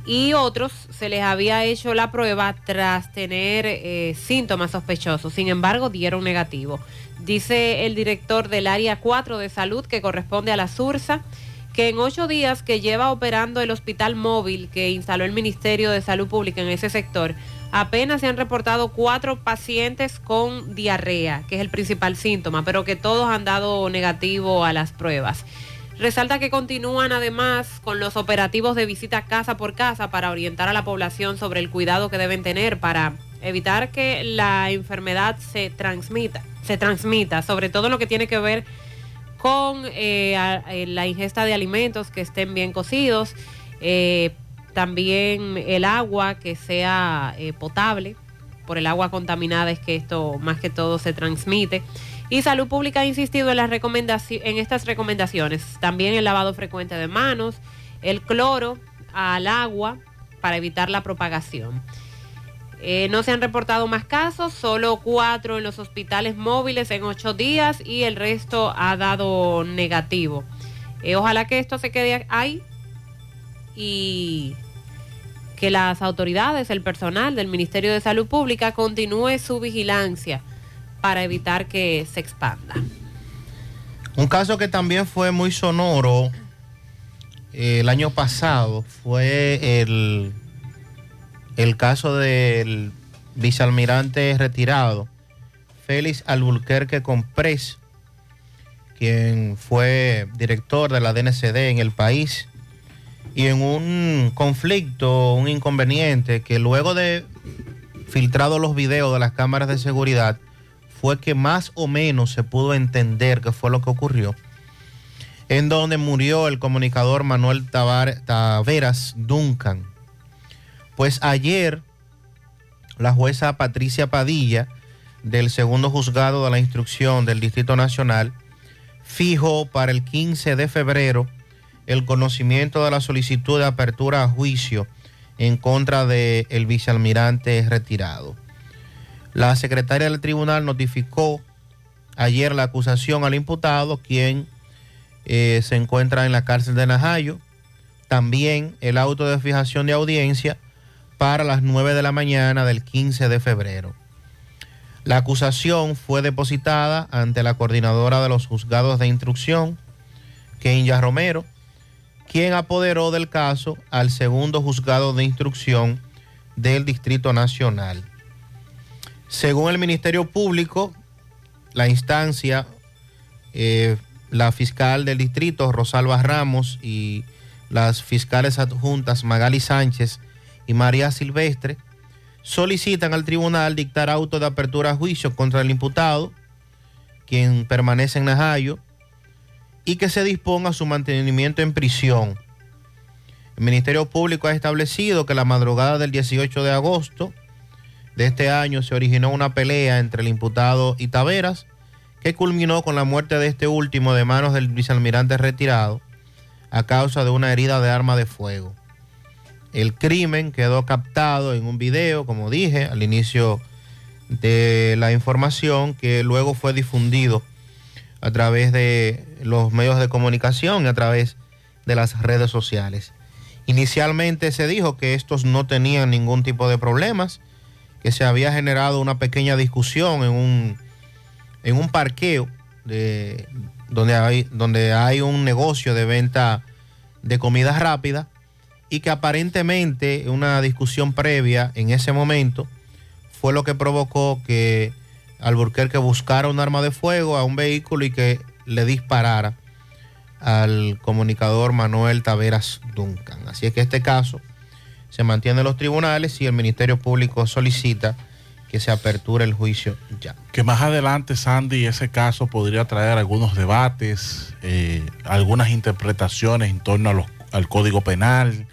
y otros se les había hecho la prueba tras tener eh, síntomas sospechosos. Sin embargo, dieron negativo. Dice el director del área 4 de salud que corresponde a la SURSA que en ocho días que lleva operando el hospital móvil que instaló el Ministerio de Salud Pública en ese sector, apenas se han reportado cuatro pacientes con diarrea, que es el principal síntoma, pero que todos han dado negativo a las pruebas. Resalta que continúan además con los operativos de visita casa por casa para orientar a la población sobre el cuidado que deben tener para evitar que la enfermedad se transmita, se transmita, sobre todo lo que tiene que ver con eh, a- eh, la ingesta de alimentos que estén bien cocidos, eh, también el agua que sea eh, potable, por el agua contaminada es que esto más que todo se transmite. Y Salud Pública ha insistido en, las en estas recomendaciones, también el lavado frecuente de manos, el cloro al agua para evitar la propagación. Eh, no se han reportado más casos, solo cuatro en los hospitales móviles en ocho días y el resto ha dado negativo. Eh, ojalá que esto se quede ahí y que las autoridades, el personal del Ministerio de Salud Pública continúe su vigilancia para evitar que se expanda. Un caso que también fue muy sonoro eh, el año pasado fue el, el caso del vicealmirante retirado Félix Alburquerque Comprés, quien fue director de la DNCD en el país y en un conflicto, un inconveniente que luego de filtrado los videos de las cámaras de seguridad fue que más o menos se pudo entender qué fue lo que ocurrió, en donde murió el comunicador Manuel Taveras Duncan. Pues ayer la jueza Patricia Padilla del segundo juzgado de la instrucción del Distrito Nacional fijó para el 15 de febrero el conocimiento de la solicitud de apertura a juicio en contra del vicealmirante retirado. La secretaria del tribunal notificó ayer la acusación al imputado, quien eh, se encuentra en la cárcel de Najayo. También el auto de fijación de audiencia para las 9 de la mañana del 15 de febrero. La acusación fue depositada ante la coordinadora de los juzgados de instrucción, Kenya Romero, quien apoderó del caso al segundo juzgado de instrucción del Distrito Nacional. Según el Ministerio Público, la instancia, eh, la fiscal del distrito, Rosalba Ramos, y las fiscales adjuntas Magali Sánchez y María Silvestre, solicitan al tribunal dictar auto de apertura a juicio contra el imputado, quien permanece en Najayo, y que se disponga su mantenimiento en prisión. El Ministerio Público ha establecido que la madrugada del 18 de agosto de este año se originó una pelea entre el imputado y Taveras, que culminó con la muerte de este último de manos del vicealmirante retirado a causa de una herida de arma de fuego. El crimen quedó captado en un video, como dije al inicio de la información, que luego fue difundido a través de los medios de comunicación y a través de las redes sociales. Inicialmente se dijo que estos no tenían ningún tipo de problemas, que se había generado una pequeña discusión en un, en un parqueo de, donde, hay, donde hay un negocio de venta de comida rápida y que aparentemente una discusión previa en ese momento fue lo que provocó que Alburquerque buscara un arma de fuego a un vehículo y que le disparara al comunicador Manuel Taveras Duncan. Así es que este caso se mantienen los tribunales y el Ministerio Público solicita que se aperture el juicio ya. Que más adelante, Sandy, ese caso podría traer algunos debates, eh, algunas interpretaciones en torno al Código Penal,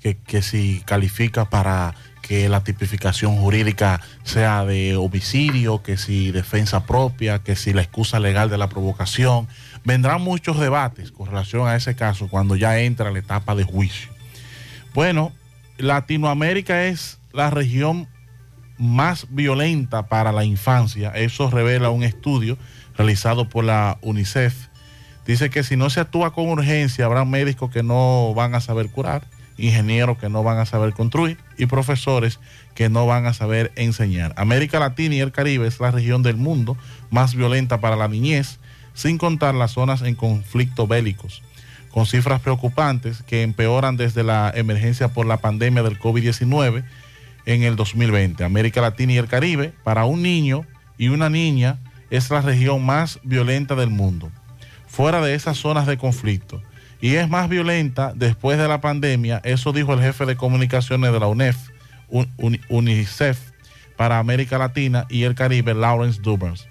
que, si califica para que la tipificación jurídica sea de homicidio, que si defensa propia, que si la excusa legal de la provocación. Vendrán muchos debates con relación a ese caso cuando ya entra la etapa de juicio. Bueno, Latinoamérica es la región más violenta para la infancia. Eso revela un estudio realizado por la UNICEF. Dice que si no se actúa con urgencia, habrá médicos que no van a saber curar, ingenieros que no van a saber construir y profesores que no van a saber enseñar. América Latina y el Caribe es la región del mundo más violenta para la niñez, sin contar las zonas en conflicto bélicos, con cifras preocupantes que empeoran desde la emergencia por la pandemia del COVID-19 en el 2020. América Latina y el Caribe, para un niño y una niña, es la región más violenta del mundo, fuera de esas zonas de conflicto. Y es más violenta después de la pandemia, eso dijo el jefe de comunicaciones de la UNEF, Un- Un- UNICEF, para América Latina y el Caribe, Lawrence Dubers.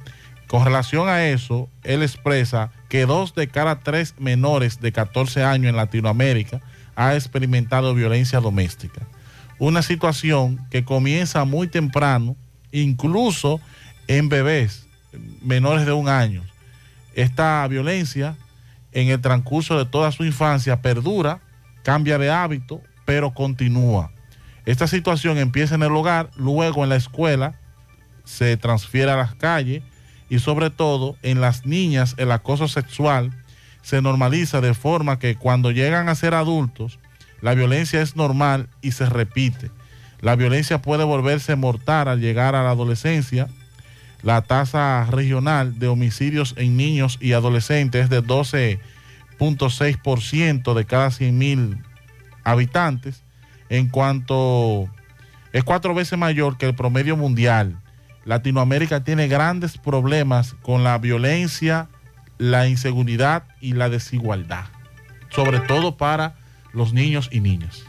Con relación a eso, él expresa que dos de cada tres menores de 14 años en Latinoamérica ha experimentado violencia doméstica una situación que comienza muy temprano, incluso en bebés menores de un año. Esta violencia en el transcurso de toda su infancia perdura, cambia de hábito, pero continúa. Esta situación empieza en el hogar, luego en la escuela, se transfiere a las calles y sobre todo en las niñas el acoso sexual se normaliza de forma que cuando llegan a ser adultos, la violencia es normal y se repite. La violencia puede volverse mortal al llegar a la adolescencia. La tasa regional de homicidios en niños y adolescentes es de 12.6% de cada 100.000 habitantes, en cuanto es cuatro veces mayor que el promedio mundial. Latinoamérica tiene grandes problemas con la violencia, la inseguridad y la desigualdad, sobre todo para los niños y niñas.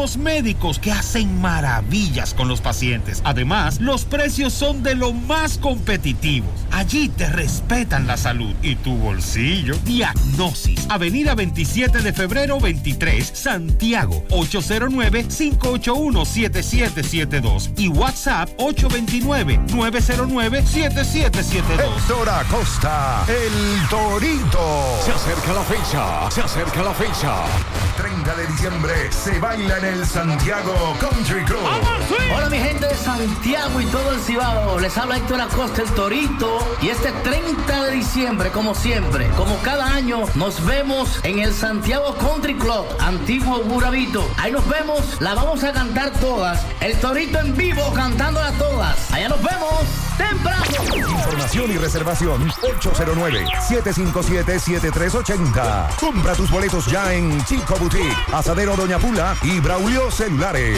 médicos que hacen maravillas con los pacientes. Además, los precios son de lo más competitivos. Allí te respetan la salud y tu bolsillo. Diagnosis, Avenida 27 de febrero 23, Santiago, 809-581-7772 y WhatsApp 829-909-7772. Héctor Acosta, el Torito. Se acerca la fecha, se acerca la fecha. 30 de diciembre se baila en el Santiago Country Club. Hola mi gente de Santiago y todo el Cibao, les habla Héctor Acosta el Torito y este 30 de diciembre como siempre, como cada año nos vemos en el Santiago Country Club, antiguo Burabito. Ahí nos vemos, la vamos a cantar todas, el Torito en vivo cantándola todas. Allá nos vemos temprano. Información y reservación 809-757-7380. Compra tus boletos ya en Chico Boutique, Asadero Doña Pula y Braulio Celulares.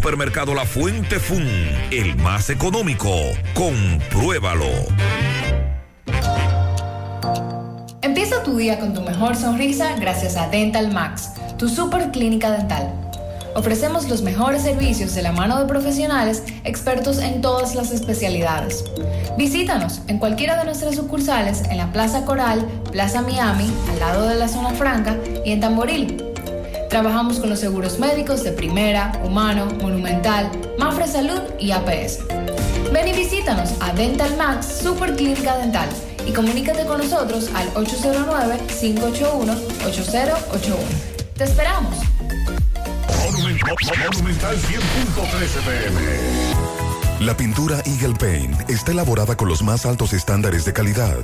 Supermercado La Fuente Fun, el más económico. Compruébalo. Empieza tu día con tu mejor sonrisa gracias a Dental Max, tu super clínica dental. Ofrecemos los mejores servicios de la mano de profesionales expertos en todas las especialidades. Visítanos en cualquiera de nuestras sucursales en la Plaza Coral, Plaza Miami, al lado de la Zona Franca y en Tamboril. Trabajamos con los seguros médicos de Primera, Humano, Monumental, Mafre Salud y APS. Ven y visítanos a Dental Max Super Clínica Dental y comunícate con nosotros al 809-581-8081. ¡Te esperamos! Monumental 100.13 pm. La pintura Eagle Paint está elaborada con los más altos estándares de calidad.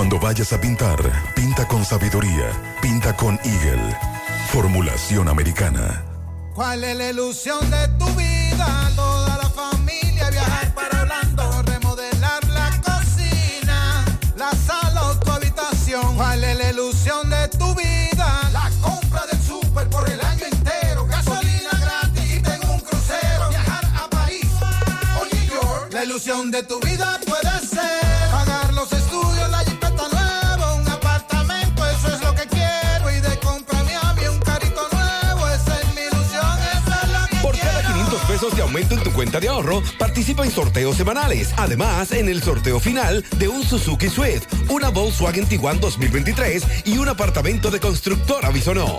Cuando vayas a pintar, pinta con sabiduría, pinta con Eagle. Formulación americana. ¿Cuál es la ilusión de tu vida? Toda la familia viajar para Orlando, remodelar la cocina, la sala o tu habitación. ¿Cuál es la ilusión de tu vida? La compra del súper por el año entero, gasolina gratis y tengo un crucero. Viajar a París o New York. La ilusión de tu vida puede cuenta de ahorro, participa en sorteos semanales. Además, en el sorteo final de un Suzuki Swift, una Volkswagen Tiguan 2023 y un apartamento de constructora Bisonó.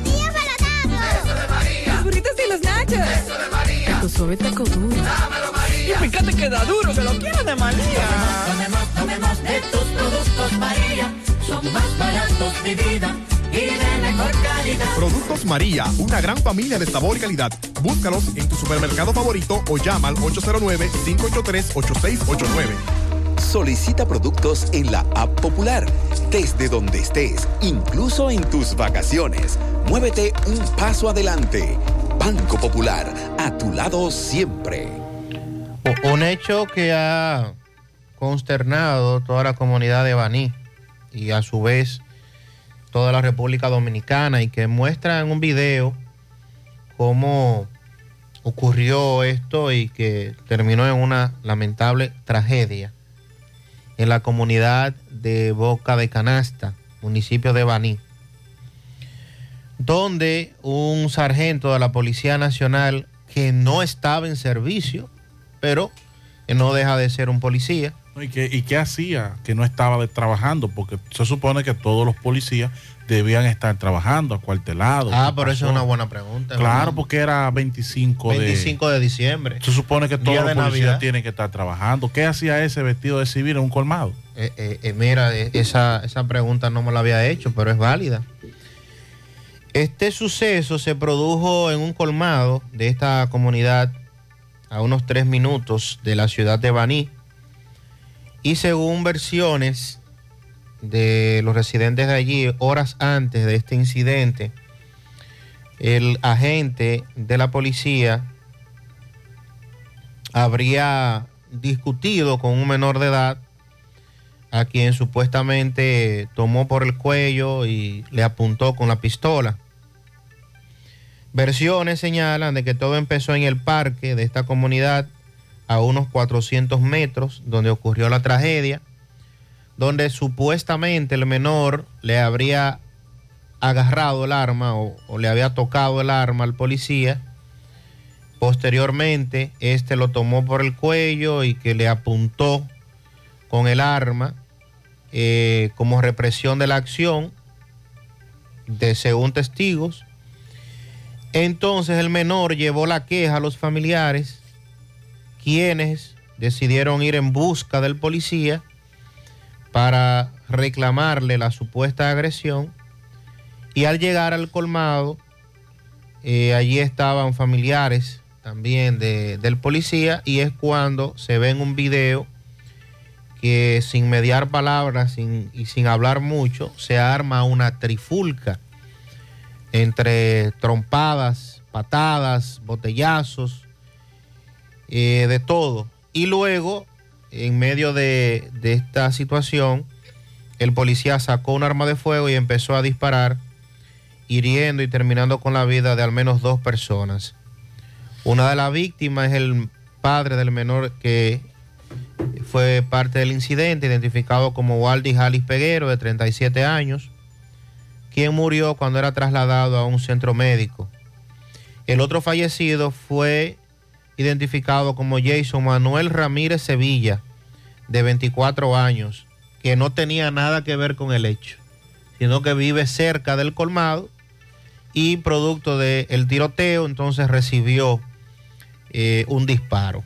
Eso de María. Tu suave taco duro. Dámelo, María. Y fíjate que da duro, que lo quiero de María. Tomemos, tomemos, tomemos de tus productos, María. Son más baratos de vida y de mejor calidad. Productos María, una gran familia de sabor y calidad. Búscalos en tu supermercado favorito o llama al 809-583-8689. Solicita productos en la app popular, desde donde estés, incluso en tus vacaciones. Muévete un paso adelante. Banco Popular, a tu lado siempre. Un hecho que ha consternado toda la comunidad de Baní y a su vez toda la República Dominicana y que muestra en un video cómo ocurrió esto y que terminó en una lamentable tragedia en la comunidad de Boca de Canasta, municipio de Baní, donde un sargento de la Policía Nacional que no estaba en servicio, pero que no deja de ser un policía, ¿Y qué, ¿Y qué hacía que no estaba trabajando? Porque se supone que todos los policías debían estar trabajando, acuartelados. Ah, ¿Qué por eso es una buena pregunta. Claro, porque era 25 de... 25 de diciembre. Se supone que todos los policías Navidad. tienen que estar trabajando. ¿Qué hacía ese vestido de civil en un colmado? Eh, eh, eh, mira, esa, esa pregunta no me la había hecho, pero es válida. Este suceso se produjo en un colmado de esta comunidad a unos tres minutos de la ciudad de Baní. Y según versiones de los residentes de allí, horas antes de este incidente, el agente de la policía habría discutido con un menor de edad a quien supuestamente tomó por el cuello y le apuntó con la pistola. Versiones señalan de que todo empezó en el parque de esta comunidad a unos 400 metros donde ocurrió la tragedia, donde supuestamente el menor le habría agarrado el arma o, le había tocado el arma al policía. Posteriormente, este lo tomó por el cuello y que le apuntó con el arma eh, como represión de la acción, de según testigos. Entonces el menor llevó la queja a los familiares, quienes decidieron ir en busca del policía para reclamarle la supuesta agresión. Y al llegar al colmado, eh, allí estaban familiares también de- del policía y es cuando se ve en un video que sin mediar palabras sin- y sin hablar mucho, se arma una trifulca entre trompadas, patadas, botellazos, eh, de todo. Y luego, en medio de, esta situación, el policía sacó un arma de fuego y empezó a disparar, hiriendo y terminando con la vida de al menos dos personas. Una de las víctimas es el padre del menor que fue parte del incidente, identificado como Waldi Jalis Peguero, de 37 años, quien murió cuando era trasladado a un centro médico. El otro fallecido fue identificado como Jason Manuel Ramírez Sevilla, de 24 años, que no tenía nada que ver con el hecho, sino que vive cerca del colmado y producto del tiroteo entonces recibió eh, un disparo.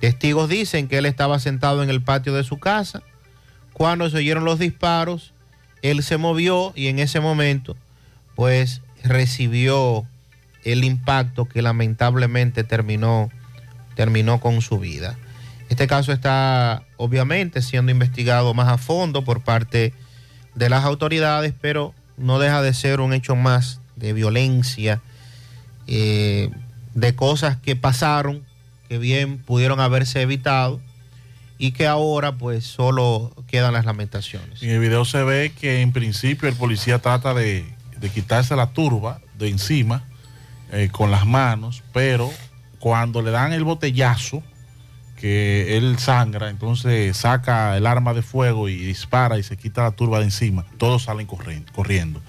Testigos dicen que él estaba sentado en el patio de su casa. Cuando se oyeron los disparos, él se movió y en ese momento, pues recibió el impacto que lamentablemente terminó, terminó con su vida. Este caso está obviamente siendo investigado más a fondo por parte de las autoridades, pero no deja de ser un hecho más de violencia, eh, de cosas que pasaron, que bien pudieron haberse evitado y que ahora pues solo quedan las lamentaciones. En el video se ve que en principio el policía trata de, de quitarse la turba de encima eh, con las manos, pero cuando le dan el botellazo, que él sangra, entonces saca el arma de fuego y dispara y se quita la turba de encima, todos salen corriendo.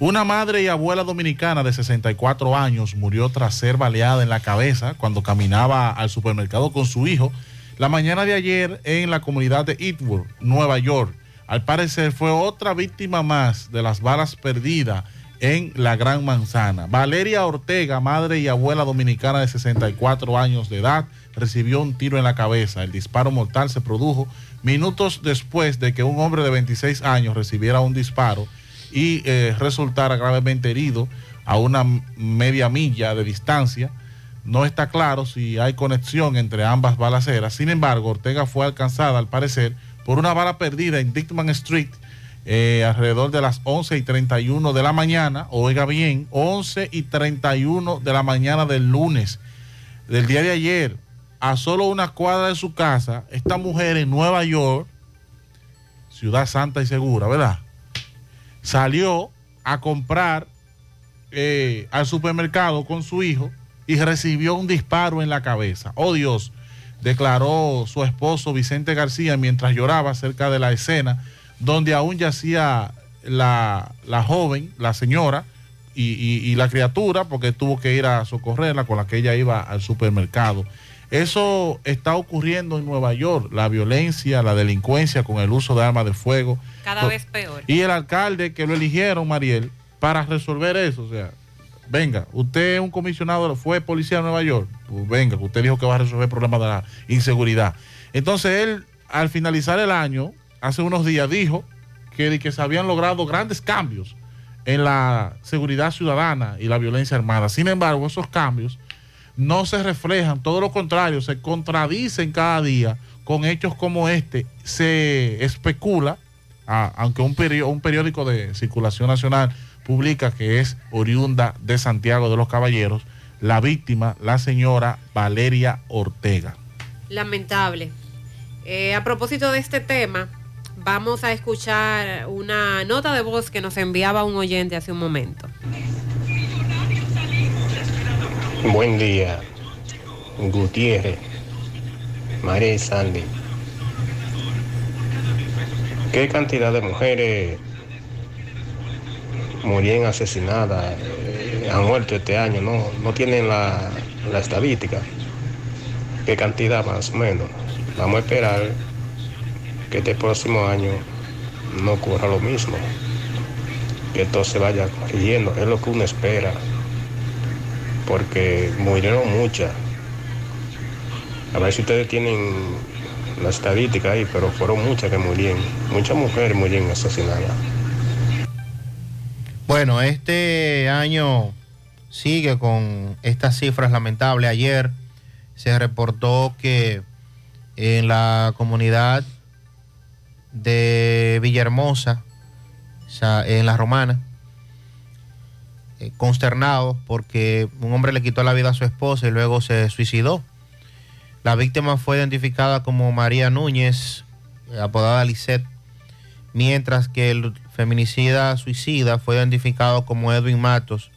Una madre y abuela dominicana de 64 años murió tras ser baleada en la cabeza cuando caminaba al supermercado con su hijo la mañana de ayer en la comunidad de Eatwood, Nueva York. Al parecer fue otra víctima más de las balas perdidas en la Gran Manzana. Valeria Ortega, madre y abuela dominicana de 64 años de edad, recibió un tiro en la cabeza. El disparo mortal se produjo minutos después de que un hombre de 26 años recibiera un disparo y eh, resultara gravemente herido a una media milla de distancia. No está claro si hay conexión entre ambas balaceras. Sin embargo, Ortega fue alcanzada, al parecer, por una bala perdida en Dickman Street eh, alrededor de las 11 y 31 de la mañana. Oiga bien, 11 y 31 de la mañana del lunes del día de ayer, a solo una cuadra de su casa, esta mujer en Nueva York, ciudad santa y segura, ¿verdad? Salió a comprar eh, al supermercado con su hijo y recibió un disparo en la cabeza. Oh Dios, declaró su esposo Vicente García mientras lloraba cerca de la escena donde aún yacía la, la joven, la señora y, y- y la criatura porque tuvo que ir a socorrerla con la que ella iba al supermercado. Eso está ocurriendo en Nueva York, la violencia, la delincuencia con el uso de armas de fuego. Cada vez peor. y el alcalde que lo eligieron, Mariel, para resolver eso. O sea, venga, usted es un comisionado, fue policía de Nueva York. Pues venga, usted dijo que va a resolver el problema de la inseguridad. Entonces él, al finalizar el año, hace unos días, dijo que, que se habían logrado grandes cambios en la seguridad ciudadana y la violencia armada. Sin embargo, esos cambios no se reflejan, todo lo contrario, se contradicen cada día con hechos como este. Se especula, aunque un periódico de circulación nacional publica que es oriunda de Santiago de los Caballeros, la víctima, la señora Valeria Ortega. Lamentable. Eh, a propósito de este tema, vamos a escuchar una nota de voz que nos enviaba un oyente hace un momento. Buen día, Gutiérrez, María y Sandy. ¿Qué cantidad de mujeres murieron asesinadas, eh, han muerto este año? No, no tienen la, la estadística. ¿Qué cantidad más o menos? Vamos a esperar que este próximo año no ocurra lo mismo. Que todo se vaya corrigiendo, es lo que uno espera porque murieron muchas. A ver si ustedes tienen la estadística ahí, pero fueron muchas que murieron. Muchas mujeres murieron asesinadas. Bueno, este año sigue con estas cifras lamentables. Ayer se reportó que en la comunidad de Villahermosa, en la Romana, eh, consternados porque un hombre le quitó la vida a su esposa y luego se suicidó. La víctima fue identificada como María Núñez, apodada Lisette, mientras que el feminicida suicida fue identificado como Edwin Matos,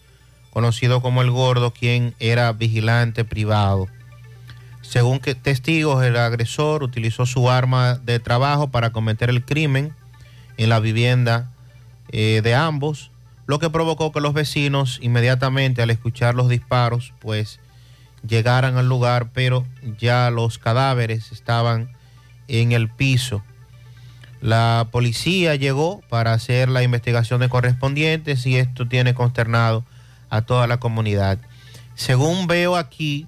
conocido como el gordo, quien era vigilante privado. Según que testigos, el agresor utilizó su arma de trabajo para cometer el crimen en la vivienda eh, de ambos, lo que provocó que los vecinos inmediatamente al escuchar los disparos, pues llegaran al lugar, pero ya los cadáveres estaban en el piso. La policía llegó para hacer la investigación de correspondientes y esto tiene consternado a toda la comunidad. Según veo aquí,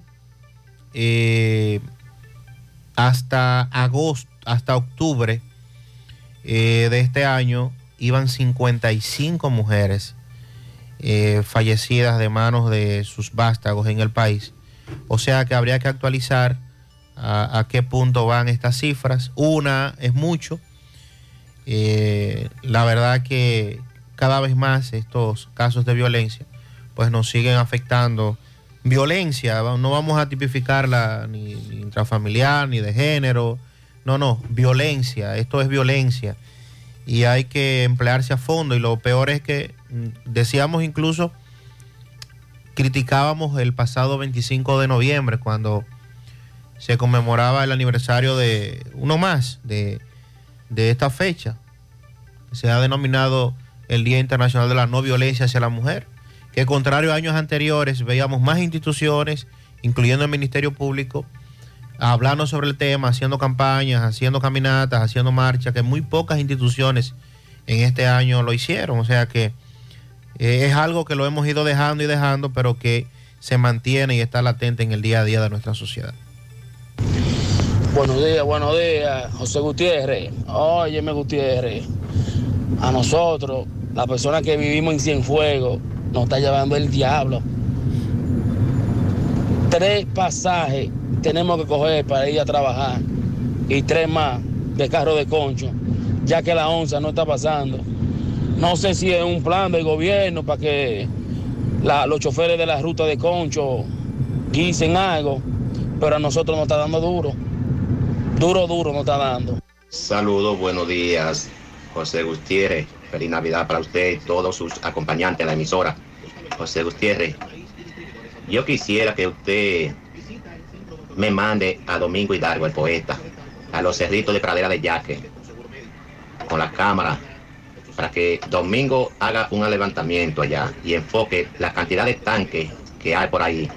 eh, hasta agosto, hasta octubre eh, de este año, iban 55 mujeres eh, fallecidas de manos de sus vástagos en el país. O sea que habría que actualizar a qué punto van estas cifras. Una es mucho. Eh, la verdad que cada vez más estos casos de violencia pues nos siguen afectando. Violencia, no vamos a tipificarla ni, ni intrafamiliar, ni de género. No, no, violencia. Esto es violencia. Y hay que emplearse a fondo. Y lo peor es que mm, decíamos incluso, criticábamos el pasado 25 de noviembre cuando se conmemoraba el aniversario de uno más de, de esta fecha. Se ha denominado el Día Internacional de la No Violencia hacia la Mujer, que contrario a años anteriores veíamos más instituciones, incluyendo el Ministerio Público, hablando sobre el tema, haciendo campañas, haciendo caminatas, haciendo marchas, que muy pocas instituciones en este año lo hicieron. O sea que eh, es algo que lo hemos ido dejando y dejando, pero que se mantiene y está latente en el día a día de nuestra sociedad. Buenos días, buenos días, José Gutiérrez. Óyeme, Gutiérrez. A nosotros, la persona que vivimos en Cienfuegos, nos está llevando el diablo. Tres pasajes tenemos que coger para ir a trabajar y tres más de carro de concho, ya que la onza no está pasando. No sé si es un plan del gobierno para que los choferes de la ruta de concho guisen algo, pero a nosotros nos está dando duro. Duro, duro nos está dando. Saludos, buenos días, José Gutiérrez. Feliz Navidad para usted y todos sus acompañantes en la emisora. José Gutiérrez, yo quisiera que usted me mande a Domingo Hidalgo, el poeta, a los cerritos de Pradera de Yaque, con la cámara, para que Domingo haga un levantamiento allá y enfoque la cantidad de tanques que hay por ahí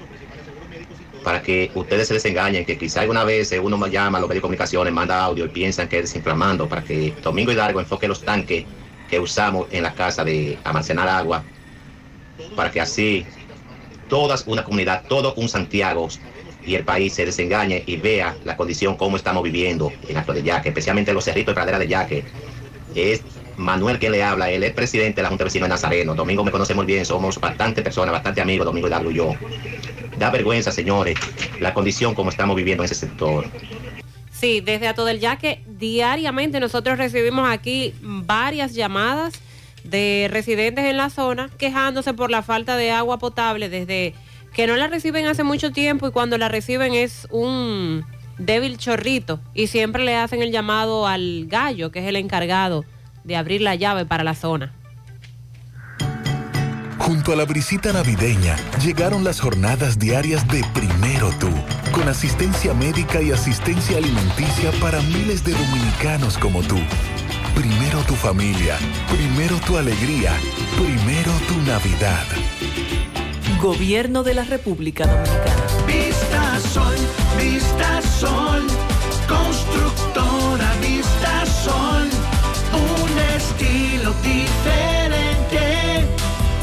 para que ustedes se desengañen, que quizá alguna vez uno llama a los medios de comunicaciones, manda audio y piensan que es desinflamando, para que Domingo Hidalgo enfoque los tanques que usamos en la casa de almacenar agua, para que así toda una comunidad, todo un Santiago y el país se desengañe y vea la condición como estamos viviendo en Alto de Yaque, especialmente los cerritos de pradera de Yaque. Es Manuel quien le habla, él es presidente de la Junta de Vecinos de Nazareno. Domingo me conoce muy bien, somos bastante personas, bastante amigos, Domingo Hidalgo y yo. Da vergüenza, señores, la condición como estamos viviendo en ese sector. Sí, desde Ato del Yaque, diariamente nosotros recibimos aquí varias llamadas de residentes en la zona quejándose por la falta de agua potable desde que no la reciben hace mucho tiempo y cuando la reciben es un débil chorrito y siempre le hacen el llamado al gallo, que es el encargado de abrir la llave para la zona. Junto a la brisita navideña llegaron las jornadas diarias de Primero Tú, con asistencia médica y asistencia alimenticia para miles de dominicanos como tú. Primero tu familia, primero tu alegría, primero tu Navidad. Gobierno de la República Dominicana. Vista Sol, Vista Sol, constructora Vista Sol, un estilo diferente,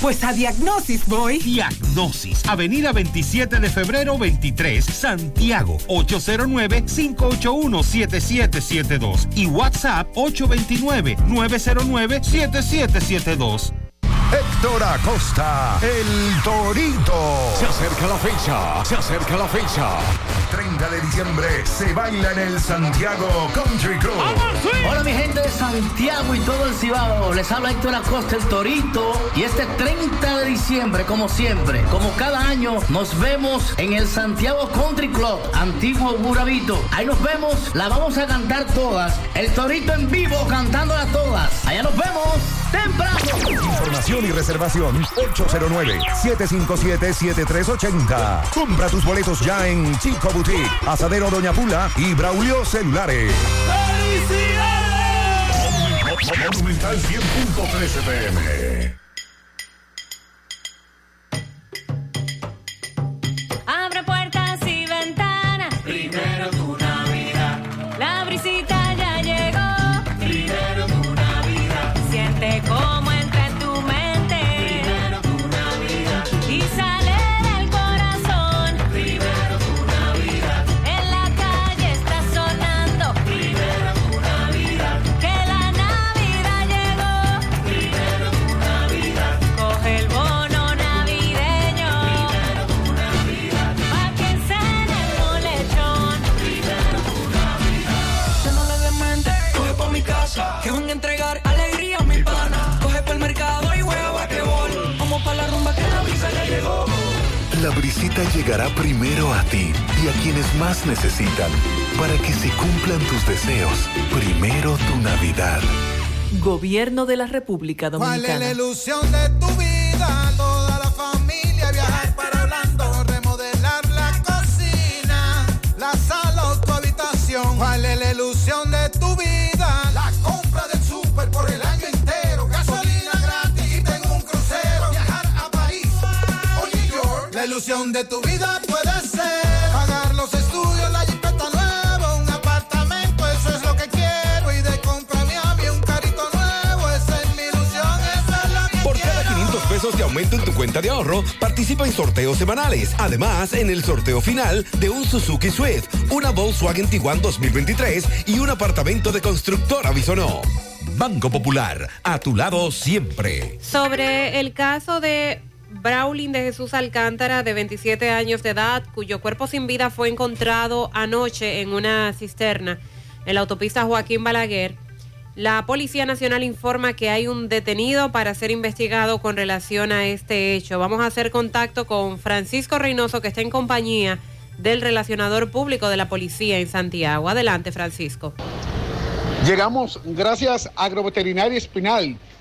pues a Diagnosis voy. Diagnosis, Avenida 27 de febrero 23, Santiago, 809-581-7772 y WhatsApp 829-909-7772. Héctor Acosta, el Torito. Se acerca la fecha, se acerca la fecha. 30 de diciembre se baila en el Santiago Country Club. Hola mi gente de Santiago y todo el Cibao, les habla Héctor Acosta el Torito y este 30 de diciembre como siempre, como cada año nos vemos en el Santiago Country Club, antiguo Burabito. Ahí nos vemos, la vamos a cantar todas, el Torito en vivo cantándolas todas. Allá nos vemos temprano. Información y reservación 809-757-7380. Compra tus boletos ya en Chico Boutique, Asadero Doña Pula y Braulio Celulares. Monumental 100.13 pm. Llegará primero a ti y a quienes más necesitan para que se cumplan tus deseos. Primero tu Navidad. Gobierno de la República ¿Cuál es la Dominicana. ilusión de tu vida? Ilusión de tu vida puede ser pagar los estudios, la jipeta nueva, un apartamento, eso es lo que quiero y de compra mi a mí un carrito nuevo, esa es mi ilusión, esa es la que Por cada 500 pesos de aumento en tu cuenta de ahorro, participa en sorteos semanales. Además, en el sorteo final de un Suzuki Swift, una Volkswagen Tiguan 2023 y un apartamento de constructora Bisonó. Banco Popular, a tu lado siempre. Sobre el caso de Braulin de Jesús Alcántara, de 27 años de edad, cuyo cuerpo sin vida fue encontrado anoche en una cisterna en la autopista Joaquín Balaguer, la Policía Nacional informa que hay un detenido para ser investigado con relación a este hecho. Vamos a hacer contacto con Francisco Reynoso, que está en compañía del relacionador público de la policía en Santiago. Adelante, Francisco. Llegamos gracias a Agroveterinaria Espinal,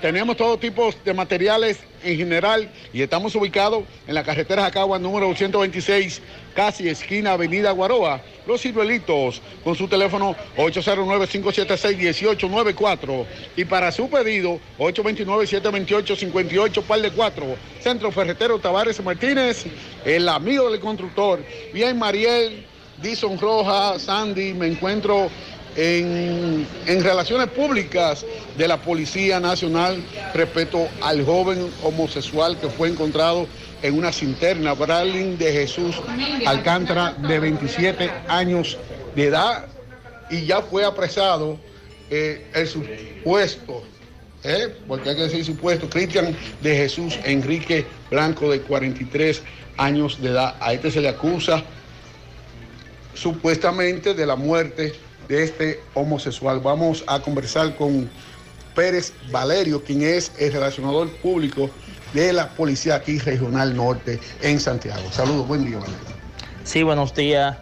Tenemos todo tipo de materiales en general y estamos ubicados en la carretera Jacagua número 226, casi esquina Avenida Guaroa. Los ciruelitos con su teléfono 809-576-1894 y para su pedido 829-728-58 par de 4. Centro Ferretero Tavares Martínez, el amigo del constructor. Bien, Mariel, Dison Roja, Sandy, me encuentro en, en, relaciones públicas de la Policía Nacional respecto al joven homosexual que fue encontrado en una cinterna, Bralin de Jesús Alcántara, de 27 años de edad, y ya fue apresado eh, el supuesto, eh, porque hay que decir supuesto, Cristian de Jesús Enrique Blanco, de 43 años de edad. A este se le acusa supuestamente de la muerte de este homosexual. Vamos a conversar con Pérez Valerio, quien es el relacionador público de la Policía aquí Regional Norte en Santiago. Saludos, buen día, Valerio. Sí, buenos días.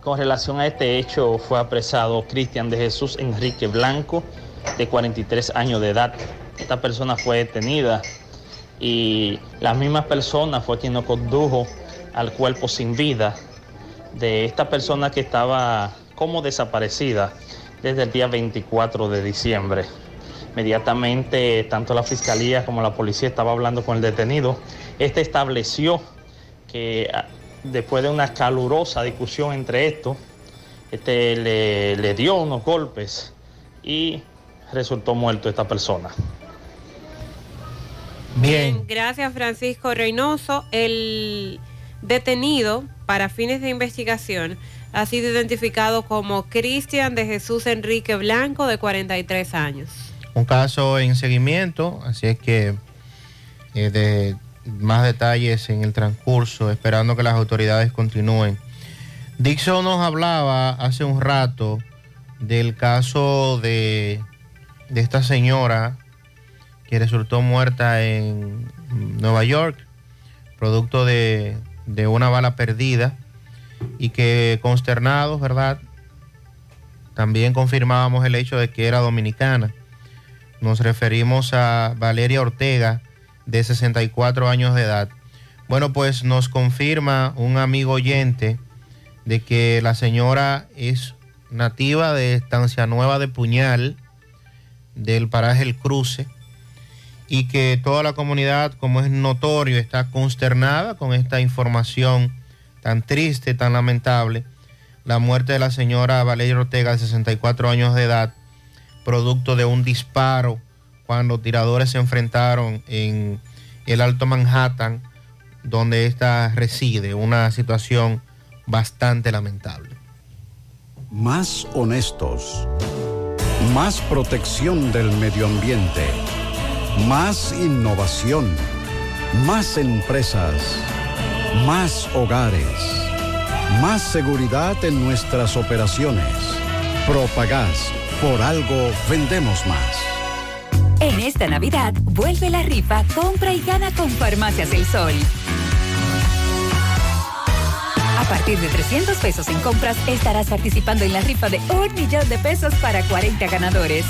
Con relación a este hecho fue apresado Cristian de Jesús Enrique Blanco, de 43 años de edad. Esta persona fue detenida y la misma persona fue quien nos condujo al cuerpo sin vida de esta persona que estaba como desaparecida desde el día 24 de diciembre. Inmediatamente, tanto la fiscalía como la policía estaba hablando con el detenido. Este estableció que después de una calurosa discusión entre estos, este le, le dio unos golpes y resultó muerto esta persona. Bien. Gracias, Francisco Reynoso. El detenido para fines de investigación ha sido identificado como Cristian de Jesús Enrique Blanco, de 43 años. Un caso en seguimiento, así es que eh, de más detalles en el transcurso, esperando que las autoridades continúen. Dixon nos hablaba hace un rato del caso de, de esta señora que resultó muerta en Nueva York, producto de, de una bala perdida y que consternados, ¿verdad? También confirmábamos el hecho de que era dominicana. Nos referimos a Valeria Ortega, de 64 años de edad. Bueno, pues nos confirma un amigo oyente de que la señora es nativa de Estancia Nueva de Puñal, del paraje El Cruce, y que toda la comunidad, como es notorio, está consternada con esta información tan triste, tan lamentable, la muerte de la señora Valeria Ortega de 64 años de edad, producto de un disparo cuando tiradores se enfrentaron en el Alto Manhattan, donde esta reside, una situación bastante lamentable. Más honestos, más protección del medio ambiente, más innovación, más empresas, más hogares, más seguridad en nuestras operaciones. Propagás, por algo vendemos más. En esta Navidad, vuelve la rifa, compra y gana con Farmacias El Sol. A partir de 300 pesos en compras, estarás participando en la rifa de un millón de pesos para 40 ganadores.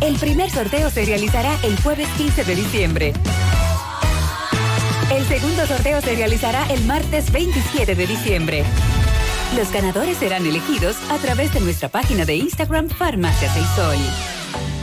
El primer sorteo se realizará el jueves 15 de diciembre. El segundo sorteo se realizará el martes 27 de diciembre. Los ganadores serán elegidos a través de nuestra página de Instagram Farmacias El Sol.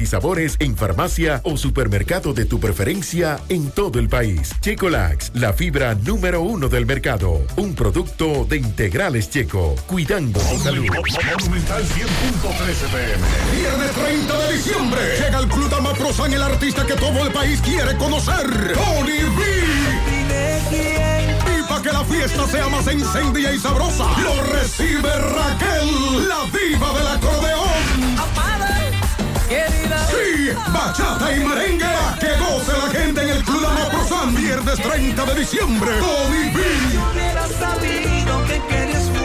y sabores en farmacia o supermercado de tu preferencia en todo el país. Checolax, la fibra número uno del mercado. Un producto de integrales checo, cuidando tu salud. Monumental 100.13 pm. Viernes 30 de diciembre llega el Club Damaprosan, el artista que todo el país quiere conocer, Tony B. Que la fiesta sea más encendida y sabrosa, lo recibe Raquel, la diva del acordeón. Sí, bachata y merengue, pa' que goce la gente en el Club Damaprosan, viernes 30 de diciembre, Tony B.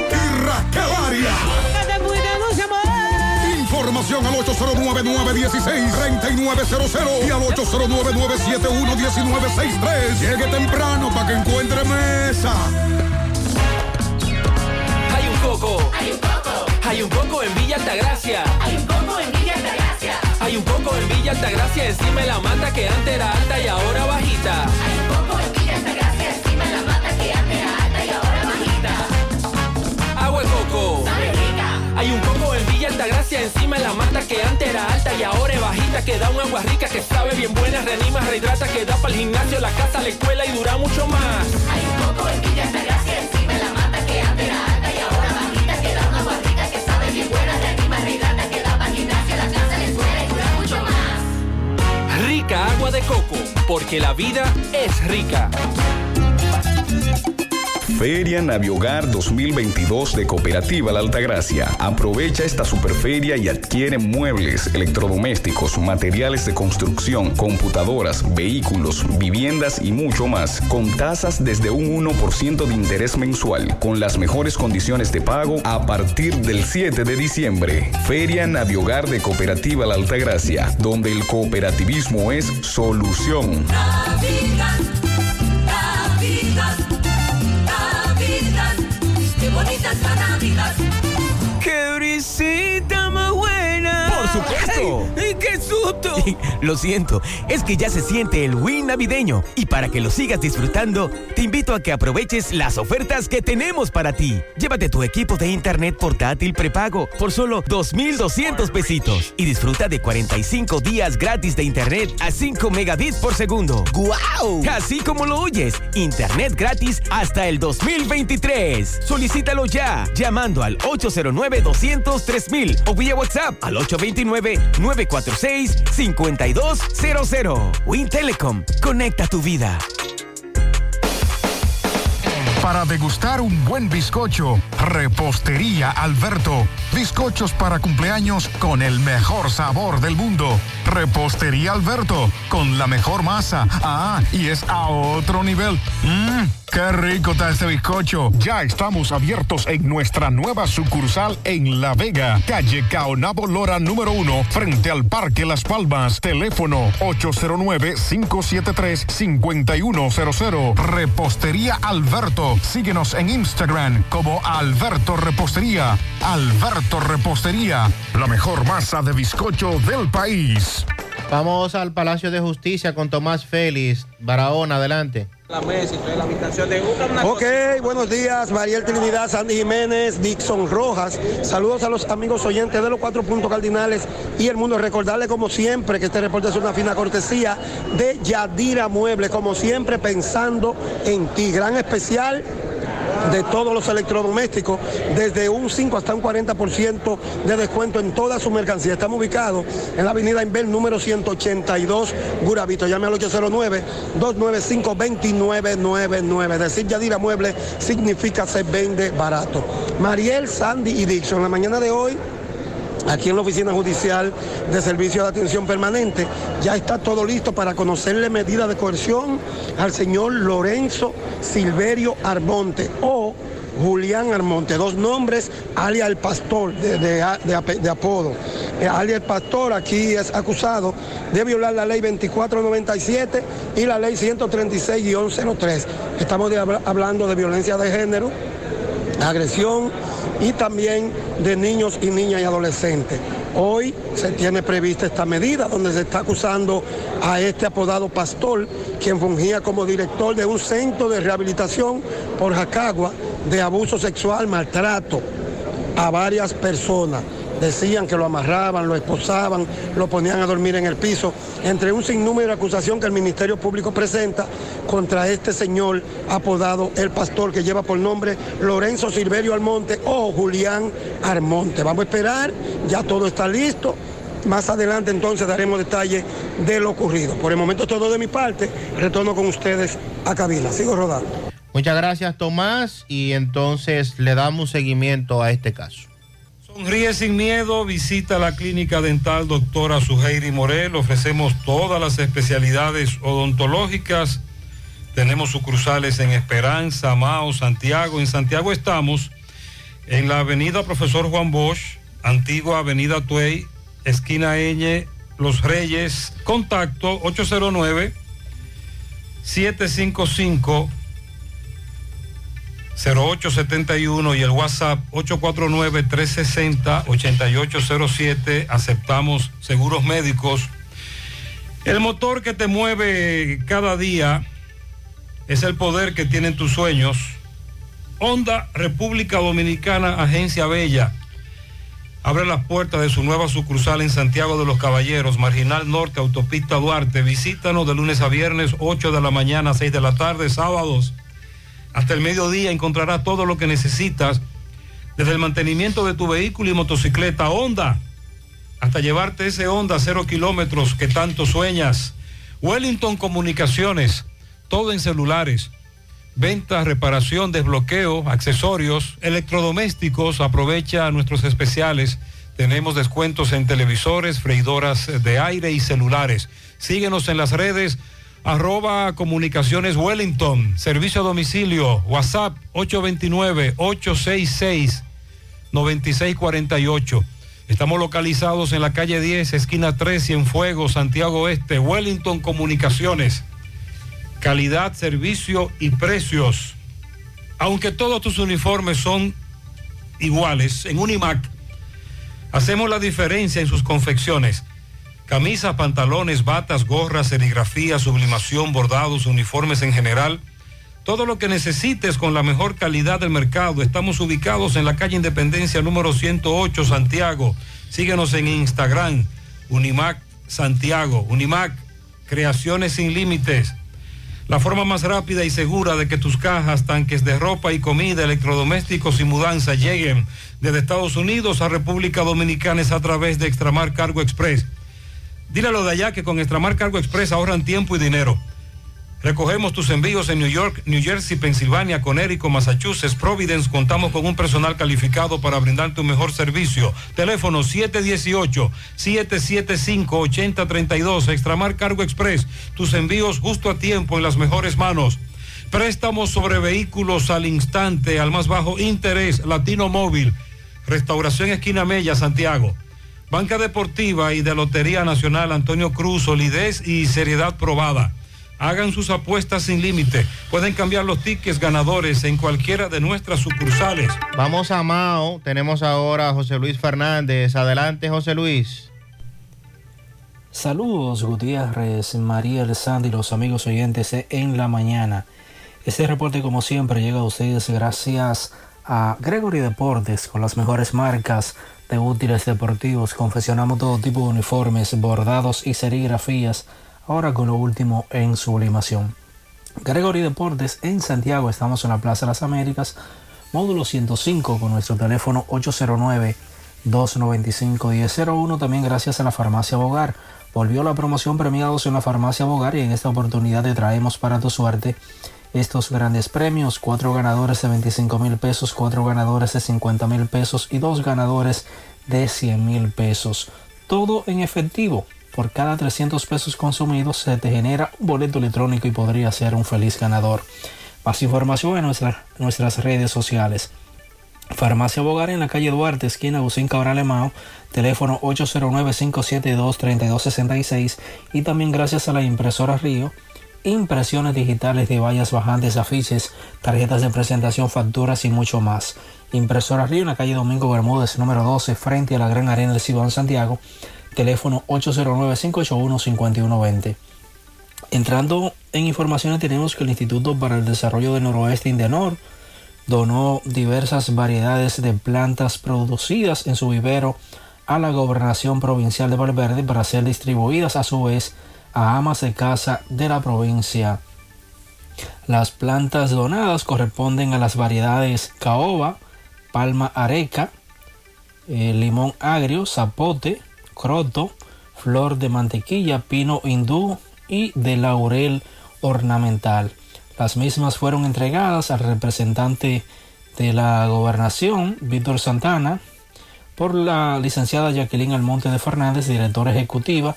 Y Raquel Arias. Información al 809-916-3900 y al 809-971-1963. Llegue temprano para que encuentre mesa. Hay un coco. Hay un coco. Hay un coco en Villa Altagracia. Hay un coco. Hay un coco en Villa Altagracia encima de la mata que antes era alta y ahora bajita. Hay un coco en Villa Altagracia encima de la mata que antes era alta y ahora bajita. Agua de coco. Hay un coco en Villa Altagracia encima de la mata que antes era alta y ahora es bajita que da un agua rica que sabe bien buena, reanima, rehidrata, que da para el gimnasio, la casa, la escuela y dura mucho más. Hay un coco en Villa Altagracia porque la vida es rica. Feria Naviogar 2022 de Cooperativa La Altagracia. Aprovecha esta superferia y adquiere muebles, electrodomésticos, materiales de construcción, computadoras, vehículos, viviendas y mucho más, con tasas desde un 1% de interés mensual, con las mejores condiciones de pago a partir del 7 de diciembre. Feria Naviogar de Cooperativa La Altagracia, donde el cooperativismo es solución. ¡Qué brisita más buena! ¡Por supuesto! ¡Ay, ¡Qué susto! Lo siento, es que ya se siente el win navideño y para que lo sigas disfrutando, te invito a que aproveches las ofertas que tenemos para ti. Llévate tu equipo de internet portátil prepago por solo 2,200 pesitos y disfruta de 45 días gratis de internet a 5 megabits por segundo. ¡Guau! Así como lo oyes, internet gratis hasta el 2023. Solicítalo ya llamando al 809-200-3000 o vía WhatsApp al 829-946-5200. Win Telecom, conecta tu vida. Para degustar un buen bizcocho, Repostería Alberto. Bizcochos para cumpleaños con el mejor sabor del mundo. Repostería Alberto, con la mejor masa. Ah, y es a otro nivel. Mmm, qué rico está este bizcocho. Ya estamos abiertos en nuestra nueva sucursal en La Vega, calle Caonabo Lora número uno, frente al Parque Las Palmas. Teléfono 809-573-5100. Repostería Alberto. Síguenos en Instagram como Alberto Repostería. Alberto Repostería, la mejor masa de bizcocho del país. Vamos al Palacio de Justicia con Tomás Félix. Barahona, adelante. La mesa y toda la habitación de Ok, buenos días, Mariel Trinidad, Sandy Jiménez, Dixon Rojas. Saludos a los amigos oyentes de los cuatro puntos cardinales y el mundo. Recordarle como siempre que este reporte es una fina cortesía de Yadira Mueble, como siempre pensando en ti. Gran especial de todos los electrodomésticos, desde un 5 hasta un 40% de descuento en toda su mercancía. Estamos ubicados en la avenida Inver número 182, Guravito. Llame al 809-295-2999. Decir Yadira Mueble significa se vende barato. Mariel, Sandy y Dixon, la mañana de hoy aquí en la Oficina Judicial de Servicio de Atención Permanente. Ya está todo listo para conocerle medida de coerción al señor Lorenzo Silverio Armonte o Julián Armonte, dos nombres, alias el pastor de, apodo. Eh, alias el pastor aquí es acusado de violar la ley 2497 y la ley 136-03. Estamos hablando de violencia de género, agresión y también de niños y niñas y adolescentes. Hoy se tiene prevista esta medida donde se está acusando a este apodado pastor, quien fungía como director de un centro de rehabilitación por Jacagua de abuso sexual, maltrato a varias personas. Decían que lo amarraban, lo esposaban, lo ponían a dormir en el piso, entre un sinnúmero de acusación que el Ministerio Público presenta contra este señor apodado el pastor que lleva por nombre Lorenzo Silverio Almonte o Julián Armonte. Vamos a esperar, ya todo está listo. Más adelante entonces daremos detalles de lo ocurrido. Por el momento todo de mi parte. Retorno con ustedes a cabina. Sigo rodando. Muchas gracias, Tomás. Y entonces le damos seguimiento a este caso. Sonríe sin miedo, visita la clínica dental doctora Suheiri Morel. Ofrecemos todas las especialidades odontológicas. Tenemos sucursales en Esperanza, Mao, Santiago. En Santiago estamos en la avenida Profesor Juan Bosch, antigua avenida Tuey, esquina Eñe, Los Reyes. Contacto 809 755 0871 y el WhatsApp 849-360-8807. Aceptamos seguros médicos. El motor que te mueve cada día es el poder que tienen tus sueños. Honda República Dominicana, Agencia Bella. Abre las puertas de su nueva sucursal en Santiago de los Caballeros, Marginal Norte, Autopista Duarte. Visítanos de lunes a viernes, 8 de la mañana, 6 de la tarde, sábados. Hasta el mediodía encontrarás todo lo que necesitas, desde el mantenimiento de tu vehículo y motocicleta Honda, hasta llevarte ese Honda cero kilómetros que tanto sueñas. Wellington Comunicaciones, todo en celulares. Venta, reparación, desbloqueo, accesorios, electrodomésticos. Aprovecha nuestros especiales. Tenemos descuentos en televisores, freidoras de aire y celulares. Síguenos en las redes arroba comunicaciones Wellington, servicio a domicilio, WhatsApp 829-866-9648. Estamos localizados en la calle 10, esquina 3, Cienfuegos, Santiago Oeste, Wellington Comunicaciones. Calidad, servicio y precios. Aunque todos tus uniformes son iguales, en Unimac hacemos la diferencia en sus confecciones. Camisas, pantalones, batas, gorras, serigrafía, sublimación, bordados, uniformes en general. Todo lo que necesites con la mejor calidad del mercado. Estamos ubicados en la calle Independencia número 108, Santiago. Síguenos en Instagram, Unimac Santiago. Unimac, creaciones sin límites. La forma más rápida y segura de que tus cajas, tanques de ropa y comida, electrodomésticos y mudanza lleguen desde Estados Unidos a República Dominicana es a través de Extramar Cargo Express. Dile a de allá que con Extramar Cargo Express ahorran tiempo y dinero. Recogemos tus envíos en New York, New Jersey, Pensilvania, Connecticut, Massachusetts, Providence. Contamos con un personal calificado para brindarte un mejor servicio. Teléfono 718-775-8032. Extramar Cargo Express. Tus envíos justo a tiempo en las mejores manos. Préstamos sobre vehículos al instante, al más bajo interés. Latino Móvil. Restauración Esquina Mella, Santiago. Banca Deportiva y de Lotería Nacional Antonio Cruz, solidez y seriedad probada. Hagan sus apuestas sin límite. Pueden cambiar los tickets ganadores en cualquiera de nuestras sucursales. Vamos a Mao. Tenemos ahora a José Luis Fernández. Adelante, José Luis. Saludos Gutiérrez, María Sandy y los amigos oyentes de en la mañana. Este reporte como siempre llega a ustedes gracias a Gregory Deportes con las mejores marcas de útiles deportivos. Confeccionamos todo tipo de uniformes, bordados y serigrafías, ahora con lo último en sublimación. Gregory Deportes en Santiago, estamos en la Plaza de las Américas, módulo 105 con nuestro teléfono 809-295-1001. También gracias a la farmacia Bogar. Volvió la promoción premiados en la farmacia Bogar y en esta oportunidad te traemos para tu suerte estos grandes premios. Cuatro ganadores de 25 mil pesos, cuatro ganadores de 50 mil pesos y dos ganadores de 100 mil pesos. Todo en efectivo. Por cada 300 pesos consumidos se te genera un boleto electrónico y podría ser un feliz ganador. Más información en nuestra- nuestras redes sociales. Farmacia Bogar en la calle Duarte, esquina Agustín Cabral Emao, teléfono 809-572-3266 y también gracias a la impresora Río, impresiones digitales de vallas bajantes, afiches, tarjetas de presentación, facturas y mucho más. Impresora Río en la calle Domingo Bermúdez, número 12, frente a la Gran Arena del Cibón Santiago, teléfono 809-581-5120. Entrando en informaciones tenemos que el Instituto para el Desarrollo del Noroeste Indenor donó diversas variedades de plantas producidas en su vivero a la gobernación provincial de Valverde para ser distribuidas a su vez a amas de casa de la provincia. Las plantas donadas corresponden a las variedades caoba, palma areca, eh, limón agrio, zapote, croto, flor de mantequilla, pino hindú y de laurel ornamental. Las mismas fueron entregadas al representante de la gobernación, Víctor Santana, por la licenciada Jacqueline Almonte de Fernández, directora ejecutiva,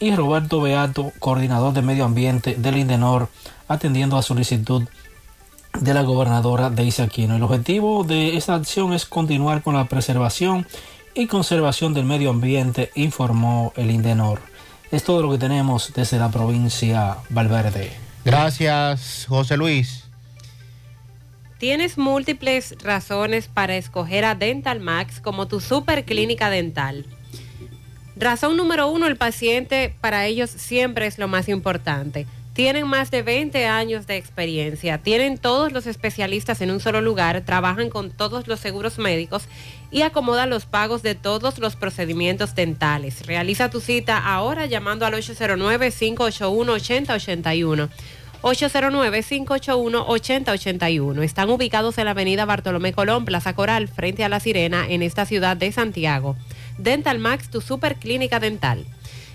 y Roberto Beato, coordinador de medio ambiente del Indenor, atendiendo a solicitud de la gobernadora Daisy Aquino. El objetivo de esta acción es continuar con la preservación y conservación del medio ambiente, informó el Indenor. Es todo lo que tenemos desde la provincia Valverde. Gracias, José Luis. Tienes múltiples razones para escoger a Dental Max como tu super clínica dental. Razón número uno, el paciente para ellos siempre es lo más importante. Tienen más de 20 años de experiencia, tienen todos los especialistas en un solo lugar, trabajan con todos los seguros médicos y acomodan los pagos de todos los procedimientos dentales. Realiza tu cita ahora llamando al 809-581-8081. 809-581-8081. Están ubicados en la avenida Bartolomé Colón, Plaza Coral, frente a La Sirena, en esta ciudad de Santiago. Dental Max, tu super clínica dental.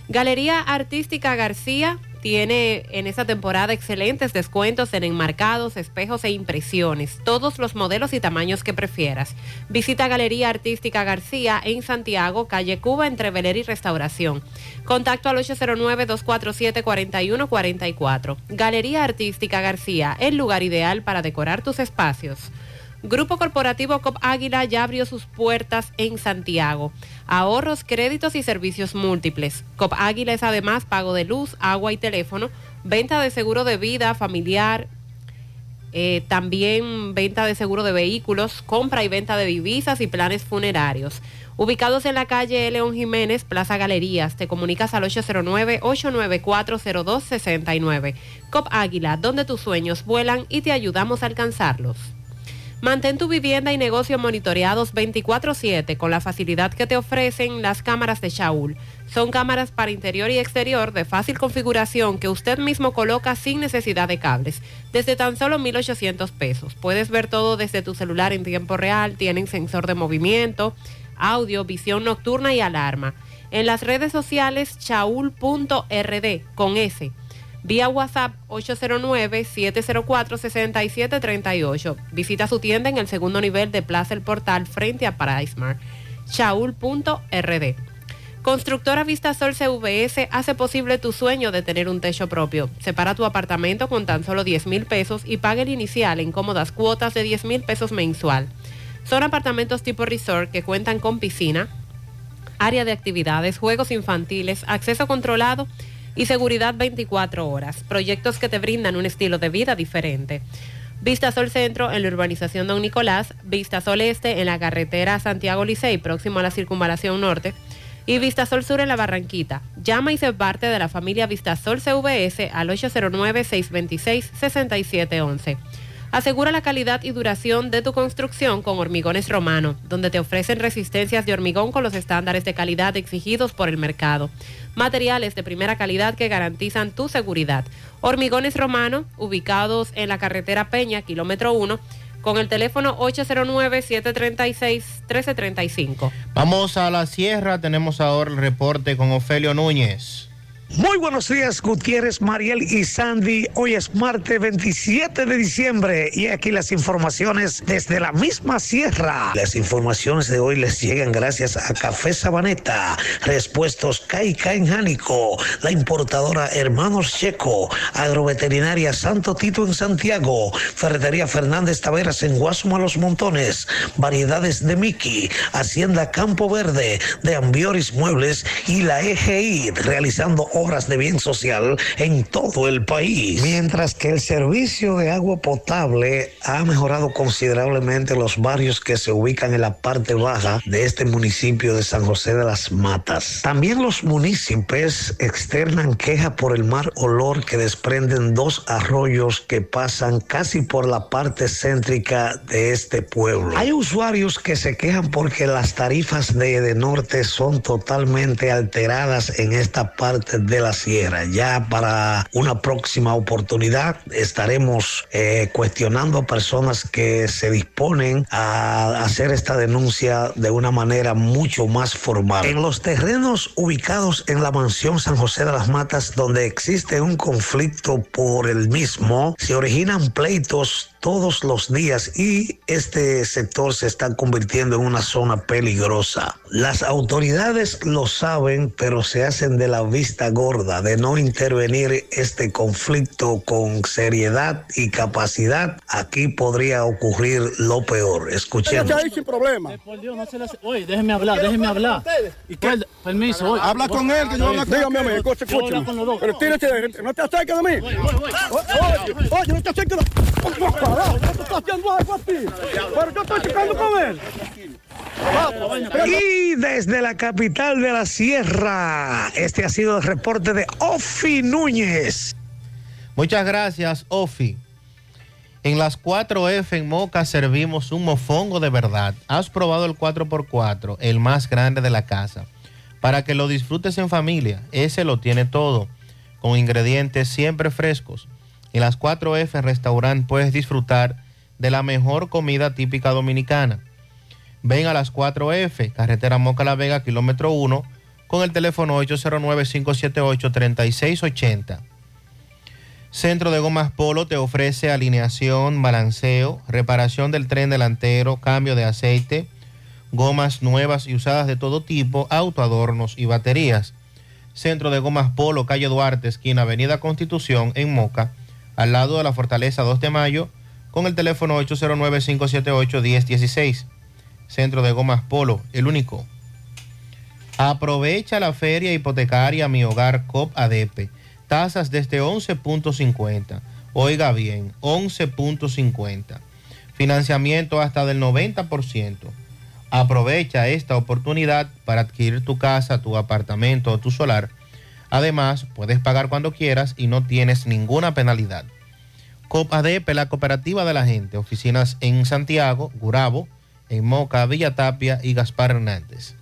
Galería Artística García tiene en esta temporada excelentes descuentos en enmarcados, espejos e impresiones, todos los modelos y tamaños que prefieras. Visita Galería Artística García en Santiago, calle Cuba, entre Veler y Restauración. Contacto al 809-247-4144. Galería Artística García, el lugar ideal para decorar tus espacios. Grupo Corporativo COP Águila ya abrió sus puertas en Santiago. Ahorros, créditos y servicios múltiples. COP Águila es además pago de luz, agua y teléfono, venta de seguro de vida familiar, eh, también venta de seguro de vehículos, compra y venta de divisas y planes funerarios. Ubicados en la calle León Jiménez, Plaza Galerías, te comunicas al 809-894-0269. COP Águila, donde tus sueños vuelan y te ayudamos a alcanzarlos. Mantén tu vivienda y negocio monitoreados 24/7 con la facilidad que te ofrecen las cámaras de Shaul. Son cámaras para interior y exterior de fácil configuración que usted mismo coloca sin necesidad de cables, desde tan solo 1.800 pesos. Puedes ver todo desde tu celular en tiempo real, tienen sensor de movimiento, audio, visión nocturna y alarma. En las redes sociales chaul.rd con S. Vía WhatsApp 809-704-6738. Visita su tienda en el segundo nivel de Plaza El Portal frente a PriceMart. Chaul.rd. Constructora Vistasol CVS hace posible tu sueño de tener un techo propio. Separa tu apartamento con tan solo 10 mil pesos y paga el inicial en cómodas cuotas de 10 mil pesos mensual. Son apartamentos tipo resort que cuentan con piscina, área de actividades, juegos infantiles, acceso controlado y seguridad 24 horas. Proyectos que te brindan un estilo de vida diferente. Vistasol Centro en la urbanización Don Nicolás, Vistasol Este en la carretera Santiago Licey, próximo a la circunvalación norte, y Vistasol Sur en la Barranquita. Llama y sé parte de la familia Vistasol CVS al 809-626-6711. Asegura la calidad y duración de tu construcción con Hormigones Romano, donde te ofrecen resistencias de hormigón con los estándares de calidad exigidos por el mercado. Materiales de primera calidad que garantizan tu seguridad. Hormigones Romano, ubicados en la carretera Peña, kilómetro 1, con el teléfono 809-736-1335. Vamos a la sierra, tenemos ahora el reporte con Ofelio Núñez. Muy buenos días, Gutiérrez, Mariel y Sandy. Hoy es martes 27 de diciembre y aquí las informaciones desde la misma sierra. Las informaciones de hoy les llegan gracias a Café Sabaneta, Respuestos Caica en Jánico, la importadora Hermanos Checo, Agroveterinaria Santo Tito en Santiago, Ferretería Fernández Taveras en Guasuma Los Montones, Variedades de Miki, Hacienda Campo Verde, de Ambioris Muebles y la EGI, realizando obras de bien social en todo el país. Mientras que el servicio de agua potable ha mejorado considerablemente los barrios que se ubican en la parte baja de este municipio de San José de las Matas. También los municipios externan queja por el mar olor que desprenden dos arroyos que pasan casi por la parte céntrica de este pueblo. Hay usuarios que se quejan porque las tarifas de Edenorte son totalmente alteradas en esta parte de la sierra. Ya para una próxima oportunidad estaremos eh, cuestionando a personas que se disponen a hacer esta denuncia de una manera mucho más formal. En los terrenos ubicados en la mansión San José de las Matas, donde existe un conflicto por el mismo, se originan pleitos todos los días y este sector se está convirtiendo en una zona peligrosa. Las autoridades lo saben, pero se hacen de la vista gorda de no intervenir este conflicto con seriedad y capacidad. Aquí podría ocurrir lo peor. Escuchemos. ahí sin problema. Por Dios, no se le hace- Oye, déjeme hablar, déjeme hablar. ¿Y qué? Permiso, oye. Habla con él, que yo hablo con Dígame a mí, escucha. con los dos. Pero tírate, no te acerques de mí. Oye, oye, no te acerques Parado, no te estoy haciendo algo a ti. Pero yo estoy checando con él. Y desde la capital de la sierra, este ha sido el reporte de Ofi Núñez. Muchas gracias, Ofi. En las 4F en Moca servimos un mofongo de verdad. Has probado el 4x4, el más grande de la casa. Para que lo disfrutes en familia, ese lo tiene todo, con ingredientes siempre frescos. En las 4F Restaurant puedes disfrutar de la mejor comida típica dominicana. Ven a las 4F, carretera Moca La Vega, kilómetro 1, con el teléfono 809-578-3680. Centro de Gomas Polo te ofrece alineación, balanceo, reparación del tren delantero, cambio de aceite, gomas nuevas y usadas de todo tipo, autoadornos y baterías. Centro de Gomas Polo, calle Duarte, esquina Avenida Constitución, en Moca, al lado de la Fortaleza 2 de Mayo, con el teléfono 809-578-1016. Centro de Gomas Polo, el único. Aprovecha la feria hipotecaria Mi Hogar COP ADP. Tasas desde 11.50. Oiga bien, 11.50. Financiamiento hasta del 90%. Aprovecha esta oportunidad para adquirir tu casa, tu apartamento o tu solar. Además, puedes pagar cuando quieras y no tienes ninguna penalidad. COP ADP, la cooperativa de la gente. Oficinas en Santiago, Gurabo, en Moca, Villa Tapia y Gaspar Hernández.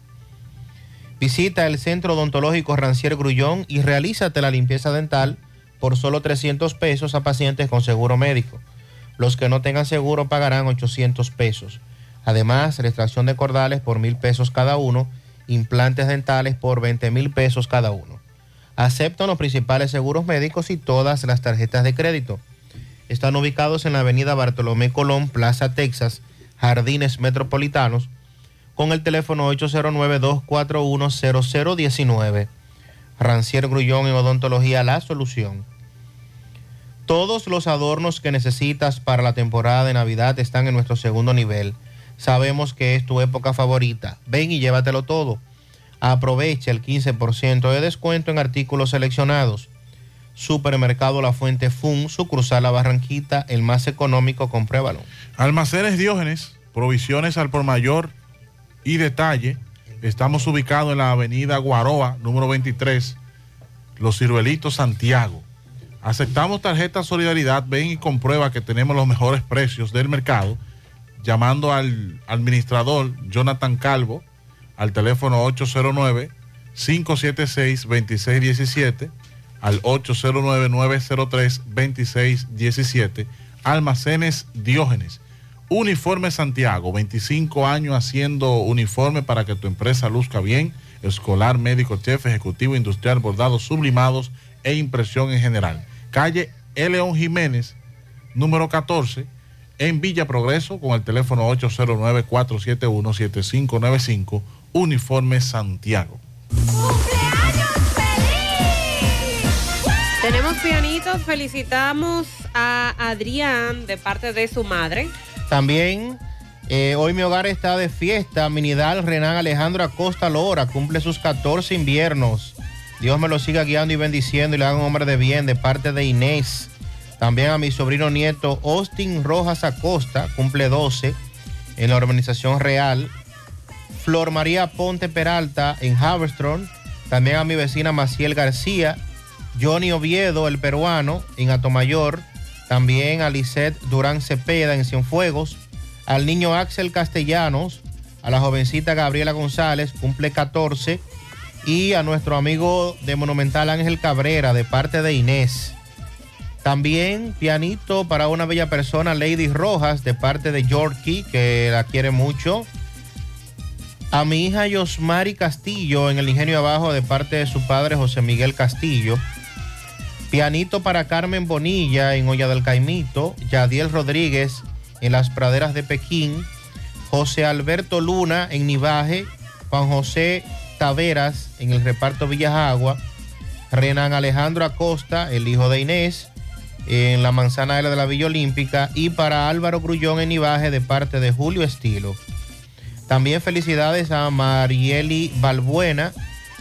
Visita el Centro Odontológico Rancier Grullón y realízate la limpieza dental por solo 300 pesos a pacientes con seguro médico. Los que no tengan seguro pagarán 800 pesos. Además, extracción de cordales por mil pesos cada uno, implantes dentales por 20 mil pesos cada uno. Aceptan los principales seguros médicos y todas las tarjetas de crédito. Están ubicados en la avenida Bartolomé Colón, Plaza Texas, Jardines Metropolitanos, con el teléfono 809-241-0019. Rancier Grullón en Odontología La Solución. Todos los adornos que necesitas para la temporada de Navidad están en nuestro segundo nivel. Sabemos que es tu época favorita. Ven y llévatelo todo. Aprovecha el 15% de descuento en artículos seleccionados. Supermercado La Fuente Fun, sucursal La Barranquita, el más económico, compruébalo. Almacenes Diógenes, provisiones al por mayor y detalle. Estamos ubicados en la avenida Guaroa, número 23, Los Ciruelitos, Santiago. Aceptamos tarjeta Solidaridad. Ven y comprueba que tenemos los mejores precios del mercado. Llamando al administrador Jonathan Calvo al teléfono 809-576-2617, al 809-903-2617. Almacenes Diógenes. Uniforme Santiago, 25 años haciendo uniforme para que tu empresa luzca bien, escolar, médico, chef, ejecutivo, industrial, bordados, sublimados e impresión en general. Calle E. León Jiménez, número 14, en Villa Progreso, con el teléfono 809-471-7595, Uniforme Santiago. Tenemos pianitos, felicitamos a Adrián de parte de su madre. También eh, hoy mi hogar está de fiesta. Minidal Renan Alejandro Acosta Lora cumple sus 14 inviernos. Dios me lo siga guiando y bendiciendo y le haga un hombre de bien de parte de Inés. También a mi sobrino nieto Austin Rojas Acosta, cumple 12 en la organización real. Flor María Ponte Peralta en Haverstrom. También a mi vecina Maciel García. Johnny Oviedo, el peruano, en Atomayor. También a Lisette Durán Cepeda en Cienfuegos. Al niño Axel Castellanos. A la jovencita Gabriela González, cumple 14. Y a nuestro amigo de Monumental Ángel Cabrera, de parte de Inés. También pianito para una bella persona, Lady Rojas, de parte de Yorkie, que la quiere mucho. A mi hija Yosmari Castillo en el Ingenio Abajo, de parte de su padre José Miguel Castillo. Pianito para Carmen Bonilla en Olla del Caimito. Yadiel Rodríguez en las praderas de Pekín. José Alberto Luna en Nivaje. Juan José Taveras en el reparto Villas Renan Alejandro Acosta, el hijo de Inés, en la manzana L de la Villa Olímpica. Y para Álvaro Grullón en Nivaje de parte de Julio Estilo. También felicidades a Marieli Balbuena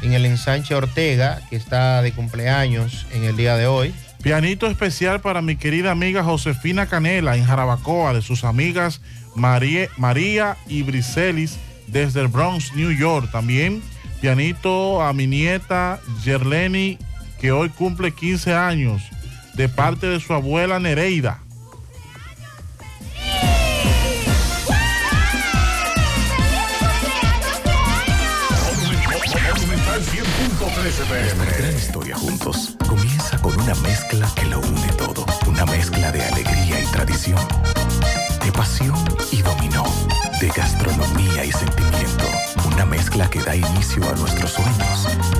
en el ensanche Ortega, que está de cumpleaños en el día de hoy. Pianito especial para mi querida amiga Josefina Canela en Jarabacoa, de sus amigas María y Briselis desde el Bronx, New York. También pianito a mi nieta Yerleni, que hoy cumple 15 años, de parte de su abuela Nereida. Monumental 100.13 PM. Nuestra gran historia juntos comienza con una mezcla que lo une todo. Una mezcla de alegría y tradición, de pasión y dominó, de gastronomía y sentimiento. Una mezcla que da inicio a nuestros sueños,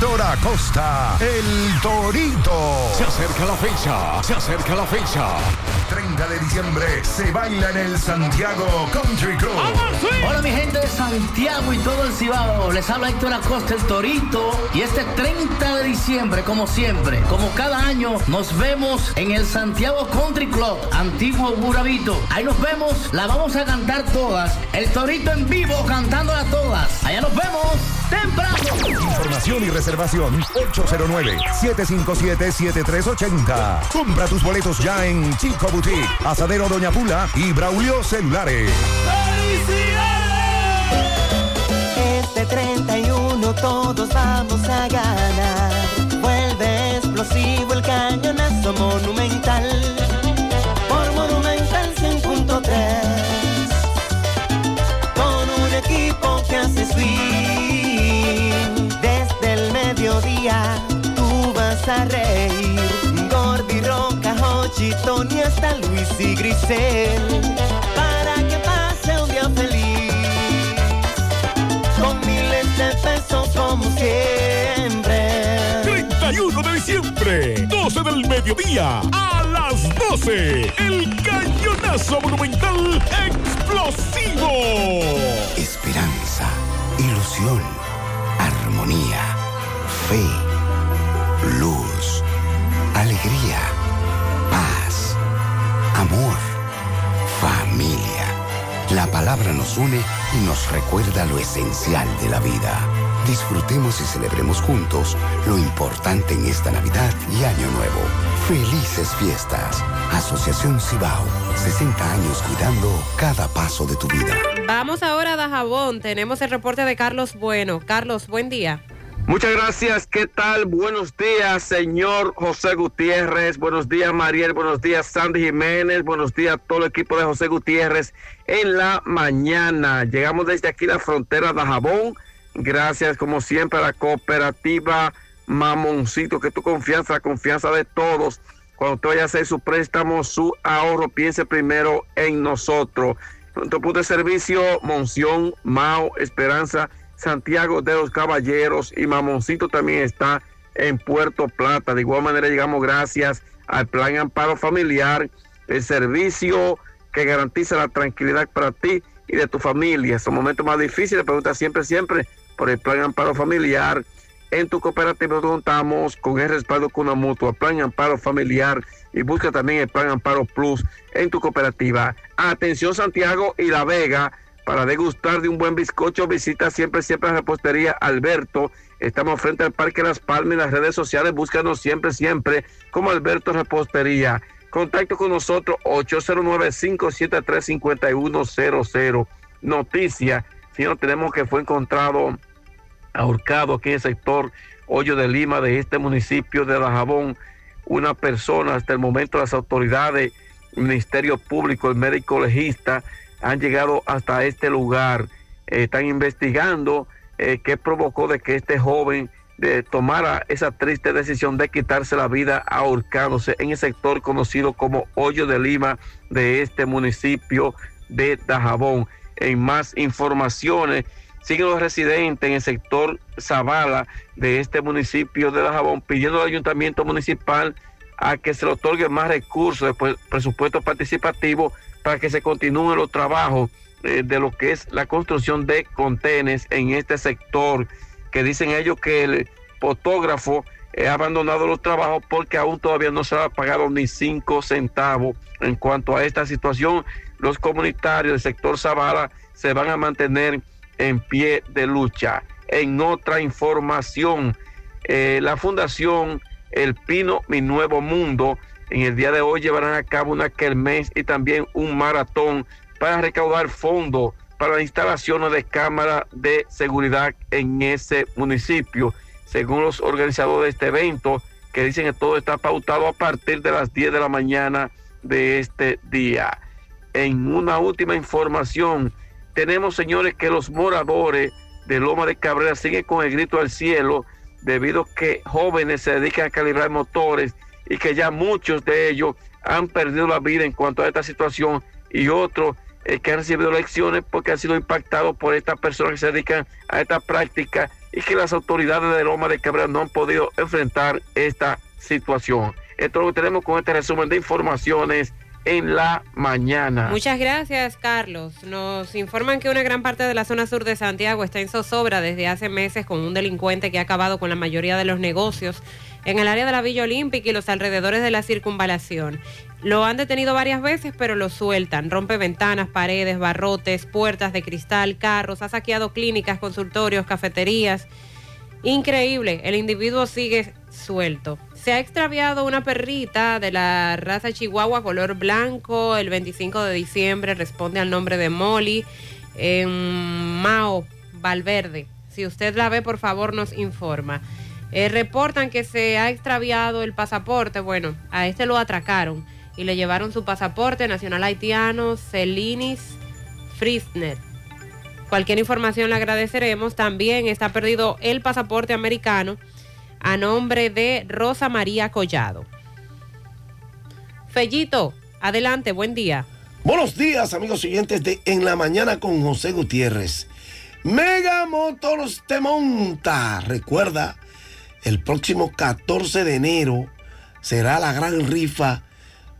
Héctor Acosta, el Torito. Se acerca la fecha, se acerca la fecha. 30 de diciembre se baila en el Santiago Country Club. Hola mi gente de Santiago y todo el Cibao, les habla Héctor Acosta el Torito y este 30 de diciembre como siempre, como cada año nos vemos en el Santiago Country Club, antiguo Burabito. Ahí nos vemos, la vamos a cantar todas, el Torito en vivo cantándola todas. Allá nos vemos temprano. Información y reservación 809-757-7380. Compra tus boletos ya en Chico Boutique, Asadero Doña Pula y Braulio Celulares. Este 31 todos vamos a ganar. vas a reír. Gordi, Roca, Hochi, Tony, hasta Luis y Grisel. Para que pase un día feliz. Con miles de pesos como siempre. 31 de diciembre, 12 del mediodía, a las 12. El cañonazo monumental explosivo. Esperanza, ilusión, armonía, fe palabra nos une y nos recuerda lo esencial de la vida. Disfrutemos y celebremos juntos lo importante en esta Navidad y Año Nuevo. Felices fiestas. Asociación Cibao. 60 años cuidando cada paso de tu vida. Vamos ahora a Dajabón. Tenemos el reporte de Carlos Bueno. Carlos, buen día. Muchas gracias. ¿Qué tal? Buenos días, señor José Gutiérrez. Buenos días, Mariel. Buenos días, Sandy Jiménez. Buenos días a todo el equipo de José Gutiérrez en la mañana. Llegamos desde aquí la frontera de Jabón. Gracias, como siempre, a la cooperativa Mamoncito, que tu confianza, la confianza de todos. Cuando usted vaya a hacer su préstamo, su ahorro, piense primero en nosotros. Nuestro punto de servicio, Monción, Mao, Esperanza, Santiago de los Caballeros y Mamoncito también está en Puerto Plata. De igual manera llegamos gracias al Plan Amparo Familiar, el servicio que garantiza la tranquilidad para ti y de tu familia. En momentos más difíciles, pregunta siempre, siempre por el Plan Amparo Familiar. En tu cooperativa contamos con el respaldo con una mutua, Plan Amparo Familiar y busca también el Plan Amparo Plus en tu cooperativa. Atención Santiago y La Vega. Para degustar de un buen bizcocho, visita siempre, siempre la repostería Alberto. Estamos frente al Parque Las Palmas en las redes sociales. Búscanos siempre, siempre como Alberto Repostería. Contacto con nosotros 809-573-5100. Noticia, si no tenemos que fue encontrado ahorcado aquí en el sector Hoyo de Lima de este municipio de Dajabón. Una persona, hasta el momento las autoridades, Ministerio Público, el médico legista, han llegado hasta este lugar. Eh, están investigando eh, qué provocó de que este joven eh, tomara esa triste decisión de quitarse la vida ahorcándose en el sector conocido como Hoyo de Lima de este municipio de Dajabón. En más informaciones, siguen los residentes en el sector Zavala de este municipio de Dajabón pidiendo al ayuntamiento municipal a que se le otorgue más recursos, después presupuesto participativo para que se continúen los trabajos eh, de lo que es la construcción de contenes en este sector, que dicen ellos que el fotógrafo ha abandonado los trabajos porque aún todavía no se ha pagado ni cinco centavos. En cuanto a esta situación, los comunitarios del sector Zavala se van a mantener en pie de lucha. En otra información, eh, la Fundación El Pino, Mi Nuevo Mundo, en el día de hoy llevarán a cabo una kermés y también un maratón para recaudar fondos para la instalación de cámaras de seguridad en ese municipio. Según los organizadores de este evento, que dicen que todo está pautado a partir de las 10 de la mañana de este día. En una última información, tenemos, señores, que los moradores de Loma de Cabrera siguen con el grito al cielo debido a que jóvenes se dedican a calibrar motores y que ya muchos de ellos han perdido la vida en cuanto a esta situación y otros eh, que han recibido lecciones porque han sido impactados por estas personas que se dedican a esta práctica y que las autoridades de Loma de Cabrera no han podido enfrentar esta situación. Esto es lo que tenemos con este resumen de informaciones en la mañana. Muchas gracias, Carlos. Nos informan que una gran parte de la zona sur de Santiago está en zozobra desde hace meses con un delincuente que ha acabado con la mayoría de los negocios en el área de la Villa Olímpica y los alrededores de la circunvalación. Lo han detenido varias veces, pero lo sueltan. Rompe ventanas, paredes, barrotes, puertas de cristal, carros, ha saqueado clínicas, consultorios, cafeterías. Increíble, el individuo sigue suelto. Se ha extraviado una perrita de la raza chihuahua color blanco el 25 de diciembre, responde al nombre de Molly, en Mao, Valverde. Si usted la ve, por favor, nos informa. Eh, reportan que se ha extraviado el pasaporte. Bueno, a este lo atracaron y le llevaron su pasaporte nacional haitiano Celinis Frisner. Cualquier información le agradeceremos. También está perdido el pasaporte americano a nombre de Rosa María Collado. Fellito, adelante, buen día. Buenos días, amigos siguientes de En la Mañana con José Gutiérrez. Mega Motors te monta. Recuerda, el próximo 14 de enero será la gran rifa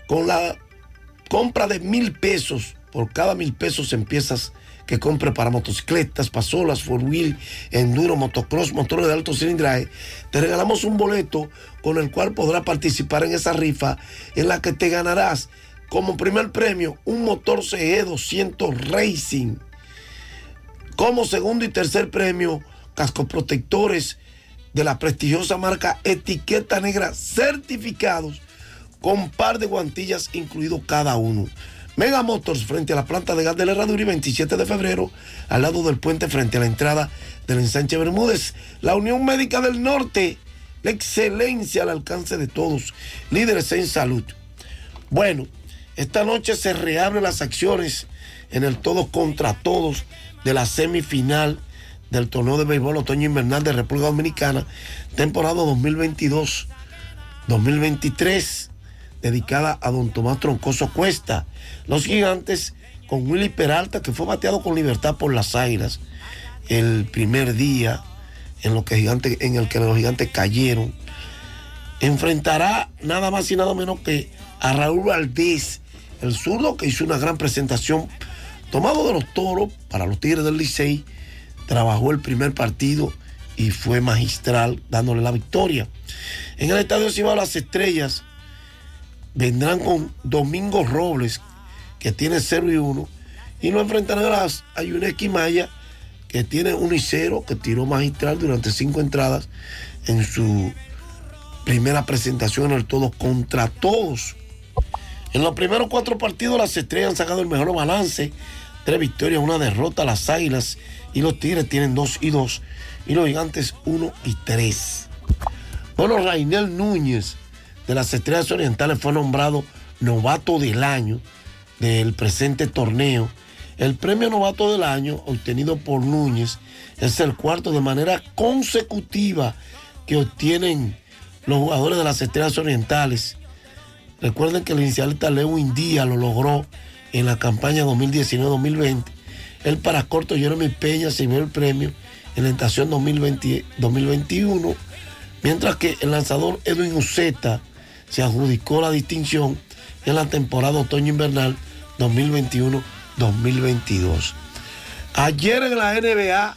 con la compra de mil pesos. Por cada mil pesos empiezas que compre para motocicletas, pasolas, four wheel, enduro, motocross, motores de alto cilindraje. Te regalamos un boleto con el cual podrás participar en esa rifa en la que te ganarás como primer premio un motor CE 200 Racing. Como segundo y tercer premio, cascos protectores de la prestigiosa marca Etiqueta Negra certificados con par de guantillas incluido cada uno. Mega Motors frente a la planta de gas de la Herradura y 27 de febrero al lado del puente frente a la entrada del ensanche Bermúdez. La Unión Médica del Norte, la excelencia al alcance de todos, líderes en salud. Bueno, esta noche se reabren las acciones en el todos contra todos de la semifinal del torneo de béisbol otoño invernal de República Dominicana, temporada 2022-2023, dedicada a don Tomás Troncoso Cuesta. Los gigantes con Willy Peralta, que fue bateado con libertad por las Águilas el primer día en, lo que en el que los gigantes cayeron, enfrentará nada más y nada menos que a Raúl Valdés, el zurdo que hizo una gran presentación tomado de los toros para los Tigres del Licey, trabajó el primer partido y fue magistral dándole la victoria. En el estadio Cibao Las Estrellas vendrán con Domingo Robles, que tiene 0 y 1, y lo enfrentarán a, a Yuneski Maya, que tiene 1 y 0, que tiró magistral durante cinco entradas en su primera presentación en el todo contra todos. En los primeros cuatro partidos las estrellas han sacado el mejor balance. Tres victorias, una derrota. Las águilas y los tigres tienen dos y dos. Y los gigantes uno y tres. Bueno, Rainel Núñez de las estrellas orientales fue nombrado novato del año del presente torneo. El premio novato del año obtenido por Núñez es el cuarto de manera consecutiva que obtienen los jugadores de las estrellas orientales. Recuerden que el inicialista Lewin Díaz lo logró en la campaña 2019-2020. El para corto Jeremy Peña llevó el premio en la estación 2020, 2021, mientras que el lanzador Edwin Uceta se adjudicó la distinción en la temporada otoño-invernal 2021-2022. Ayer en la NBA,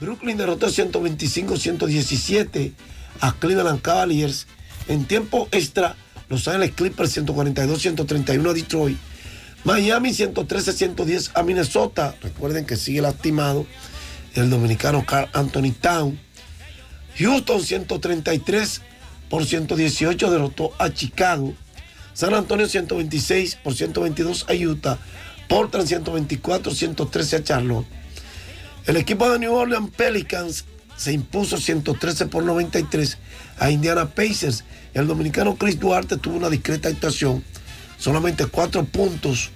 Brooklyn derrotó 125-117 a Cleveland Cavaliers en tiempo extra. Los Ángeles Clippers 142-131 a Detroit. Miami 113-110 a Minnesota. Recuerden que sigue lastimado el dominicano Carl Anthony Town. Houston 133 por 118 derrotó a Chicago. San Antonio 126 por 122 a Utah. Portland 124 113 a Charlotte. El equipo de New Orleans Pelicans se impuso 113 por 93 a Indiana Pacers. El dominicano Chris Duarte tuvo una discreta actuación, solamente cuatro puntos,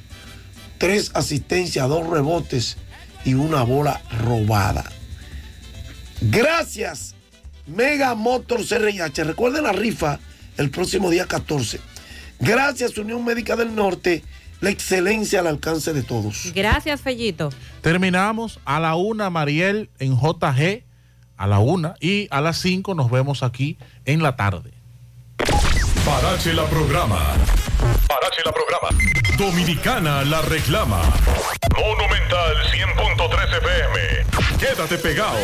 tres asistencias, dos rebotes y una bola robada. Gracias, Mega Motors RH. Recuerden la rifa el próximo día 14. Gracias, Unión Médica del Norte, la excelencia al alcance de todos. Gracias, Fellito. Terminamos a la una, Mariel, en JG, a la una, y a las cinco nos vemos aquí en la tarde. Parache la programa. Parache la programa. Dominicana la reclama. Monumental 100.13 FM. Quédate pegado.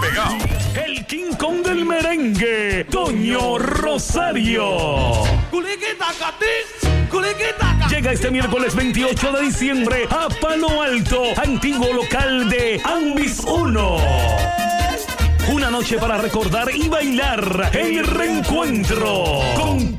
Pegado. El King Kong del merengue, Toño Rosario. Llega este miércoles 28 de diciembre a Palo Alto, antiguo local de Ambis 1. Una noche para recordar y bailar el reencuentro con